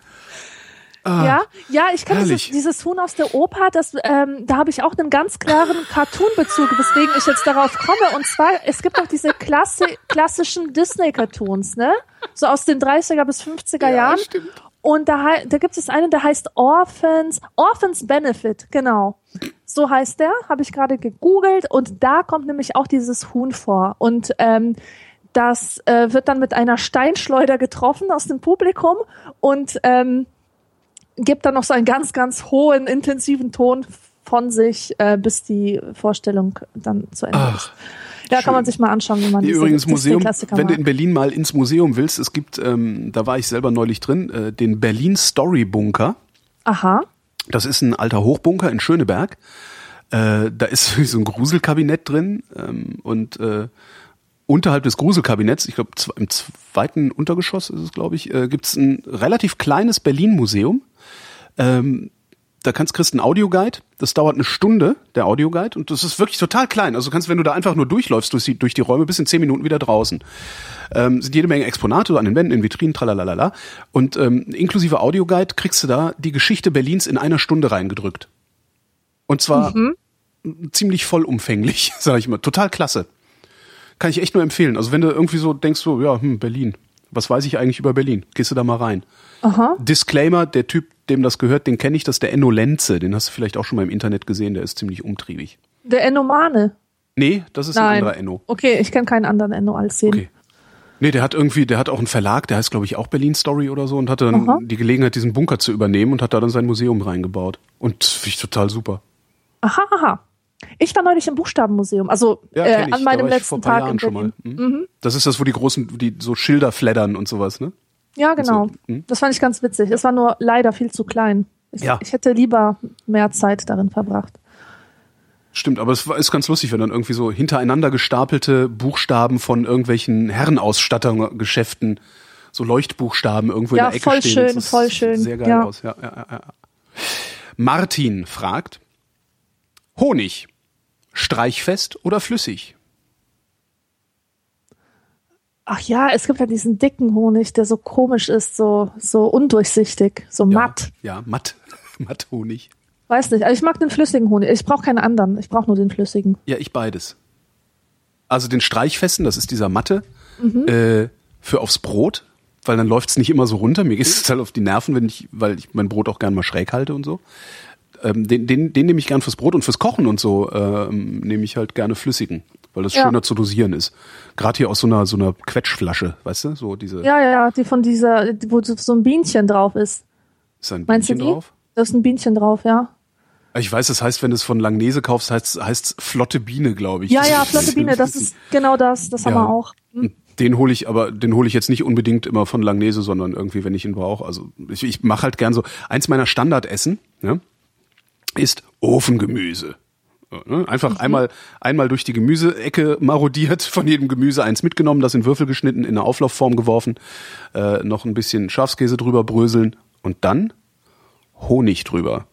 ja, ja, ich kenne dieses, dieses Huhn aus der Oper, das, ähm, da habe ich auch einen ganz klaren Cartoon-Bezug, weswegen ich jetzt darauf komme. Und zwar, es gibt auch diese Klassi klassischen Disney-Cartoons, ne? So aus den 30er bis 50er Jahren. stimmt. Und da, da gibt es einen, der heißt Orphans, Orphans Benefit, genau. So heißt der, habe ich gerade gegoogelt und da kommt nämlich auch dieses Huhn vor. Und ähm, das äh, wird dann mit einer Steinschleuder getroffen aus dem Publikum und ähm, gibt dann noch so einen ganz, ganz hohen, intensiven Ton von sich, äh, bis die Vorstellung dann zu Ende Ach, ist. Ja, kann man sich mal anschauen, wie man diese übrigens Museum, Disney-Klassiker wenn du mag. in Berlin mal ins Museum willst, es gibt, ähm, da war ich selber neulich drin, äh, den Berlin Story Bunker. Aha. Das ist ein alter Hochbunker in Schöneberg. Äh, da ist (laughs) so ein Gruselkabinett drin ähm, und äh, unterhalb des Gruselkabinetts, ich glaube im zweiten Untergeschoss ist es, glaube ich, äh, gibt es ein relativ kleines Berlin-Museum. Ähm, da kannst kriegst einen Audioguide. Das dauert eine Stunde, der Audioguide, und das ist wirklich total klein. Also du kannst, wenn du da einfach nur durchläufst durch die, durch die Räume, bis in zehn Minuten wieder draußen. Ähm, sind jede Menge Exponate an den Wänden, in Vitrinen, tralalala. Und ähm, inklusive Audioguide kriegst du da die Geschichte Berlins in einer Stunde reingedrückt. Und zwar ziemlich vollumfänglich, (laughs) sage ich mal. Total klasse. Kann ich echt nur empfehlen. Also wenn du irgendwie so denkst, so, ja, hm, Berlin. Was weiß ich eigentlich über Berlin? Gehst du da mal rein. Aha. Disclaimer, der Typ, dem das gehört, den kenne ich, das ist der Enno Lenze. Den hast du vielleicht auch schon mal im Internet gesehen, der ist ziemlich umtriebig. Der Ennomane. Nee, das ist ein Nein. anderer Enno. Okay, ich kenne keinen anderen Enno als den. Okay. Nee, der hat irgendwie, der hat auch einen Verlag, der heißt, glaube ich, auch Berlin Story oder so und hatte dann Aha. die Gelegenheit, diesen Bunker zu übernehmen und hat da dann sein Museum reingebaut. Und das finde ich total super. Aha, aha. Ich war neulich im Buchstabenmuseum, also Ja, äh, an meinem letzten ein Tag in Jahren schon Berlin. mal. Mhm. Das ist das, wo die großen, die so Schilder flattern und sowas, ne? Ja, genau. so, hm? Das fand ich ganz witzig. Es war nur leider viel zu klein. Ich, Ja. ich hätte lieber mehr Zeit darin verbracht. Stimmt, aber es war- ist ganz lustig, wenn dann irgendwie so hintereinander gestapelte Buchstaben von irgendwelchen Herrenausstattergeschäften, so Leuchtbuchstaben irgendwo Ja, in der Ecke voll stehen. schön, voll schön, Sehr geil ja. aus, ja, ja, ja. Martin fragt, Honig, streichfest oder flüssig? Ach ja, es gibt ja diesen dicken Honig, der so komisch ist, so, so undurchsichtig, so matt. Ja, matt. (laughs) matt Honig. Weiß nicht. Also ich mag den flüssigen Honig. Ich brauche keine anderen. Ich brauche nur den flüssigen. Ja, ich beides. Also den Streichfesten, das ist dieser Matte, Mhm. äh, für aufs Brot, weil dann läuft's nicht immer so runter. Mir geht es total auf die Nerven, wenn ich, weil ich mein Brot auch gern mal schräg halte und so. Ähm, den, den, den nehme ich gern fürs Brot und fürs Kochen und so ähm, nehme ich halt gerne flüssigen, weil das Ja. schöner zu dosieren ist. Gerade hier aus so einer so einer Quetschflasche, weißt du, so diese. Ja, ja, ja, die von dieser, wo so ein Bienchen drauf ist. Ist da ein Meinst du Bienchen die? drauf? Da ist ein Bienchen drauf, ja. Ich weiß, das heißt, wenn du es von Langnese kaufst, heißt heißt's flotte Biene, glaube ich. Ja, ja, flotte Biene, das ist genau das. Das haben Ja. wir auch. Und Den hole ich, aber den hole ich jetzt nicht unbedingt immer von Langnese, sondern irgendwie, wenn ich ihn brauche. Also ich, ich mache halt gern so. Eins meiner Standardessen ja, ist Ofengemüse. Ja, ne? Einfach einmal einmal durch die Gemüseecke marodiert, von jedem Gemüse eins mitgenommen, das in Würfel geschnitten, in eine Auflaufform geworfen, äh, noch ein bisschen Schafskäse drüber bröseln und dann Honig drüber.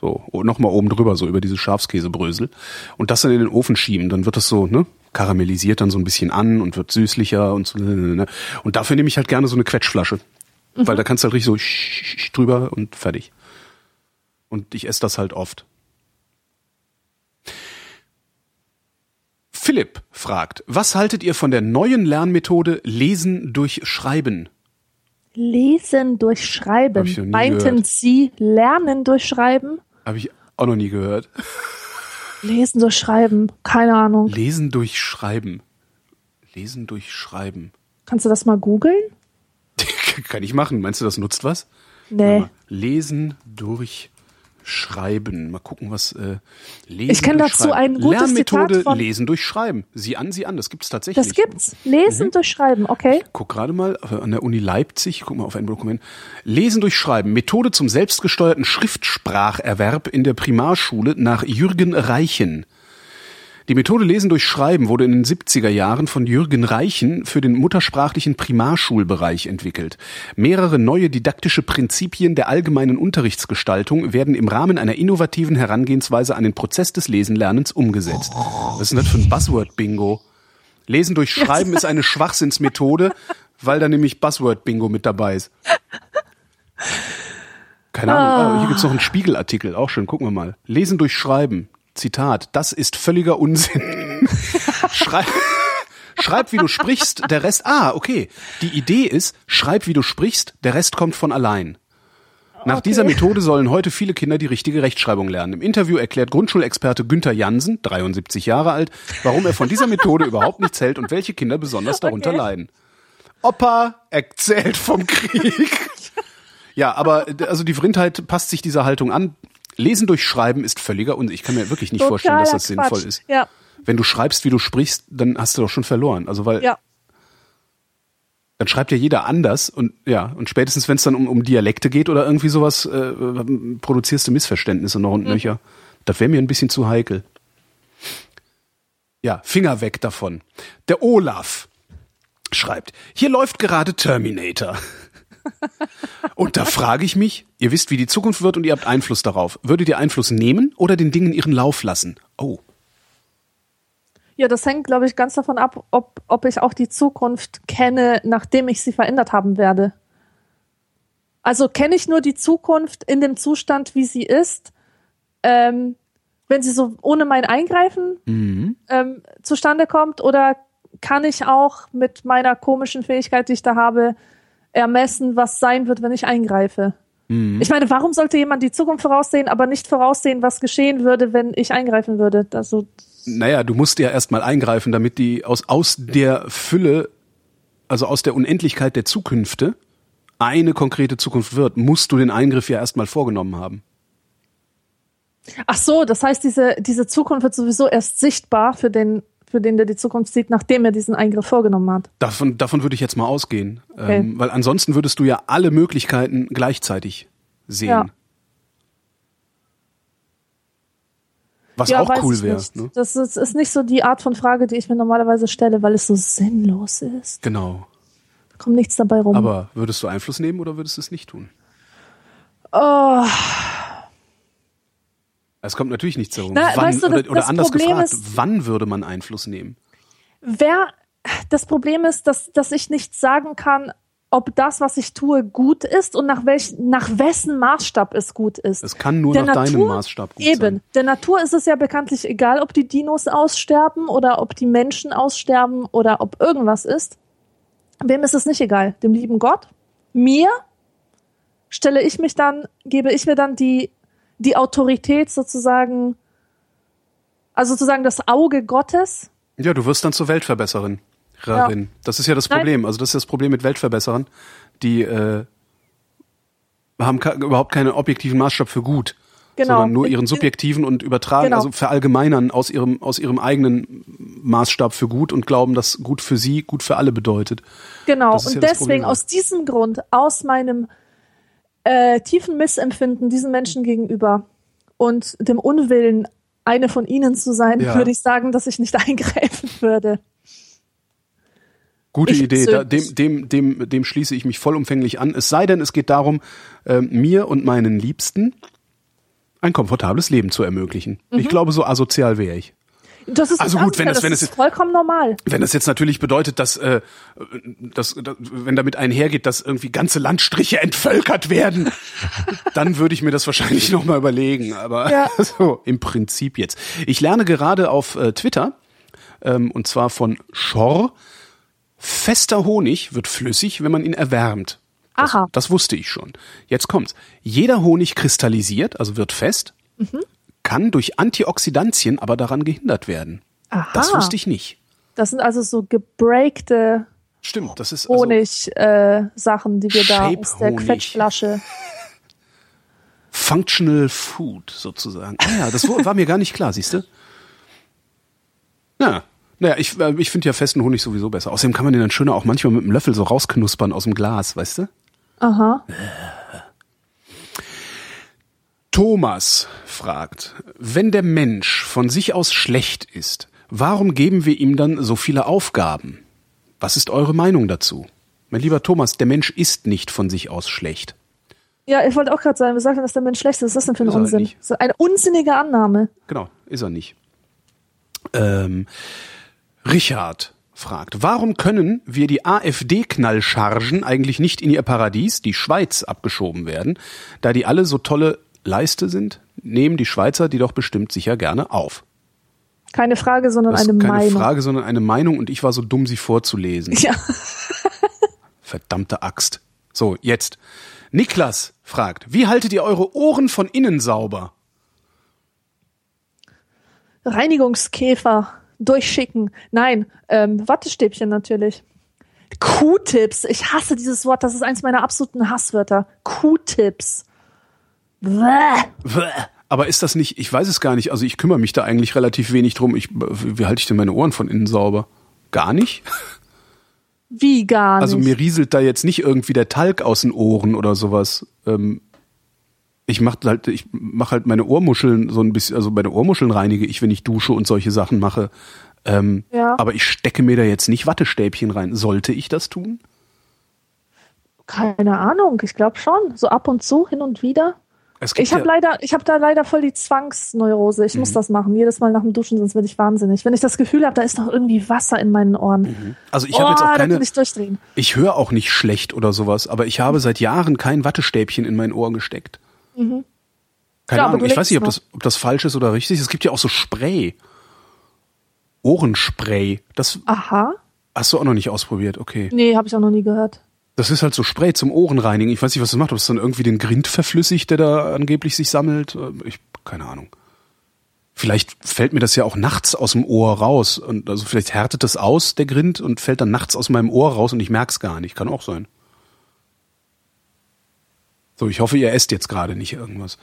So, nochmal oben drüber, so über diese Schafskäsebrösel. Und das dann in den Ofen schieben. Dann wird das so, ne, karamellisiert dann so ein bisschen an und wird süßlicher und so. Ne. Und dafür nehme ich halt gerne so eine Quetschflasche. Weil da kannst du halt richtig so drüber und fertig. Und ich esse das halt oft. Philipp fragt, was haltet ihr von der neuen Lernmethode Lesen durch Schreiben? Lesen durch Schreiben. Meinten gehört. Sie Lernen durch Schreiben? Habe ich auch noch nie gehört. Lesen durch Schreiben. Keine Ahnung. Lesen durch Schreiben. Lesen durch Schreiben. Kannst du das mal googeln? (laughs) Kann ich machen. Meinst du, das nutzt was? Nee. Lesen durch Schreiben. Mal gucken, was äh, Lesen Ich kenn durch dazu ein gutes Lernmethode Zitat von- Lesen durch Schreiben. Sieh an, sieh an, das gibt's tatsächlich. Das gibt's. Lesen durch Schreiben, okay? Guck gerade mal äh, an der Uni Leipzig, guck mal auf ein Dokument. Lesen durch Schreiben. Methode zum selbstgesteuerten Schriftspracherwerb in der Primarschule nach Jürgen Reichen. Die Methode Lesen durch Schreiben wurde in den 70er Jahren von Jürgen Reichen für den muttersprachlichen Primarschulbereich entwickelt. Mehrere neue didaktische Prinzipien der allgemeinen Unterrichtsgestaltung werden im Rahmen einer innovativen Herangehensweise an den Prozess des Lesenlernens umgesetzt. Was ist denn das für ein Buzzword-Bingo? Lesen durch Schreiben ist eine Schwachsinnsmethode. weil da nämlich Buzzword-Bingo mit dabei ist. Keine Ahnung. Ah. hier gibt's noch einen Spiegelartikel, auch schön. Gucken wir mal. Lesen durch Schreiben. Zitat. Das ist völliger Unsinn. (laughs) Schrei schreib, wie du sprichst, der Rest. Ah, okay. Die Idee ist, schreib, wie du sprichst, der Rest kommt von allein. Nach okay. dieser Methode sollen heute viele Kinder die richtige Rechtschreibung lernen. Im Interview erklärt Grundschulexperte Günther Jansen, 73 Jahre alt, warum er von dieser Methode überhaupt nichts hält und welche Kinder besonders darunter okay. leiden. Opa erzählt vom Krieg. Ja, aber also die Vrindheit passt sich dieser Haltung an. Lesen durch Schreiben ist völliger Unsinn. Ich kann mir wirklich nicht Totaler vorstellen, dass das Quatsch. sinnvoll ist. Ja. Wenn du schreibst, wie du sprichst, dann hast du doch schon verloren. Also weil ja. dann schreibt ja jeder anders und ja und spätestens wenn es dann um, um Dialekte geht oder irgendwie sowas, äh, produzierst du Missverständnisse noch und mhm. nöcher. Das wäre mir ein bisschen zu heikel. Ja, Finger weg davon. Der Olaf schreibt, hier läuft gerade Terminator. Und da frage ich mich, ihr wisst, wie die Zukunft wird und ihr habt Einfluss darauf. Würdet ihr Einfluss nehmen oder den Dingen ihren Lauf lassen? Oh. Ja, das hängt, glaube ich, ganz davon ab, ob, ob ich auch die Zukunft kenne, nachdem ich sie verändert haben werde. Also kenne ich nur die Zukunft in dem Zustand, wie sie ist, ähm, wenn sie so ohne mein Eingreifen mhm. ähm, zustande kommt, oder kann ich auch mit meiner komischen Fähigkeit, die ich da habe, ermessen, was sein wird, wenn ich eingreife. Mhm. Ich meine, warum sollte jemand die Zukunft voraussehen, aber nicht voraussehen, was geschehen würde, wenn ich eingreifen würde? Also, naja, du musst ja erstmal eingreifen, damit die aus, aus der Fülle, also aus der Unendlichkeit der Zukünfte, eine konkrete Zukunft wird, musst du den Eingriff ja erstmal vorgenommen haben. Ach so, das heißt, diese, diese Zukunft wird sowieso erst sichtbar für den für den der die Zukunft sieht, nachdem er diesen Eingriff vorgenommen hat. Davon, davon würde ich jetzt mal ausgehen. Okay. Ähm, weil ansonsten würdest du ja alle Möglichkeiten gleichzeitig sehen. Ja. Was ja, auch cool wäre. Ne? Das ist, ist, nicht so die Art von Frage, die ich mir normalerweise stelle, weil es so sinnlos ist. Genau. Da kommt nichts dabei rum. Aber würdest du Einfluss nehmen oder würdest du es nicht tun? Oh. Es kommt natürlich nicht darum. Na, wann, weißt du, das, oder, oder anders Problem gefragt, ist, wann würde man Einfluss nehmen? Wer, das Problem ist, dass, dass ich nicht sagen kann, ob das, was ich tue, gut ist und nach, welch, nach wessen Maßstab es gut ist. Es kann nur der nach Natur, deinem Maßstab gut eben, sein. Eben. Der Natur ist es ja bekanntlich egal, ob die Dinos aussterben oder ob die Menschen aussterben oder ob irgendwas ist. Wem ist es nicht egal? Dem lieben Gott? Mir? Stelle ich mich dann, gebe ich mir dann die die Autorität sozusagen, also sozusagen das Auge Gottes. Ja, du wirst dann zur Weltverbesserin. Ja. Das ist ja das Problem. Nein. Also das ist das Problem mit Weltverbesserern. Die äh, haben überhaupt keinen objektiven Maßstab für gut. Genau. Sondern nur ihren subjektiven und übertragen, genau. also verallgemeinern aus ihrem, aus ihrem eigenen Maßstab für gut und glauben, dass gut für sie gut für alle bedeutet. Genau. Und ja deswegen aus diesem Grund, aus meinem äh, tiefen Missempfinden diesen Menschen gegenüber und dem Unwillen, eine von ihnen zu sein, ja. würde ich sagen, dass ich nicht (laughs) eingreifen würde. Gute ich Idee, da, dem, dem, dem, dem schließe ich mich vollumfänglich an. Es sei denn, es geht darum, äh, mir und meinen Liebsten ein komfortables Leben zu ermöglichen. Mhm. Ich glaube, so asozial wäre ich. Das ist also gut, wenn das, wenn das ist vollkommen normal. Wenn das jetzt natürlich bedeutet, dass, äh, dass, dass wenn damit einhergeht, dass irgendwie ganze Landstriche entvölkert werden, (laughs) dann würde ich mir das wahrscheinlich noch mal überlegen. Aber ja. (laughs) so im Prinzip jetzt. Ich lerne gerade auf äh, Twitter ähm, und zwar von Schor. Fester Honig wird flüssig, wenn man ihn erwärmt. Das, Aha. das wusste ich schon. Jetzt kommt's. Jeder Honig kristallisiert, also wird fest. Mhm kann durch Antioxidantien aber daran gehindert werden. Aha. Das wusste ich nicht. Das sind also so gebreakte Stimmt, das ist also Honig-Sachen, äh, die wir da aus der Quetschflasche. (laughs) Functional Food sozusagen. Ah ja, das war mir gar nicht klar, siehst du? Ja, naja, ich, äh, ich finde ja festen Honig sowieso besser. Außerdem kann man den dann schöner auch manchmal mit einem Löffel so rausknuspern aus dem Glas, weißt du? Aha. Thomas fragt, wenn der Mensch von sich aus schlecht ist, warum geben wir ihm dann so viele Aufgaben? Was ist eure Meinung dazu? Mein lieber Thomas, der Mensch ist nicht von sich aus schlecht. Ja, ich wollte auch gerade sagen, wir sagen, dass der Mensch schlecht ist. Was ist das denn für ein ist Unsinn? Ist eine unsinnige Annahme. Genau, ist er nicht. Ähm, Richard fragt, warum können wir die AfD-Knallchargen eigentlich nicht in ihr Paradies, die Schweiz, abgeschoben werden, da die alle so tolle Leiste sind? Nehmen die Schweizer die doch bestimmt sicher gerne auf. Keine Frage, sondern eine keine Meinung. Frage, sondern eine Meinung und ich war so dumm, sie vorzulesen. Ja. Verdammte Axt. So, jetzt. Niklas fragt, wie haltet ihr eure Ohren von innen sauber? Reinigungskäfer durchschicken. Nein, ähm, Wattestäbchen natürlich. Q-Tips. Ich hasse dieses Wort. Das ist eins meiner absoluten Hasswörter. Q-Tips. Aber ist das nicht, ich weiß es gar nicht, also ich kümmere mich da eigentlich relativ wenig drum. Ich, wie halte ich denn meine Ohren von innen sauber? Gar nicht? Wie gar Also nicht. mir rieselt da jetzt nicht irgendwie der Talg aus den Ohren oder sowas. Ähm, ich mach halt, ich mach halt meine Ohrmuscheln so ein bisschen, also meine Ohrmuscheln reinige ich, wenn ich dusche und solche Sachen mache. Ähm, Ja. Aber ich stecke mir da jetzt nicht Wattestäbchen rein. Sollte ich das tun? Keine Ahnung. Ich glaube schon. So ab und zu, hin und wieder. Ich habe ja, leider, ich habe da leider voll die Zwangsneurose. Ich Mhm. muss das machen. Jedes Mal nach dem Duschen, sonst werde ich wahnsinnig. Wenn ich das Gefühl habe, da ist noch irgendwie Wasser in meinen Ohren. also ich oh, habe jetzt auch da keine, ich durchdrehen. ich höre auch nicht schlecht oder sowas, aber ich habe seit Jahren kein Wattestäbchen in mein Ohr gesteckt. Keine Mhm. Ja, aber Ahnung, ich weiß nicht, ob das, ob das falsch ist oder richtig. Es gibt ja auch so Spray. Ohrenspray. Das Aha. hast du auch noch nicht ausprobiert, okay. Nee, habe ich auch noch nie gehört. Das ist halt so Spray zum Ohrenreinigen. Ich weiß nicht, was das macht. Ob es dann irgendwie den Grind verflüssigt, der da angeblich sich sammelt. Äh, Ich, keine Ahnung. Vielleicht fällt mir das ja auch nachts aus dem Ohr raus. Und also vielleicht härtet das aus, der Grind, und fällt dann nachts aus meinem Ohr raus und ich merk's gar nicht. Kann auch sein. So, ich hoffe, ihr esst jetzt gerade nicht irgendwas.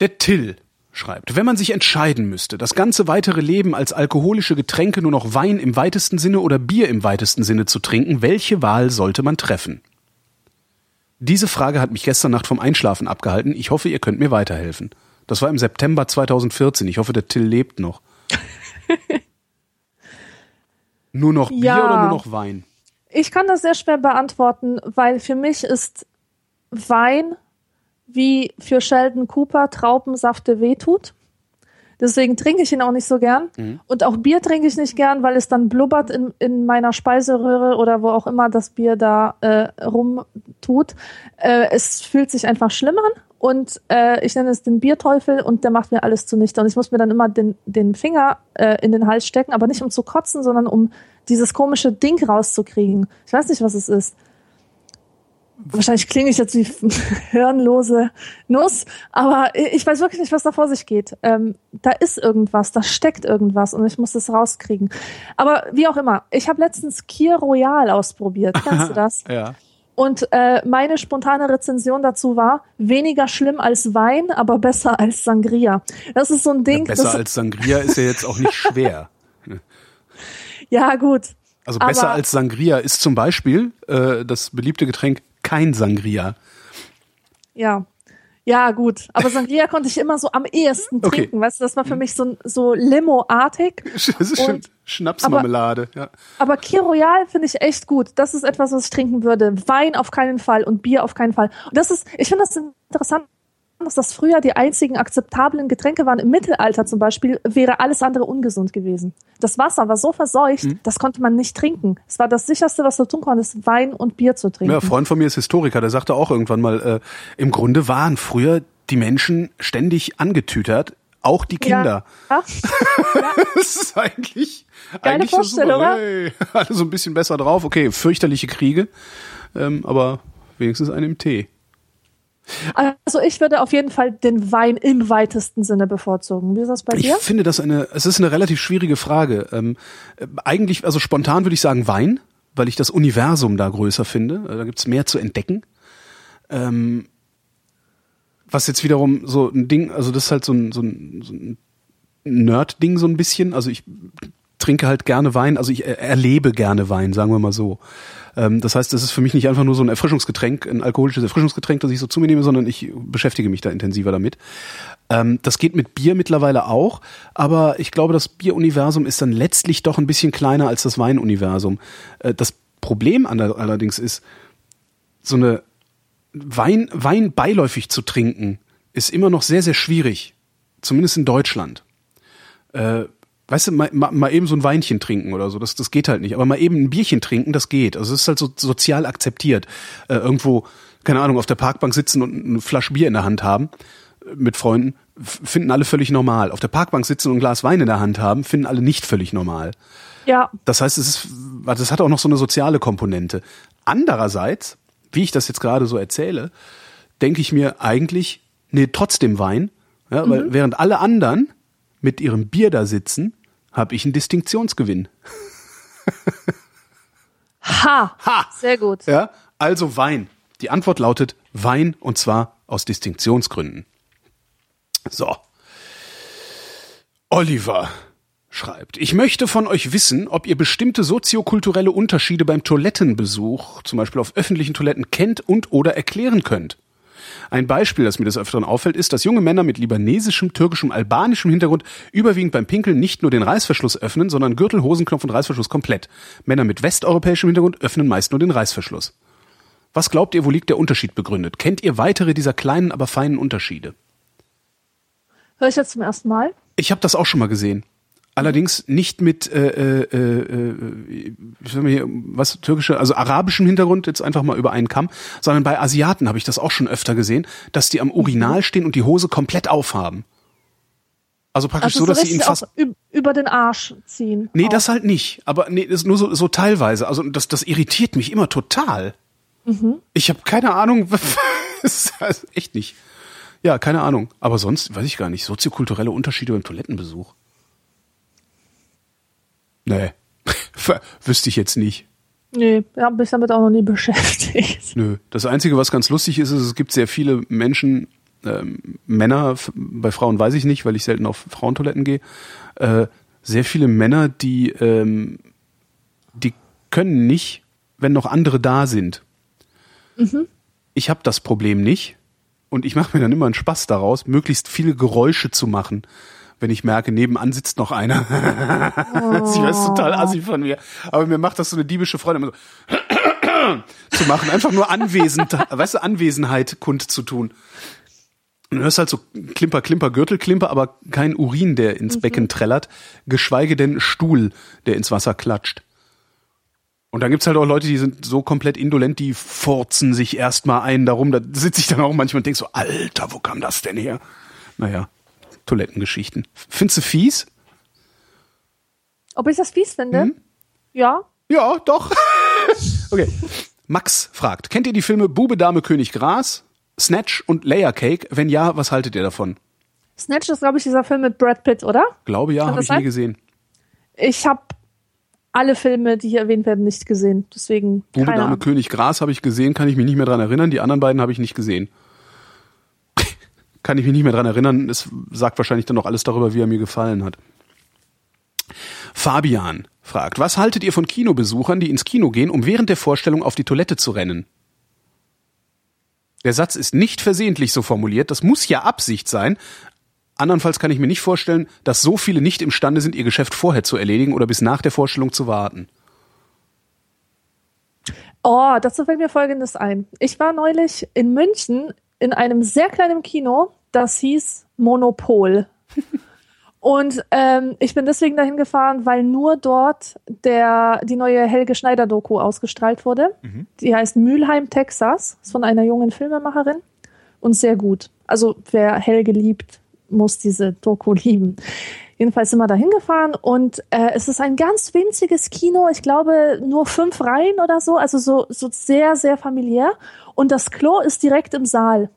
Der Till schreibt, wenn man sich entscheiden müsste, das ganze weitere Leben als alkoholische Getränke nur noch Wein im weitesten Sinne oder Bier im weitesten Sinne zu trinken, welche Wahl sollte man treffen? Diese Frage hat mich gestern Nacht vom Einschlafen abgehalten. Ich hoffe, ihr könnt mir weiterhelfen. Das war im September 2014. Ich hoffe, der Till lebt noch. (laughs) nur noch Bier Ja. oder nur noch Wein? Ich kann das sehr schwer beantworten, weil für mich ist Wein wie für Sheldon Cooper Traubensäfte wehtut. Deswegen trinke ich ihn auch nicht so gern. Und auch Bier trinke ich nicht gern, weil es dann blubbert in, in meiner Speiseröhre oder wo auch immer das Bier da äh, rumtut. Äh, es fühlt sich einfach schlimm an und äh, ich nenne es den Bierteufel und der macht mir alles zunichte. Und ich muss mir dann immer den, den Finger äh, in den Hals stecken, aber nicht um zu kotzen, sondern um dieses komische Ding rauszukriegen. Ich weiß nicht, was es ist. Wahrscheinlich klinge ich jetzt wie (laughs) hirnlose Nuss, aber ich weiß wirklich nicht, was da vor sich geht. Ähm, da ist irgendwas, da steckt irgendwas und ich muss das rauskriegen. Aber wie auch immer, ich habe letztens Kier Royal ausprobiert. (laughs) Kennst du das? Ja. Und äh, meine spontane Rezension dazu war, weniger schlimm als Wein, aber besser als Sangria. Das ist so ein Ding. Besser das, als Sangria ist ja jetzt auch nicht schwer. (laughs) ja, gut. Also besser Aber- als Sangria ist zum Beispiel äh, das beliebte Getränk kein Sangria. Ja. Ja, gut. Aber Sangria (laughs) konnte ich immer so am ehesten Okay. trinken. Weißt du, das war für mich so, so Limo-artig. (laughs) Das ist stimmt. Schnapsmarmelade. Ja. Aber Kir Royal finde ich echt gut. Das ist etwas, was ich trinken würde. Wein auf keinen Fall und Bier auf keinen Fall. Und das ist, ich finde das interessant, dass das früher die einzigen akzeptablen Getränke waren. Im Mittelalter zum Beispiel wäre alles andere ungesund gewesen. Das Wasser war so verseucht, Mhm. das konnte man nicht trinken. Es war das sicherste, was du tun konntest, Wein und Bier zu trinken. Ja, ein Freund von mir ist Historiker, der sagte auch irgendwann mal, äh, im Grunde waren früher die Menschen ständig angetütert, auch die Kinder. Ja. (laughs) Das ist eigentlich, Geile eigentlich Vorstellung, super. oder? Hey, (laughs) alle so ein bisschen besser drauf. Okay, fürchterliche Kriege, ähm, aber wenigstens einen im Tee. Also ich würde auf jeden Fall den Wein im weitesten Sinne bevorzugen. Wie ist das bei Ich dir? finde das eine, es ist eine relativ schwierige Frage. Ähm, äh, eigentlich, also spontan würde ich sagen Wein, weil ich das Universum da größer finde. Äh, Da gibt's mehr zu entdecken. Ähm, was jetzt wiederum so ein Ding, also das ist halt so ein, so ein, so ein Nerd-Ding so ein bisschen. Also ich trinke halt gerne Wein, also ich er- erlebe gerne Wein, sagen wir mal so. Ähm, das heißt, das ist für mich nicht einfach nur so ein Erfrischungsgetränk, ein alkoholisches Erfrischungsgetränk, das ich so zu mir nehme, sondern ich beschäftige mich da intensiver damit. Ähm, das geht mit Bier mittlerweile auch, aber ich glaube, das Bieruniversum ist dann letztlich doch ein bisschen kleiner als das Weinuniversum. Äh, das Problem allerdings ist, so eine Wein, Wein beiläufig zu trinken, ist immer noch sehr, sehr schwierig. Zumindest in Deutschland. Äh, weißt du, mal, mal, eben so ein Weinchen trinken oder so, das, das geht halt nicht. Aber mal eben ein Bierchen trinken, das geht. Also es ist halt so sozial akzeptiert. Äh, irgendwo, keine Ahnung, auf der Parkbank sitzen und eine Flasche Bier in der Hand haben äh, mit Freunden, finden alle völlig normal. Auf der Parkbank sitzen und ein Glas Wein in der Hand haben, finden alle nicht völlig normal. Ja, Das heißt, es ist, das hat auch noch so eine soziale Komponente. Andererseits, wie ich das jetzt gerade so erzähle, denke ich mir eigentlich, nee, trotzdem Wein, ja, weil während alle anderen mit ihrem Bier da sitzen, habe ich einen Distinktionsgewinn. ha, Ha! sehr gut. Ja, also Wein. Die Antwort lautet Wein und zwar aus Distinktionsgründen. So. Oliver schreibt, ich möchte von euch wissen, ob ihr bestimmte soziokulturelle Unterschiede beim Toilettenbesuch, zum Beispiel auf öffentlichen Toiletten, kennt und oder erklären könnt. Ein Beispiel, das mir des Öfteren auffällt, ist, dass junge Männer mit libanesischem, türkischem, albanischem Hintergrund überwiegend beim Pinkeln nicht nur den Reißverschluss öffnen, sondern Gürtel, Hosenknopf und Reißverschluss komplett. Männer mit westeuropäischem Hintergrund öffnen meist nur den Reißverschluss. Was glaubt ihr, wo liegt der Unterschied begründet? Kennt ihr weitere dieser kleinen, aber feinen Unterschiede? Hör ich jetzt zum ersten Mal? Ich habe das auch schon mal gesehen. Allerdings nicht mit äh, äh, äh, ich sag mal hier, was türkische, also arabischem Hintergrund jetzt einfach mal über einen Kamm, sondern bei Asiaten habe ich das auch schon öfter gesehen, dass die am Urinal stehen und die Hose komplett aufhaben. Also praktisch Also so, dass sie ihn fast über den Arsch ziehen. Nee, Auch. das halt nicht. Aber nee, das ist nur so, so teilweise. Also das, das irritiert mich immer total. Ich habe keine Ahnung. (laughs) also echt nicht. Ja, keine Ahnung. Aber sonst weiß ich gar nicht. Soziokulturelle Unterschiede beim Toilettenbesuch. Nee. (laughs) Wüsste ich jetzt nicht. Nee, ich habe mich damit auch noch nie (laughs) beschäftigt. Nö. Das Einzige, was ganz lustig ist, ist, es gibt sehr viele Menschen, ähm, Männer, bei Frauen weiß ich nicht, weil ich selten auf Frauentoiletten gehe, äh, sehr viele Männer, die, ähm, die können nicht, wenn noch andere da sind. Ich habe das Problem nicht und ich mache mir dann immer einen Spaß daraus, möglichst viele Geräusche zu machen, wenn ich merke, nebenan sitzt noch einer. (laughs) ich weiß total assi von mir, aber mir macht das so eine diebische Freude, immer so (clears throat) zu machen, einfach nur anwesend, weißt du, Anwesenheit kundzutun. Und du hörst halt so Klimper, Klimper, Gürtelklimper, aber kein Urin, der ins Becken trällert, geschweige denn Stuhl, der ins Wasser klatscht. Und dann gibt's halt auch Leute, die sind so komplett indolent, die furzen sich erstmal ein darum. Da sitze ich dann auch manchmal und denk so, Alter, wo kam das denn her? Naja, Toilettengeschichten. Findest du fies? Ob ich das fies finde? Hm? Ja. Ja, doch. (laughs) okay. Max fragt, kennt ihr die Filme Bube, Dame, König, Gras, Snatch und Layer Cake? Wenn ja, was haltet ihr davon? Snatch ist, glaube ich, dieser Film mit Brad Pitt, oder? Glaube ja, habe ich nie sein? gesehen. Ich habe alle Filme, die hier erwähnt werden, nicht gesehen. Deswegen Bube, Dame. König, Gras habe ich gesehen, kann ich mich nicht mehr dran erinnern. Die anderen beiden habe ich nicht gesehen. Kann ich mich nicht mehr dran erinnern. Es sagt wahrscheinlich dann noch alles darüber, wie er mir gefallen hat. Fabian fragt, was haltet ihr von Kinobesuchern, die ins Kino gehen, um während der Vorstellung auf die Toilette zu rennen? Der Satz ist nicht versehentlich so formuliert, das muss ja Absicht sein. Andernfalls kann ich mir nicht vorstellen, dass so viele nicht imstande sind, ihr Geschäft vorher zu erledigen oder bis nach der Vorstellung zu warten. Oh, dazu fällt mir Folgendes ein. Ich war neulich in München in einem sehr kleinen Kino, das hieß Monopol. Und ähm, ich bin deswegen dahin gefahren, weil nur dort der, die neue Helge Schneider-Doku ausgestrahlt wurde. Die heißt Mülheim, Texas. Ist von einer jungen Filmemacherin und sehr gut. Also wer Helge liebt, muss diese Doku (laughs) lieben. Jedenfalls sind wir da hingefahren und äh, es ist ein ganz winziges Kino, ich glaube nur fünf Reihen oder so, also so, so sehr, sehr familiär. Und das Klo ist direkt im Saal.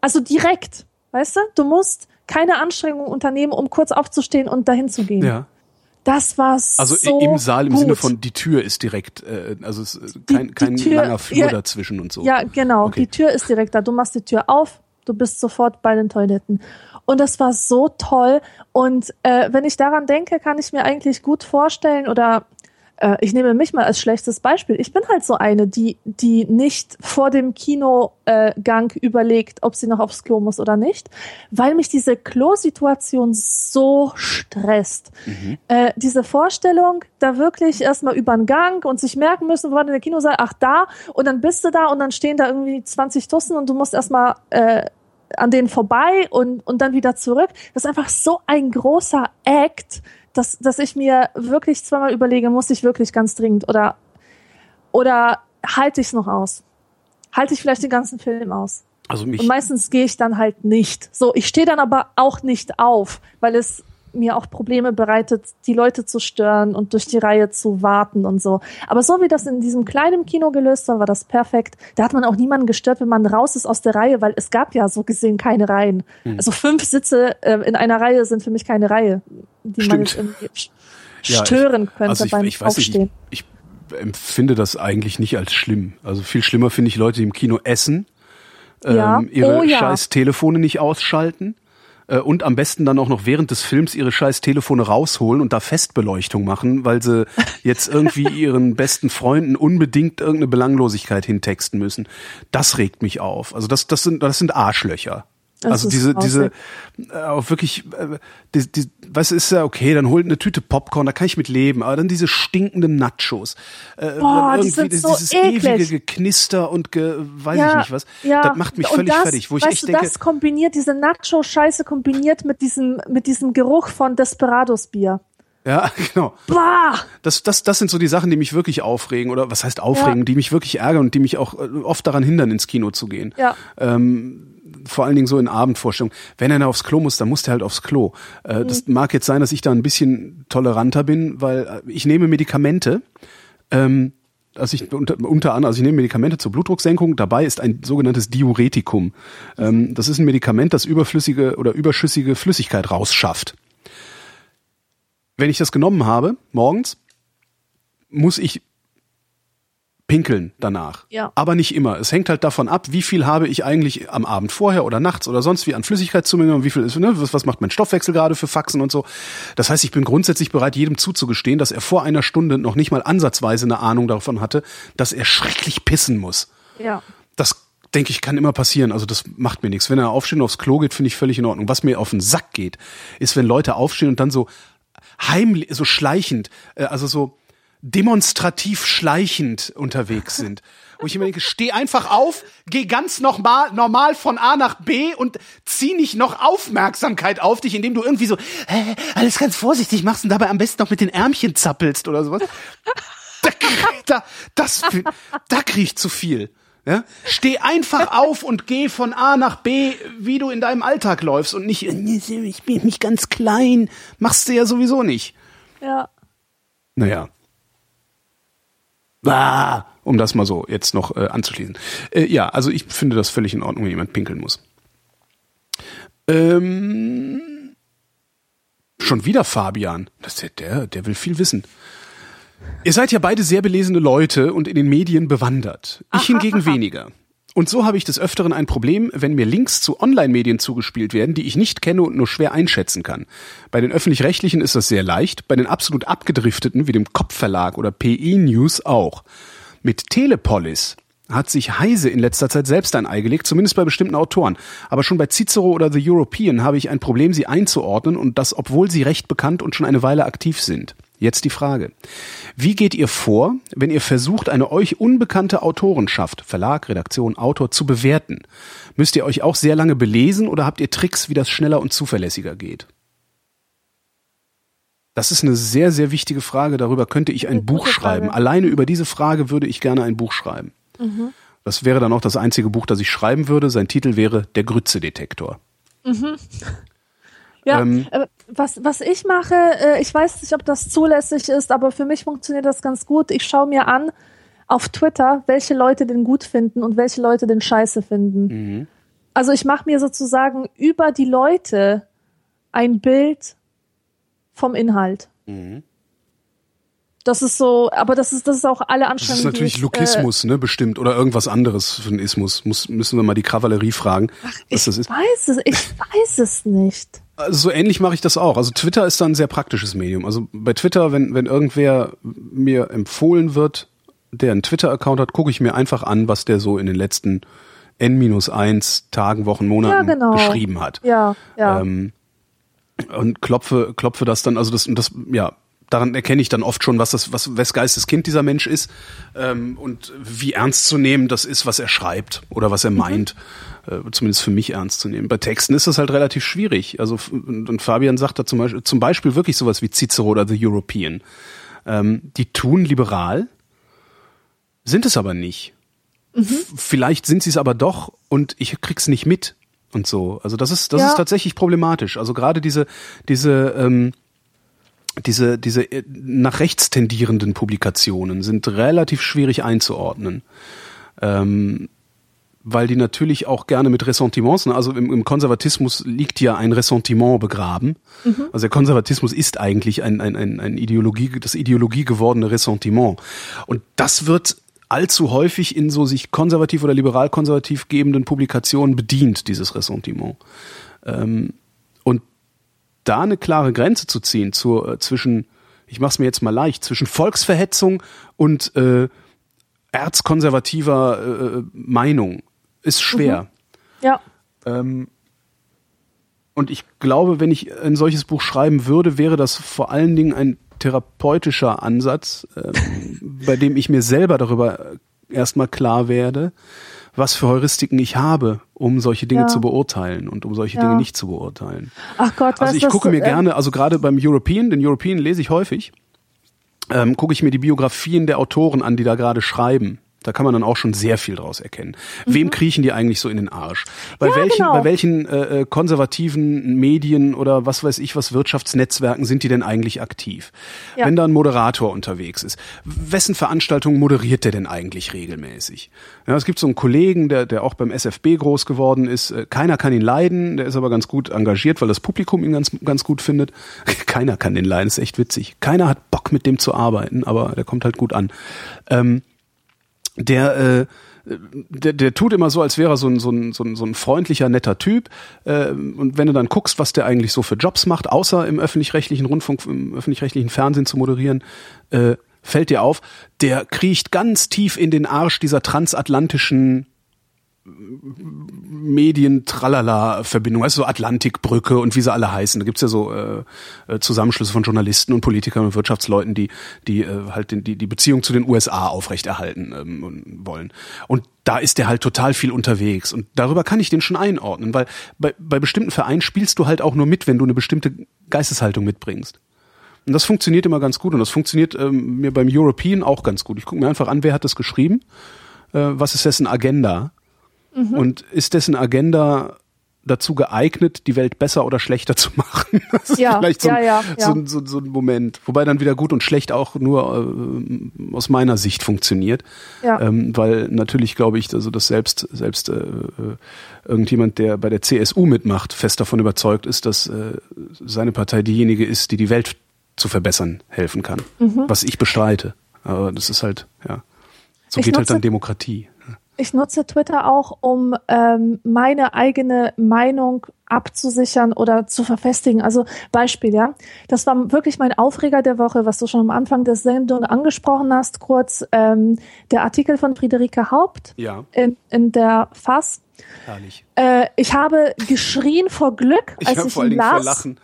Also direkt, weißt du? Du musst keine Anstrengung unternehmen, um kurz aufzustehen und dahin zu gehen. Ja. Das war Also so im Saal im gut. Sinne von die Tür ist direkt, äh, also es ist kein, die kein Tür- langer Flur ja. dazwischen und so. Ja, genau. Okay. Die Tür ist direkt da. Du machst die Tür auf, du bist sofort bei den Toiletten. Und das war so toll. Und äh, wenn ich daran denke, kann ich mir eigentlich gut vorstellen oder äh, ich nehme mich mal als schlechtes Beispiel. Ich bin halt so eine, die, die nicht vor dem Kinogang äh, Gang überlegt, ob sie noch aufs Klo muss oder nicht, weil mich diese Klo-Situation so stresst. Äh, diese Vorstellung, da wirklich erstmal über den Gang und sich merken müssen, wo war denn der Kinosaal? Ach, da. Und dann bist du da und dann stehen da irgendwie 20 Dussen und du musst erstmal äh, an denen vorbei und, und dann wieder zurück. Das ist einfach so ein großer Act, dass, dass ich mir wirklich zweimal überlege, muss ich wirklich ganz dringend oder, oder halte ich es noch aus? Halte ich vielleicht den ganzen Film aus? Also mich, Und meistens gehe ich dann halt nicht. So, ich stehe dann aber auch nicht auf, weil es mir auch Probleme bereitet, die Leute zu stören und durch die Reihe zu warten und so. Aber so wie das in diesem kleinen Kino gelöst war, war das perfekt. Da hat man auch niemanden gestört, wenn man raus ist aus der Reihe, weil es gab ja so gesehen keine Reihen. Also fünf Sitze äh, in einer Reihe sind für mich keine Reihe, die man Stimmt. jetzt irgendwie (laughs) Ja, ich- stören könnte also ich, beim ich nicht, Aufstehen. ich, ich empfinde das eigentlich nicht als schlimm. Also viel schlimmer finde ich Leute, die im Kino essen, Ja. ähm, ihre Oh ja. scheiß Telefone nicht ausschalten äh, und am besten dann auch noch während des Films ihre scheiß Telefone rausholen und da Festbeleuchtung machen, weil sie (laughs) jetzt irgendwie ihren besten Freunden unbedingt irgendeine Belanglosigkeit hintexten müssen. Das regt mich auf. Also das, das sind, das sind Arschlöcher. Also diese, diese, äh, auch wirklich, äh, die, die, was ist ja okay, dann holt eine Tüte Popcorn, da kann ich mit leben, aber dann diese stinkenden Nachos, äh, Boah, dann die sind dieses, so dieses eklig. ewige Geknister und ge, weiß ich nicht was, ja. das macht mich Und völlig das, fertig, wo ich weißt echt du, denke, das kombiniert, diese Nacho-Scheiße kombiniert mit diesem, mit diesem Geruch von Desperados-Bier. ja, (laughs) genau. Bah! Das, das, das sind so die Sachen, die mich wirklich aufregen oder was heißt aufregen, Ja. die mich wirklich ärgern und die mich auch äh, oft daran hindern, ins Kino zu gehen. Ja. Ähm, vor allen Dingen so in Abendvorstellungen. Wenn einer aufs Klo muss, dann muss der halt aufs Klo. Äh, Das Mhm. mag jetzt sein, dass ich da ein bisschen toleranter bin, weil äh, ich nehme Medikamente. Ähm, also ich unter, unter anderem, also ich nehme Medikamente zur Blutdrucksenkung. Dabei ist ein sogenanntes Diuretikum. Ähm, das ist ein Medikament, das überflüssige oder überschüssige Flüssigkeit rausschafft. Wenn ich das genommen habe, morgens, muss ich pinkeln danach. Ja. Aber nicht immer. Es hängt halt davon ab, wie viel habe ich eigentlich am Abend vorher oder nachts oder sonst wie an Flüssigkeit zu mir genommen, wie viel ist, ne, was, was macht mein Stoffwechsel gerade für Faxen und so. Das heißt, ich bin grundsätzlich bereit, jedem zuzugestehen, dass er vor einer Stunde noch nicht mal ansatzweise eine Ahnung davon hatte, dass er schrecklich pissen muss. Ja. Das denke ich, kann immer passieren. Also das macht mir nichts. Wenn er aufsteht und aufs Klo geht, finde ich völlig in Ordnung. Was mir auf den Sack geht, ist, wenn Leute aufstehen und dann so heimlich, so schleichend, äh, also so demonstrativ schleichend unterwegs sind. Wo ich immer denke, steh einfach auf, geh ganz normal, normal von A nach B und zieh nicht noch Aufmerksamkeit auf dich, indem du irgendwie so äh, alles ganz vorsichtig machst und dabei am besten noch mit den Ärmchen zappelst oder sowas. Da, krieg- da, das, da krieg ich zu viel. Ja? Steh einfach auf und geh von A nach B, wie du in deinem Alltag läufst und nicht, ich bin nicht ganz klein, machst du ja sowieso nicht. Ja. Naja. Ah, um das mal so jetzt noch äh, anzuschließen. Äh, ja, also ich finde das völlig in Ordnung, wenn jemand pinkeln muss. Ähm, schon wieder Fabian. Das ist der, der, der will viel wissen. Ihr seid ja beide sehr belesene Leute und in den Medien bewandert. Ich hingegen weniger. Und so habe ich des Öfteren ein Problem, wenn mir Links zu Online-Medien zugespielt werden, die ich nicht kenne und nur schwer einschätzen kann. Bei den öffentlich-rechtlichen ist das sehr leicht, bei den absolut abgedrifteten wie dem Kopfverlag oder PI News auch. Mit Telepolis hat sich Heise in letzter Zeit selbst ein Ei gelegt, zumindest bei bestimmten Autoren. Aber schon bei Cicero oder The European habe ich ein Problem, sie einzuordnen und das, obwohl sie recht bekannt und schon eine Weile aktiv sind. Jetzt die Frage. Wie geht ihr vor, wenn ihr versucht, eine euch unbekannte Autorenschaft, Verlag, Redaktion, Autor, zu bewerten? Müsst ihr euch auch sehr lange belesen oder habt ihr Tricks, wie das schneller und zuverlässiger geht? Das ist eine sehr, sehr wichtige Frage. Darüber könnte ich ein Buch schreiben. Frage. Alleine über diese Frage würde ich gerne ein Buch schreiben. Das wäre dann auch das einzige Buch, das ich schreiben würde. Sein Titel wäre Der Grütze-Detektor. (laughs) Ja, Ähm, äh, was, was ich mache, äh, ich weiß nicht, ob das zulässig ist, aber für mich funktioniert das ganz gut. Ich schaue mir an auf Twitter, welche Leute den gut finden und welche Leute den scheiße finden. Mhm. Also ich mache mir sozusagen über die Leute ein Bild vom Inhalt. Mhm. Das ist so, aber das ist, das ist auch alle Das Anstrengungen. ist natürlich ich, Lukismus, ne, bestimmt. Oder irgendwas anderes für einen Ismus. Muss, müssen wir mal die Kavallerie fragen, Äh, was ich das ist. weiß es, ich weiß es nicht. Also so ähnlich mache ich das auch. Also Twitter ist da ein sehr praktisches Medium. Also bei Twitter, wenn, wenn irgendwer mir empfohlen wird, der einen Twitter-Account hat, gucke ich mir einfach an, was der so in den letzten N-1 Tagen, Wochen, Monaten Ja, genau. geschrieben hat. Ja, ja. Ähm, und klopfe, klopfe das dann, also das, und das, ja, daran erkenne ich dann oft schon, was das, was, wes Geistes Kind dieser Mensch ist, ähm, und wie ernst zu nehmen das ist, was er schreibt oder was er meint. Äh, zumindest für mich ernst zu nehmen. Bei Texten ist das halt relativ schwierig. Also und, Fabian sagt da zum Beispiel, zum Beispiel wirklich sowas wie Cicero oder The European. Ähm, die tun liberal, sind es aber nicht. Mhm. Vielleicht sind sie es aber doch und ich krieg's nicht mit und so. Also das ist das ja. ist tatsächlich problematisch. Also gerade diese diese ähm, diese diese äh, nach rechts tendierenden Publikationen sind relativ schwierig einzuordnen. Ähm, weil die natürlich auch gerne mit Ressentiments, ne, also im, im Konservatismus liegt ja ein Ressentiment begraben. Mhm. Also der Konservatismus ist eigentlich ein, ein, ein, ein Ideologie, das Ideologie gewordene Ressentiment. Und das wird allzu häufig in so sich konservativ oder liberal-konservativ gebenden Publikationen bedient, dieses Ressentiment. Ähm, und da eine klare Grenze zu ziehen zur, äh, zwischen, ich mach's mir jetzt mal leicht, zwischen Volksverhetzung und äh, erzkonservativer äh, Meinung ist schwer. Mhm. Ja. Ähm, und ich glaube, wenn ich ein solches Buch schreiben würde, wäre das vor allen Dingen ein therapeutischer Ansatz, äh, (laughs) bei dem ich mir selber darüber erstmal klar werde, was für Heuristiken ich habe, um solche Dinge ja. zu beurteilen und um solche ja. Dinge nicht zu beurteilen. Ach Gott, also ich gucke mir äh, gerne, also gerade beim European, den European lese ich häufig, ähm, gucke ich mir die Biografien der Autoren an, die da gerade schreiben. Da kann man dann auch schon sehr viel draus erkennen. Mhm. Wem kriechen die eigentlich so in den Arsch? Bei ja, welchen, genau. bei welchen äh, äh, konservativen Medien oder was weiß ich was Wirtschaftsnetzwerken sind die denn eigentlich aktiv? Ja. Wenn da ein Moderator unterwegs ist, wessen Veranstaltungen moderiert der denn eigentlich regelmäßig? Ja, es gibt so einen Kollegen, der, der auch beim SFB groß geworden ist. Äh, keiner kann ihn leiden, der ist aber ganz gut engagiert, weil das Publikum ihn ganz, ganz gut findet. (laughs) Keiner kann den leiden, ist echt witzig. Keiner hat Bock mit dem zu arbeiten, aber der kommt halt gut an. Ähm, der äh, der, der tut immer so, als wäre er so ein, so ein, so ein, so ein freundlicher, netter Typ. Äh, und wenn du dann guckst, was der eigentlich so für Jobs macht, außer im öffentlich-rechtlichen Rundfunk, im öffentlich-rechtlichen Fernsehen zu moderieren, äh, fällt dir auf, der kriecht ganz tief in den Arsch dieser transatlantischen Medien-Tralala-Verbindung, also so Atlantikbrücke und wie sie alle heißen. Da gibt's ja so äh, äh, Zusammenschlüsse von Journalisten und Politikern und Wirtschaftsleuten, die, die äh, halt den, die, die Beziehung zu den USA aufrechterhalten ähm, wollen. Und da ist der halt total viel unterwegs. Und darüber kann ich den schon einordnen, weil bei, bei bestimmten Vereinen spielst du halt auch nur mit, wenn du eine bestimmte Geisteshaltung mitbringst. Und das funktioniert immer ganz gut und das funktioniert ähm, mir beim European auch ganz gut. Ich gucke mir einfach an, wer hat das geschrieben, äh, was ist dessen Agenda Mhm. Und ist dessen Agenda dazu geeignet, die Welt besser oder schlechter zu (laughs) machen? Das ist ja, vielleicht so, ja, ja, so, so, so, ein Moment. Wobei dann wieder gut und schlecht auch nur äh, aus meiner Sicht funktioniert. Ja. Ähm, weil natürlich glaube ich, also dass selbst, selbst äh, äh, irgendjemand, der bei der CSU mitmacht, fest davon überzeugt ist, dass äh, seine Partei diejenige ist, die die Welt zu verbessern helfen kann. Mhm. Was ich bestreite. Aber das ist halt, ja. So ich geht halt dann Demokratie ich nutze Twitter auch, um ähm, meine eigene Meinung abzusichern oder zu verfestigen. Also Beispiel, ja. Das war wirklich mein Aufreger der Woche, was du schon am Anfang der Sendung angesprochen hast, kurz ähm, der Artikel von Friederike Haupt ja. in, in der Fass. Herrlich. Äh, ich habe geschrien vor Glück, als ich, ich ihn las. Vor Lachen.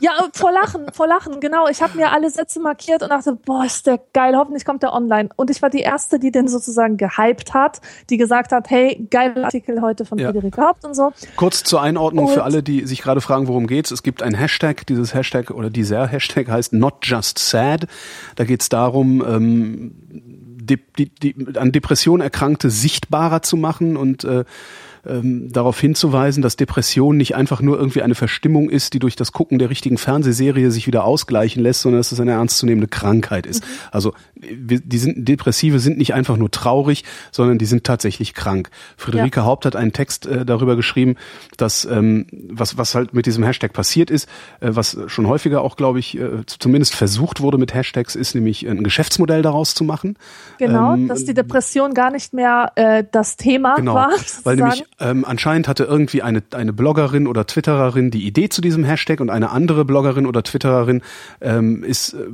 Ja, vor Lachen, vor Lachen, genau. Ich habe mir alle Sätze markiert und dachte, boah, ist der geil, hoffentlich kommt der online. Und ich war die Erste, die den sozusagen gehypt hat, die gesagt hat, hey, geiler Artikel heute von ja. Friederike Haupt und so. Kurz zur Einordnung und für alle, die sich gerade fragen, worum geht's. Es gibt ein Hashtag, dieses Hashtag oder dieser Hashtag heißt Not Just Sad. Da geht's darum, ähm, die, die, die, an Depression Erkrankte sichtbarer zu machen und äh, ähm, darauf hinzuweisen, dass Depression nicht einfach nur irgendwie eine Verstimmung ist, die durch das Gucken der richtigen Fernsehserie sich wieder ausgleichen lässt, sondern dass es eine ernstzunehmende Krankheit ist. Mhm. Also die sind, Depressive sind nicht einfach nur traurig, sondern die sind tatsächlich krank. Friederike ja. Haupt hat einen Text äh, darüber geschrieben, dass ähm, was, was halt mit diesem Hashtag passiert ist, äh, was schon häufiger auch, glaube ich, äh, zumindest versucht wurde mit Hashtags, ist nämlich ein Geschäftsmodell daraus zu machen. Genau, ähm, dass die Depression gar nicht mehr äh, das Thema genau, war. Weil nämlich ähm, anscheinend hatte irgendwie eine, eine Bloggerin oder Twittererin die Idee zu diesem Hashtag und eine andere Bloggerin oder Twittererin ähm, ist äh,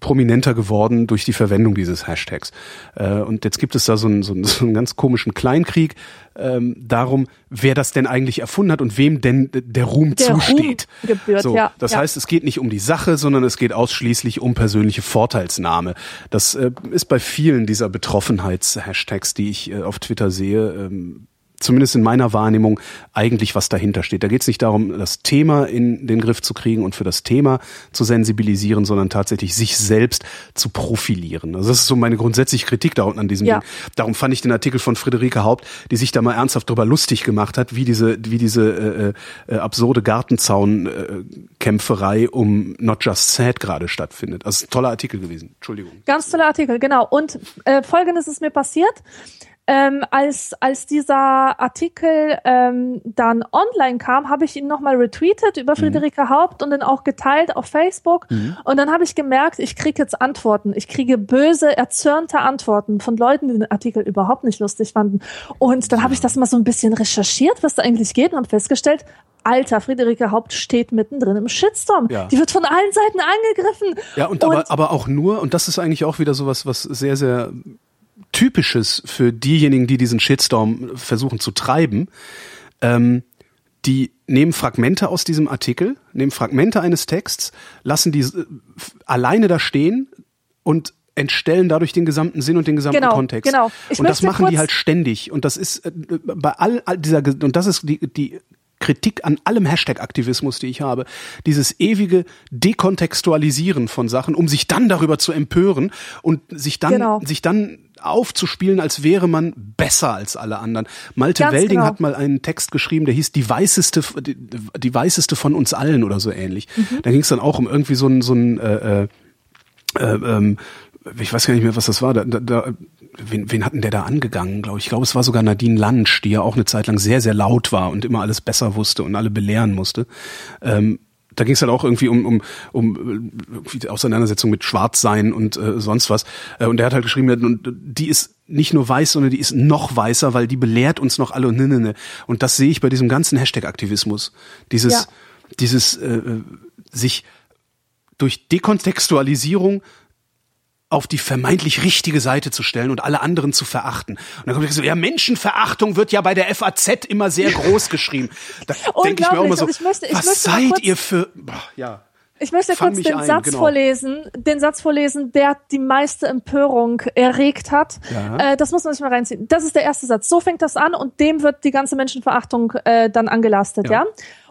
prominenter geworden durch die Verwendung dieses Hashtags. Äh, und jetzt gibt es da so einen, so einen, (laughs) so einen ganz komischen Kleinkrieg ähm, darum, wer das denn eigentlich erfunden hat und wem denn der Ruhm der zusteht. Ruhm gebührt, so, ja, das ja. heißt, es geht nicht um die Sache, sondern es geht ausschließlich um persönliche Vorteilsnahme. Das äh, ist bei vielen dieser Betroffenheits-Hashtags, die ich äh, auf Twitter sehe, ähm, zumindest in meiner Wahrnehmung, eigentlich was dahinter steht. Da geht es nicht darum, das Thema in den Griff zu kriegen und für das Thema zu sensibilisieren, sondern tatsächlich sich selbst zu profilieren. Also das ist so meine grundsätzliche Kritik da unten an diesem Ja. Ding. Darum fand ich den Artikel von Friederike Haupt, die sich da mal ernsthaft drüber lustig gemacht hat, wie diese, wie diese äh, äh, absurde Gartenzaun-Kämpferei um Not Just Sad gerade stattfindet. Also ein toller Artikel gewesen. Entschuldigung. Ganz toller Artikel, genau. Und äh, folgendes ist mir passiert. Ähm, als, als dieser Artikel ähm, dann online kam, habe ich ihn nochmal retweetet über Friederike Haupt und dann auch geteilt auf Facebook. Und dann habe ich gemerkt, ich kriege jetzt Antworten. Ich kriege böse, erzürnte Antworten von Leuten, die den Artikel überhaupt nicht lustig fanden. Und dann habe ich das mal so ein bisschen recherchiert, was da eigentlich geht und habe festgestellt, Alter, Friederike Haupt steht mittendrin im Shitstorm. Ja. Die wird von allen Seiten angegriffen. Ja, und, aber, aber auch nur, und das ist eigentlich auch wieder sowas, was sehr, sehr typisches für diejenigen, die diesen Shitstorm versuchen zu treiben. Ähm, die nehmen Fragmente aus diesem Artikel, nehmen Fragmente eines Texts, lassen die äh, alleine da stehen und entstellen dadurch den gesamten Sinn und den gesamten Genau, Kontext. genau. Ich und das machen die halt ständig. Und das ist äh, bei all, all dieser und das ist die, die Kritik an allem Hashtag-Aktivismus, die ich habe, dieses ewige Dekontextualisieren von Sachen, um sich dann darüber zu empören und sich dann, Genau. sich dann aufzuspielen, als wäre man besser als alle anderen. Malte Ganz Welding genau. hat mal einen Text geschrieben, der hieß die weißeste, die, die weißeste von uns allen oder so ähnlich. Mhm. Da ging es dann auch um irgendwie so ein, so ein äh, äh, äh, ähm, ich weiß gar nicht mehr, was das war. Da, da, da, wen, wen hatten der da angegangen, glaube ich? Ich glaube, es war sogar Nadine Lansch, die ja auch eine Zeit lang sehr, sehr laut war und immer alles besser wusste und alle belehren musste. Ähm, da ging es halt auch irgendwie um, um, um äh, irgendwie die Auseinandersetzung mit Schwarzsein und äh, sonst was. Äh, und der hat halt geschrieben, und die ist nicht nur weiß, sondern die ist noch weißer, weil die belehrt uns noch alle und ne, ne, ne. Und das sehe ich bei diesem ganzen Hashtag-Aktivismus. Dieses, Ja. dieses äh, äh, sich durch Dekontextualisierung auf die vermeintlich richtige Seite zu stellen und alle anderen zu verachten. Und dann kommt so, ja, Menschenverachtung wird ja bei der FAZ immer sehr groß geschrieben. Da denke ich mir auch immer so, ich möchte- ich was seid kurz- ihr für, boah, ja. Ich möchte Fang kurz den ein, Satz genau. vorlesen, den Satz vorlesen, der die meiste Empörung erregt hat. Ja. Äh, das muss man sich mal reinziehen. Das ist der erste Satz. So fängt das an und dem wird die ganze Menschenverachtung äh, dann angelastet, Ja. ja.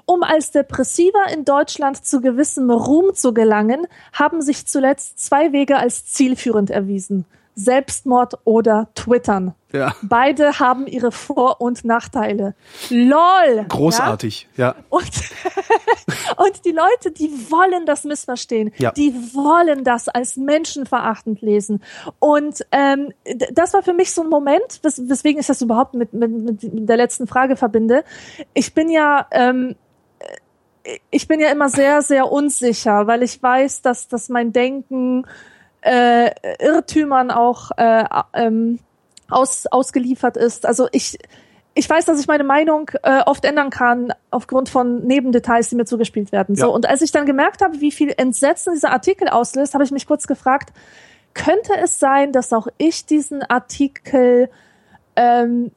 Um als Depressiver in Deutschland zu gewissem Ruhm zu gelangen, haben sich zuletzt zwei Wege als zielführend erwiesen. Selbstmord oder Twittern. Ja. Beide haben ihre Vor- und Nachteile. LOL! Ja? Großartig, ja. Und, (laughs) und die Leute, die wollen das missverstehen, Ja. die wollen das als menschenverachtend lesen. Und ähm, das war für mich so ein Moment, wes weswegen ich das überhaupt mit, mit, mit der letzten Frage verbinde. Ich bin ja ähm, ich bin ja immer sehr, sehr unsicher, weil ich weiß, dass, dass mein Denken äh, Irrtümern auch äh, ähm, aus, ausgeliefert ist. Also ich, ich weiß, dass ich meine Meinung äh, oft ändern kann aufgrund von Nebendetails, die mir zugespielt werden. Ja. So und als ich dann gemerkt habe, wie viel Entsetzen dieser Artikel auslöst, habe ich mich kurz gefragt: Könnte es sein, dass auch ich diesen Artikel ähm,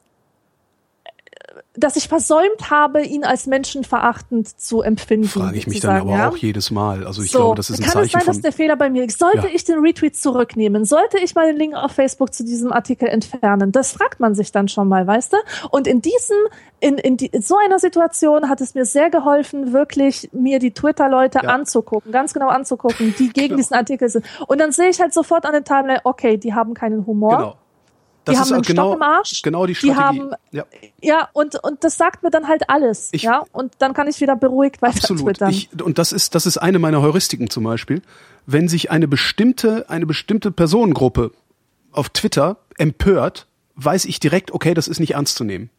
dass ich versäumt habe, ihn als menschenverachtend zu empfinden. Frage ich mich dann aber ja? auch jedes Mal. Also ich so, glaube, das ist ein kann Zeichen es sein, dass der Fehler bei mir liegt? Sollte Ja. ich den Retweet zurücknehmen? Sollte ich mal den Link auf Facebook zu diesem Artikel entfernen? Das fragt man sich dann schon mal, weißt du? Und in diesem, in, in, die, in so einer Situation hat es mir sehr geholfen, wirklich mir die Twitter-Leute Ja. anzugucken, ganz genau anzugucken, die gegen Genau. diesen Artikel sind. Und dann sehe ich halt sofort an den Timeline, okay, die haben keinen Humor. Genau. Die Das haben ist einen genau, Stock im Arsch. Genau die Die Strategie. haben- ja, Ja, und, und das sagt mir dann halt alles. Ich- ja, und dann kann ich wieder beruhigt weiter absolut. twittern. Ich, und das ist, das ist eine meiner Heuristiken zum Beispiel. Wenn sich eine bestimmte, eine bestimmte Personengruppe auf Twitter empört, weiß ich direkt, okay, das ist nicht ernst zu nehmen.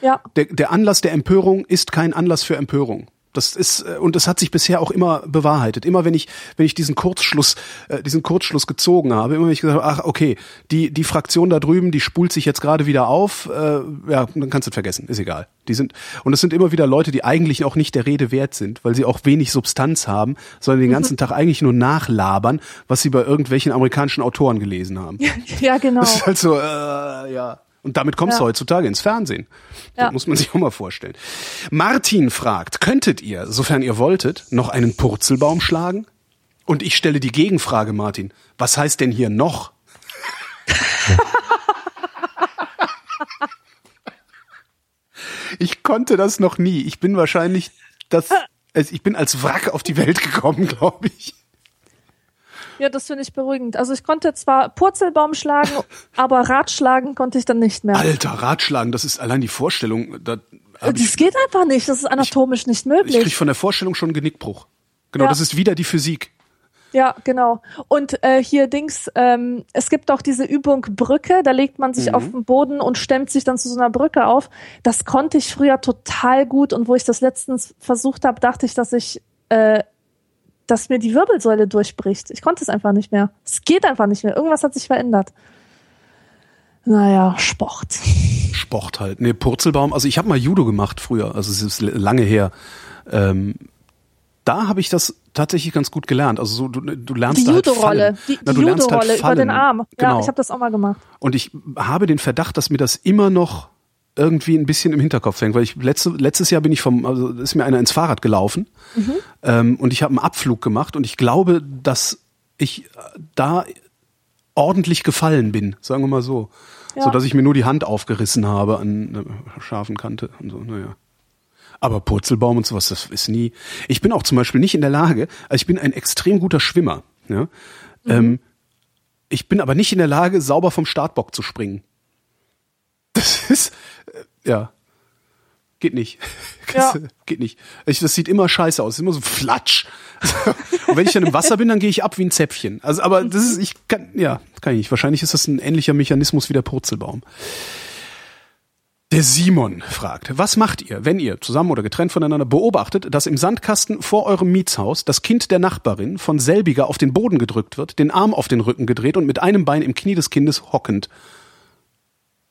ja. Der, der Anlass der Empörung ist kein Anlass für Empörung. Das ist äh, und das hat sich bisher auch immer bewahrheitet. Immer wenn ich wenn ich diesen Kurzschluss äh, diesen Kurzschluss gezogen habe, immer wenn ich gesagt habe, ach okay, die die Fraktion da drüben, die spult sich jetzt gerade wieder auf, äh, ja, dann kannst du es vergessen, ist egal. Die sind und es sind immer wieder Leute, die eigentlich auch nicht der Rede wert sind, weil sie auch wenig Substanz haben, sondern den ganzen Tag eigentlich nur nachlabern, was sie bei irgendwelchen amerikanischen Autoren gelesen haben. (laughs) ja, genau. Das ist halt so, äh, ja. Und damit kommst du Ja. heutzutage ins Fernsehen. Ja. Das muss man sich auch mal vorstellen. Martin fragt, könntet ihr, sofern ihr wolltet, noch einen Purzelbaum schlagen? Und ich stelle die Gegenfrage, Martin. Was heißt denn hier noch? Ich konnte das noch nie. Ich bin wahrscheinlich das, also ich bin als Wrack auf die Welt gekommen, (laughs) glaube ich. Ja, das finde ich beruhigend. Also ich konnte zwar Purzelbaum schlagen, (laughs) aber Ratschlagen konnte ich dann nicht mehr. Alter, Ratschlagen, das ist allein die Vorstellung. Da das ich, geht einfach nicht. Das ist anatomisch nicht ich krieg möglich. von der Vorstellung schon Genickbruch. Genau, Ja. das ist wieder die Physik. Ja, genau. Und äh, hier Dings, ähm, es gibt auch diese Übung Brücke, da legt man sich Mhm. auf den Boden und stemmt sich dann zu so einer Brücke auf. Das konnte ich früher total gut und wo ich das letztens versucht habe, dachte ich, dass ich, äh, dass mir die Wirbelsäule durchbricht. Ich konnte es einfach nicht mehr. Es geht einfach nicht mehr. Irgendwas hat sich verändert. Naja, Sport. Sport halt. Nee, Purzelbaum. Also ich habe mal Judo gemacht früher, also es ist lange her. Ähm, da habe ich das tatsächlich ganz gut gelernt. Also so, du, du lernst Die da halt Judo-Rolle, die, Na, die halt Judo-Rolle über fallen. den Arm. Genau. Ja, ich habe das auch mal gemacht. Und ich habe den Verdacht, dass mir das immer noch irgendwie ein bisschen im Hinterkopf hängt, weil ich letzte, letztes Jahr bin ich vom, also ist mir einer ins Fahrrad gelaufen ähm, und ich habe einen Abflug gemacht und ich glaube, dass ich äh, da ordentlich gefallen bin, sagen wir mal so, Ja. so dass ich mir nur die Hand aufgerissen habe an einer scharfen Kante und so, naja. Aber Purzelbaum und sowas, das ist nie. Ich bin auch zum Beispiel nicht in der Lage, also ich bin ein extrem guter Schwimmer. Ja? Ähm, ich bin aber nicht in der Lage, sauber vom Startbock zu springen. Das ist, ja, geht nicht. (laughs) Ja. Geht nicht. Ich, das sieht immer scheiße aus, immer so flatsch. (laughs) Und wenn ich dann im Wasser bin, dann gehe ich ab wie ein Zäpfchen. Also, aber das ist, ich kann, ja, kann ich nicht. Wahrscheinlich ist das ein ähnlicher Mechanismus wie der Purzelbaum. Der Simon fragt, was macht ihr, wenn ihr zusammen oder getrennt voneinander beobachtet, dass im Sandkasten vor eurem Mietshaus das Kind der Nachbarin von selbiger auf den Boden gedrückt wird, den Arm auf den Rücken gedreht und mit einem Bein im Knie des Kindes hockend?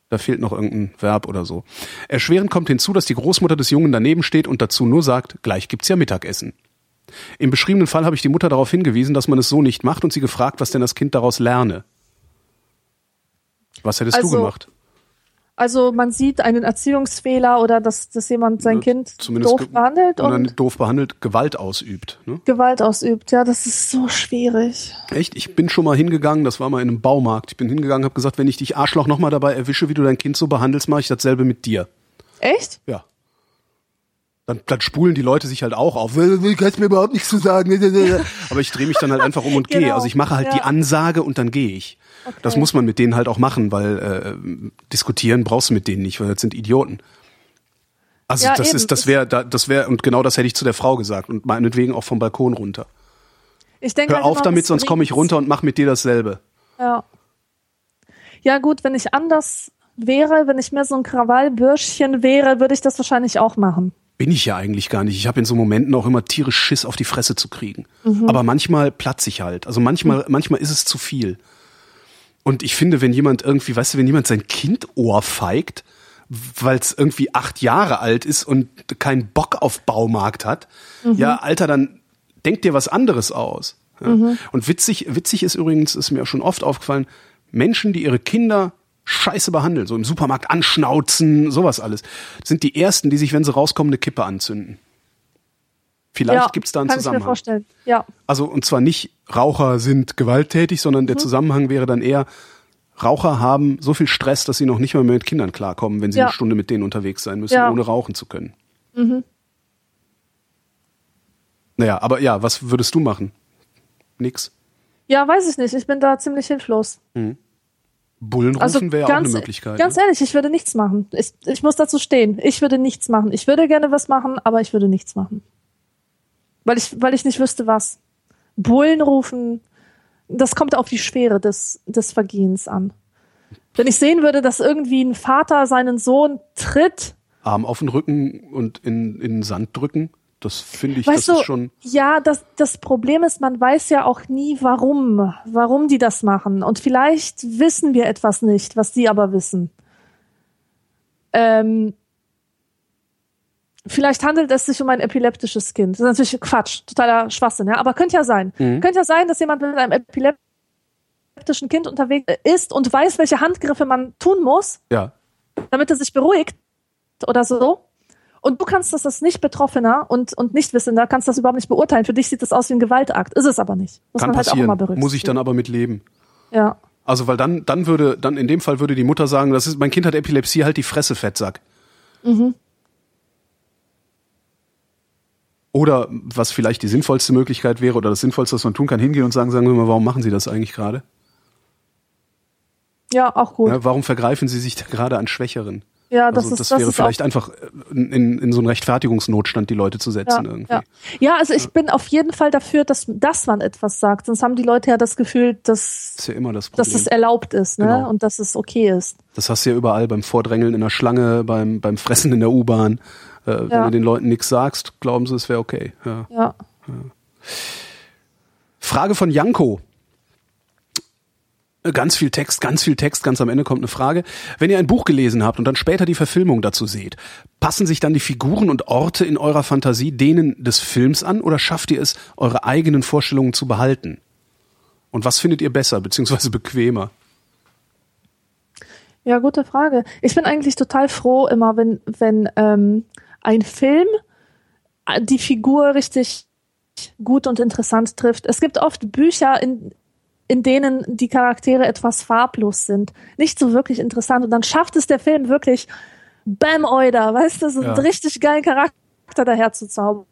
Da fehlt noch irgendein Verb oder so. Erschwerend kommt hinzu, dass die Großmutter des Jungen daneben steht und dazu nur sagt, gleich gibt's ja Mittagessen. Im beschriebenen Fall habe ich die Mutter darauf hingewiesen, dass man es so nicht macht und sie gefragt, was denn das Kind daraus lerne. Was hättest du Also, gemacht? Also man sieht einen Erziehungsfehler oder dass, dass jemand sein Ja, Kind zumindest doof behandelt Und und doof behandelt, Gewalt ausübt. Ne? Gewalt ausübt. Ja, das ist so schwierig. Echt? Ich bin schon mal hingegangen, das war mal in einem Baumarkt. Ich bin hingegangen, habe gesagt, wenn ich dich Arschloch nochmal dabei erwische, wie du dein Kind so behandelst, mache ich dasselbe mit dir. Echt? Ja. Dann, dann spulen die Leute sich halt auch auf. Du kannst mir überhaupt nichts zu sagen. (laughs) Aber ich drehe mich dann halt einfach um und gehe. Genau. Also ich mache halt die Ja. Ansage und dann gehe ich. Das muss man mit denen halt auch machen, weil äh, diskutieren brauchst du mit denen nicht, weil das sind Idioten. Also Ja, das eben. ist, das wäre, da- das wäre und genau das hätte ich zu der Frau gesagt und meinetwegen auch vom Balkon runter. Ich denke Hör halt auf immer, damit, sonst komme ich runter und mach mit dir dasselbe. Ja. Ja gut, wenn ich anders wäre, wenn ich mehr so ein Krawallbürschchen wäre, würde ich das wahrscheinlich auch machen. Bin ich ja eigentlich gar nicht. Ich habe in so Momenten auch immer tierisch Schiss auf die Fresse zu kriegen. Aber manchmal platze ich halt. Also manchmal, manchmal ist es zu viel. Und ich finde, wenn jemand irgendwie, weißt du, wenn jemand sein Kind ohrfeigt, weil es irgendwie acht Jahre alt ist und keinen Bock auf Baumarkt hat, ja, Alter, dann denk dir was anderes aus. Ja. Und witzig, witzig ist übrigens, ist mir auch schon oft aufgefallen, Menschen, die ihre Kinder scheiße behandeln, so im Supermarkt anschnauzen, sowas alles, sind die ersten, die sich, wenn sie rauskommen, eine Kippe anzünden. Vielleicht ja, gibt's da einen kann ich mir Zusammenhang. vorstellen. Ja. Also und zwar nicht Raucher sind gewalttätig, sondern Mhm. der Zusammenhang wäre dann eher, Raucher haben so viel Stress, dass sie noch nicht mal mehr mit Kindern klarkommen, wenn sie Ja. eine Stunde mit denen unterwegs sein müssen, Ja. Mhm. ohne rauchen zu können. Naja, aber ja, was würdest du machen? Nix. Ja, weiß ich nicht. Ich bin da ziemlich hilflos. Bullen rufen Also wäre auch eine Möglichkeit. ganz ne? ehrlich, ich würde nichts machen. Ich, ich muss dazu stehen. Ich würde nichts machen. Ich würde gerne was machen, aber ich würde nichts machen. Weil ich, weil ich nicht wüsste, was. Bullen rufen, das kommt auf die Schwere des, des Vergehens an. Wenn ich sehen würde, dass irgendwie ein Vater seinen Sohn tritt, Arm auf den Rücken und in, in den Sand drücken, das finde ich, weißt das du, ist schon. ja, das, das Problem ist, man weiß ja auch nie, warum, warum die das machen. Und vielleicht wissen wir etwas nicht, was die aber wissen. Ähm, vielleicht handelt es sich um ein epileptisches Kind. Das ist natürlich Quatsch, totaler Schwachsinn, ja. Aber könnte ja sein. Könnte ja sein, dass jemand mit einem epileptischen Kind unterwegs ist und weiß, welche Handgriffe man tun muss, Ja. damit er sich beruhigt oder so. Und du kannst das als Nicht-Betroffener und, und Nichtwissender, kannst das überhaupt nicht beurteilen. Für dich sieht das aus wie ein Gewaltakt. Ist es aber nicht. Muss Kann man halt auch immer berücksichtigen. Muss ich dann aber mit leben. Ja. Also, weil dann, dann würde, dann in dem Fall würde die Mutter sagen, das ist, mein Kind hat Epilepsie, halt die Fresse, Fettsack. Mhm. Oder was vielleicht die sinnvollste Möglichkeit wäre oder das Sinnvollste, was man tun kann, hingehen und sagen, sagen wir mal, warum machen Sie das eigentlich gerade? Ja, auch gut. Ja, warum vergreifen Sie sich da gerade an Schwächeren? Ja, das also ist das das wäre ist vielleicht einfach äh, in, in so einen Rechtfertigungsnotstand die Leute zu setzen ja, irgendwie. ja. ja, also ich bin auf jeden Fall dafür, dass, dass man etwas sagt. Sonst haben die Leute ja das Gefühl, dass, Das ja immer das dass es erlaubt ist, ne? Genau. Und dass es okay ist. Das hast du ja überall beim Vordrängeln in der Schlange, beim, beim Fressen in der U-Bahn. Äh, Wenn Ja. du den Leuten nichts sagst, glauben sie, es wäre okay. Ja. Ja. Frage von Janko. Äh, Ganz viel Text, ganz viel Text, ganz am Ende kommt eine Frage. Wenn ihr ein Buch gelesen habt und dann später die Verfilmung dazu seht, passen sich dann die Figuren und Orte in eurer Fantasie denen des Films an oder schafft ihr es, eure eigenen Vorstellungen zu behalten? Und was findet ihr besser beziehungsweise bequemer? Ja, gute Frage. Ich bin eigentlich total froh immer, wenn, wenn ähm, ein Film äh, die Figur richtig gut und interessant trifft. Es gibt oft Bücher, in, in denen die Charaktere etwas farblos sind, nicht so wirklich interessant. Und dann schafft es der Film wirklich, Bam Oida, weißt du, so Ja. einen richtig geilen Charakter daher zu zaubern.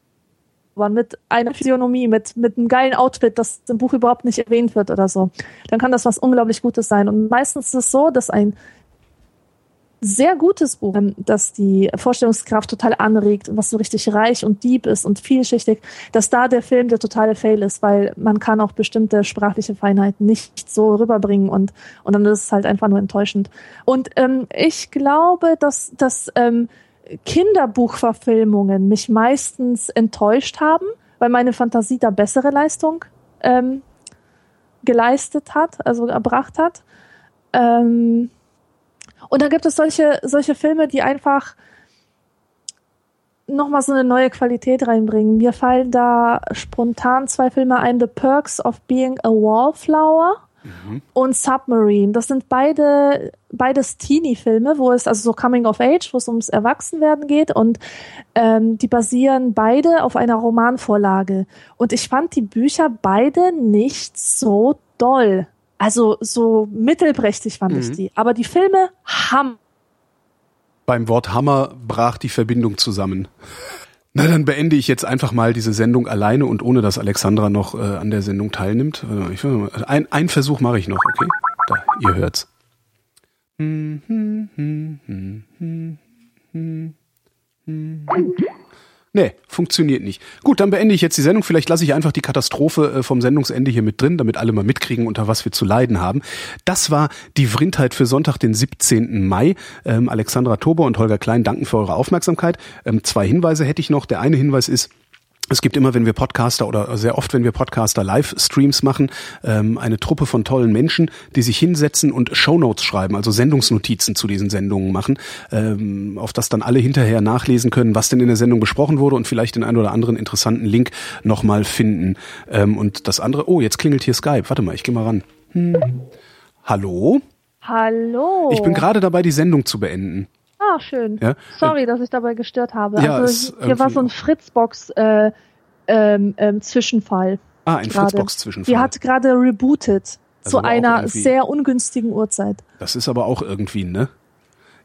Mit einer Physiognomie, mit, mit einem geilen Outfit, das im Buch überhaupt nicht erwähnt wird oder so. Dann kann das was unglaublich Gutes sein. Und meistens ist es so, dass ein sehr gutes Buch, ähm, das die Vorstellungskraft total anregt, was so richtig reich und deep ist und vielschichtig, dass da der Film der totale Fail ist, weil man kann auch bestimmte sprachliche Feinheiten nicht so rüberbringen und, und dann ist es halt einfach nur enttäuschend. Und ähm, ich glaube, dass, dass ähm, Kinderbuchverfilmungen mich meistens enttäuscht haben, weil meine Fantasie da bessere Leistung ähm, geleistet hat, also erbracht hat. Ähm, und dann gibt es solche, solche Filme, die einfach nochmal so eine neue Qualität reinbringen. Mir fallen da spontan zwei Filme ein, The Perks of Being a Wallflower und Submarine. Das sind beide beides Teenie-Filme, wo es also so Coming of Age, wo es ums Erwachsenwerden geht und ähm, die basieren beide auf einer Romanvorlage. Und ich fand die Bücher beide nicht so doll. Also so mittelprächtig fand ich die. Aber die Filme haben. Beim Wort Hammer brach die Verbindung zusammen. (laughs) Na, dann beende ich jetzt einfach mal diese Sendung alleine und ohne, dass Alexandra noch äh, an der Sendung teilnimmt. Mal, Ich, mal- ein, ein Versuch mache ich noch, okay? Da, ihr hört's. Nee, funktioniert nicht. Gut, dann beende ich jetzt die Sendung. Vielleicht lasse ich einfach die Katastrophe äh, vom Sendungsende hier mit drin, damit alle mal mitkriegen, unter was wir zu leiden haben. Das war die Vrindheit für Sonntag, den 17. Mai. Ähm, Alexandra Tober und Holger Klein danken für eure Aufmerksamkeit. Ähm, zwei Hinweise hätte ich noch. Der eine Hinweis ist, es gibt immer, wenn wir Podcaster oder sehr oft, wenn wir Podcaster Livestreams machen, ähm, eine Truppe von tollen Menschen, die sich hinsetzen und Shownotes schreiben, also Sendungsnotizen zu diesen Sendungen machen, ähm, auf das dann alle hinterher nachlesen können, was denn in der Sendung besprochen wurde und vielleicht den einen oder anderen interessanten Link nochmal finden. Ähm, und das andere, oh, jetzt klingelt hier Skype. Warte mal, ich gehe mal ran. Hm. Hallo? Hallo. Ich bin gerade dabei, die Sendung zu beenden. Ah, schön. Ja, Sorry, dass ich dabei gestört habe. Ja, also hier war so ein Fritzbox äh, ähm, ähm, Zwischenfall. Ah, ein. Fritzbox-Zwischenfall. Die hat gerade rebootet Also zu einer sehr ungünstigen Uhrzeit. Das ist aber auch irgendwie, ne?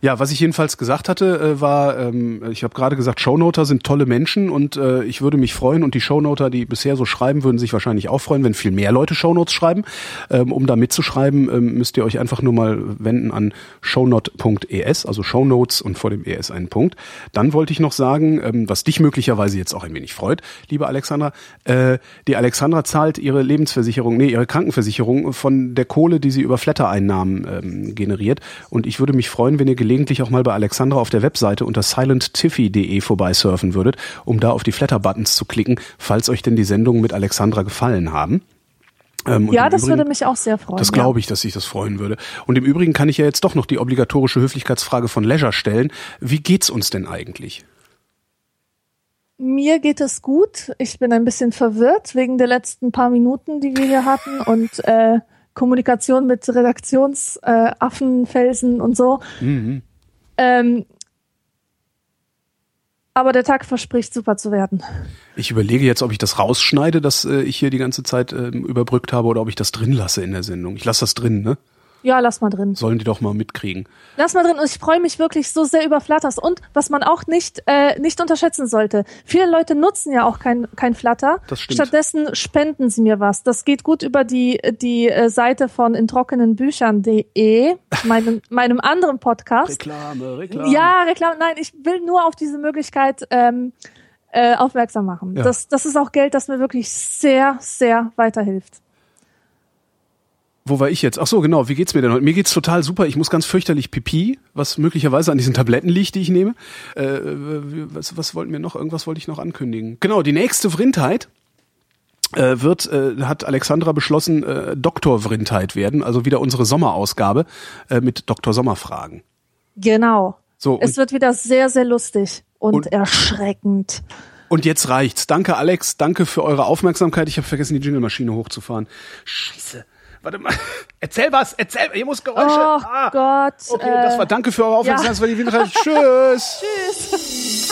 Ja, was ich jedenfalls gesagt hatte, äh, war, ähm, ich habe gerade gesagt, Shownoter sind tolle Menschen und äh, ich würde mich freuen und die Shownoter, die bisher so schreiben, würden sich wahrscheinlich auch freuen, wenn viel mehr Leute Shownotes schreiben. Ähm, um da mitzuschreiben, ähm, müsst ihr euch einfach nur mal wenden an shownote.es, also Shownotes und vor dem ES einen Punkt. Dann wollte ich noch sagen, ähm, was dich möglicherweise jetzt auch ein wenig freut, liebe Alexandra, äh, die Alexandra zahlt ihre Lebensversicherung, nee, ihre Krankenversicherung von der Kohle, die sie über Flatter-Einnahmen ähm, generiert. Und ich würde mich freuen, wenn ihr gelegentlich auch mal bei Alexandra auf der Webseite unter silenttiffy.de vorbeisurfen würdet, um da auf die Flatter-Buttons zu klicken, falls euch denn die Sendungen mit Alexandra gefallen haben. Ähm, Ja, das Übrigen- würde mich auch sehr freuen. das glaube ich, dass sich das freuen würde. Und im Übrigen kann ich ja jetzt doch noch die obligatorische Höflichkeitsfrage von Leisure stellen. Wie geht's uns denn eigentlich? Mir geht es gut. Ich bin ein bisschen verwirrt wegen der letzten paar Minuten, die wir hier hatten und äh, Kommunikation mit Redaktionsaffen, äh, Affenfelsen und so. Mhm. Ähm, aber der Tag verspricht super zu werden. Ich überlege jetzt, ob ich das rausschneide, dass äh, ich hier die ganze Zeit ähm, überbrückt habe, oder ob ich das drin lasse in der Sendung. Ich lasse das drin, ne? Ja, lass mal drin. Sollen die doch mal mitkriegen. Lass mal drin. Und ich freue mich wirklich so sehr über Flutters. Und was man auch nicht, äh, nicht unterschätzen sollte. Viele Leute nutzen ja auch kein, kein Flutter. Das stimmt. Stattdessen spenden sie mir was. Das geht gut über die, die äh, Seite von introckenenbüchern.de, meinem, (laughs) meinem anderen Podcast. Reklame, Reklame. Ja, Reklame. Nein, ich will nur auf diese Möglichkeit ähm, äh, aufmerksam machen. Ja. Das, das ist auch Geld, das mir wirklich sehr, sehr weiterhilft. Wo war ich jetzt? Ach so, genau. Wie geht's mir denn heute? Mir geht's total super. Ich muss ganz fürchterlich pipi, was möglicherweise an diesen Tabletten liegt, die ich nehme. Äh, was, was wollten wir noch? Irgendwas wollte ich noch ankündigen. Genau, die nächste Vrindheit äh, wird, äh, hat Alexandra beschlossen, äh, Doktor Vrindheit werden. Also wieder unsere Sommerausgabe äh, mit Dr. Sommerfragen. Genau. So, Es wird wieder sehr, sehr lustig und, Und- erschreckend. und jetzt reicht's. Danke, Alex. Danke für eure Aufmerksamkeit. Ich habe vergessen, die Jingle-Maschine hochzufahren. Scheiße. Warte mal. (laughs) Erzähl was. Erzähl. Hier muss Geräusche. Oh ah. Gott. Okay, äh, das war danke für eure Aufmerksamkeit. ja. Das war die Winterreise. (laughs) Tschüss. Tschüss.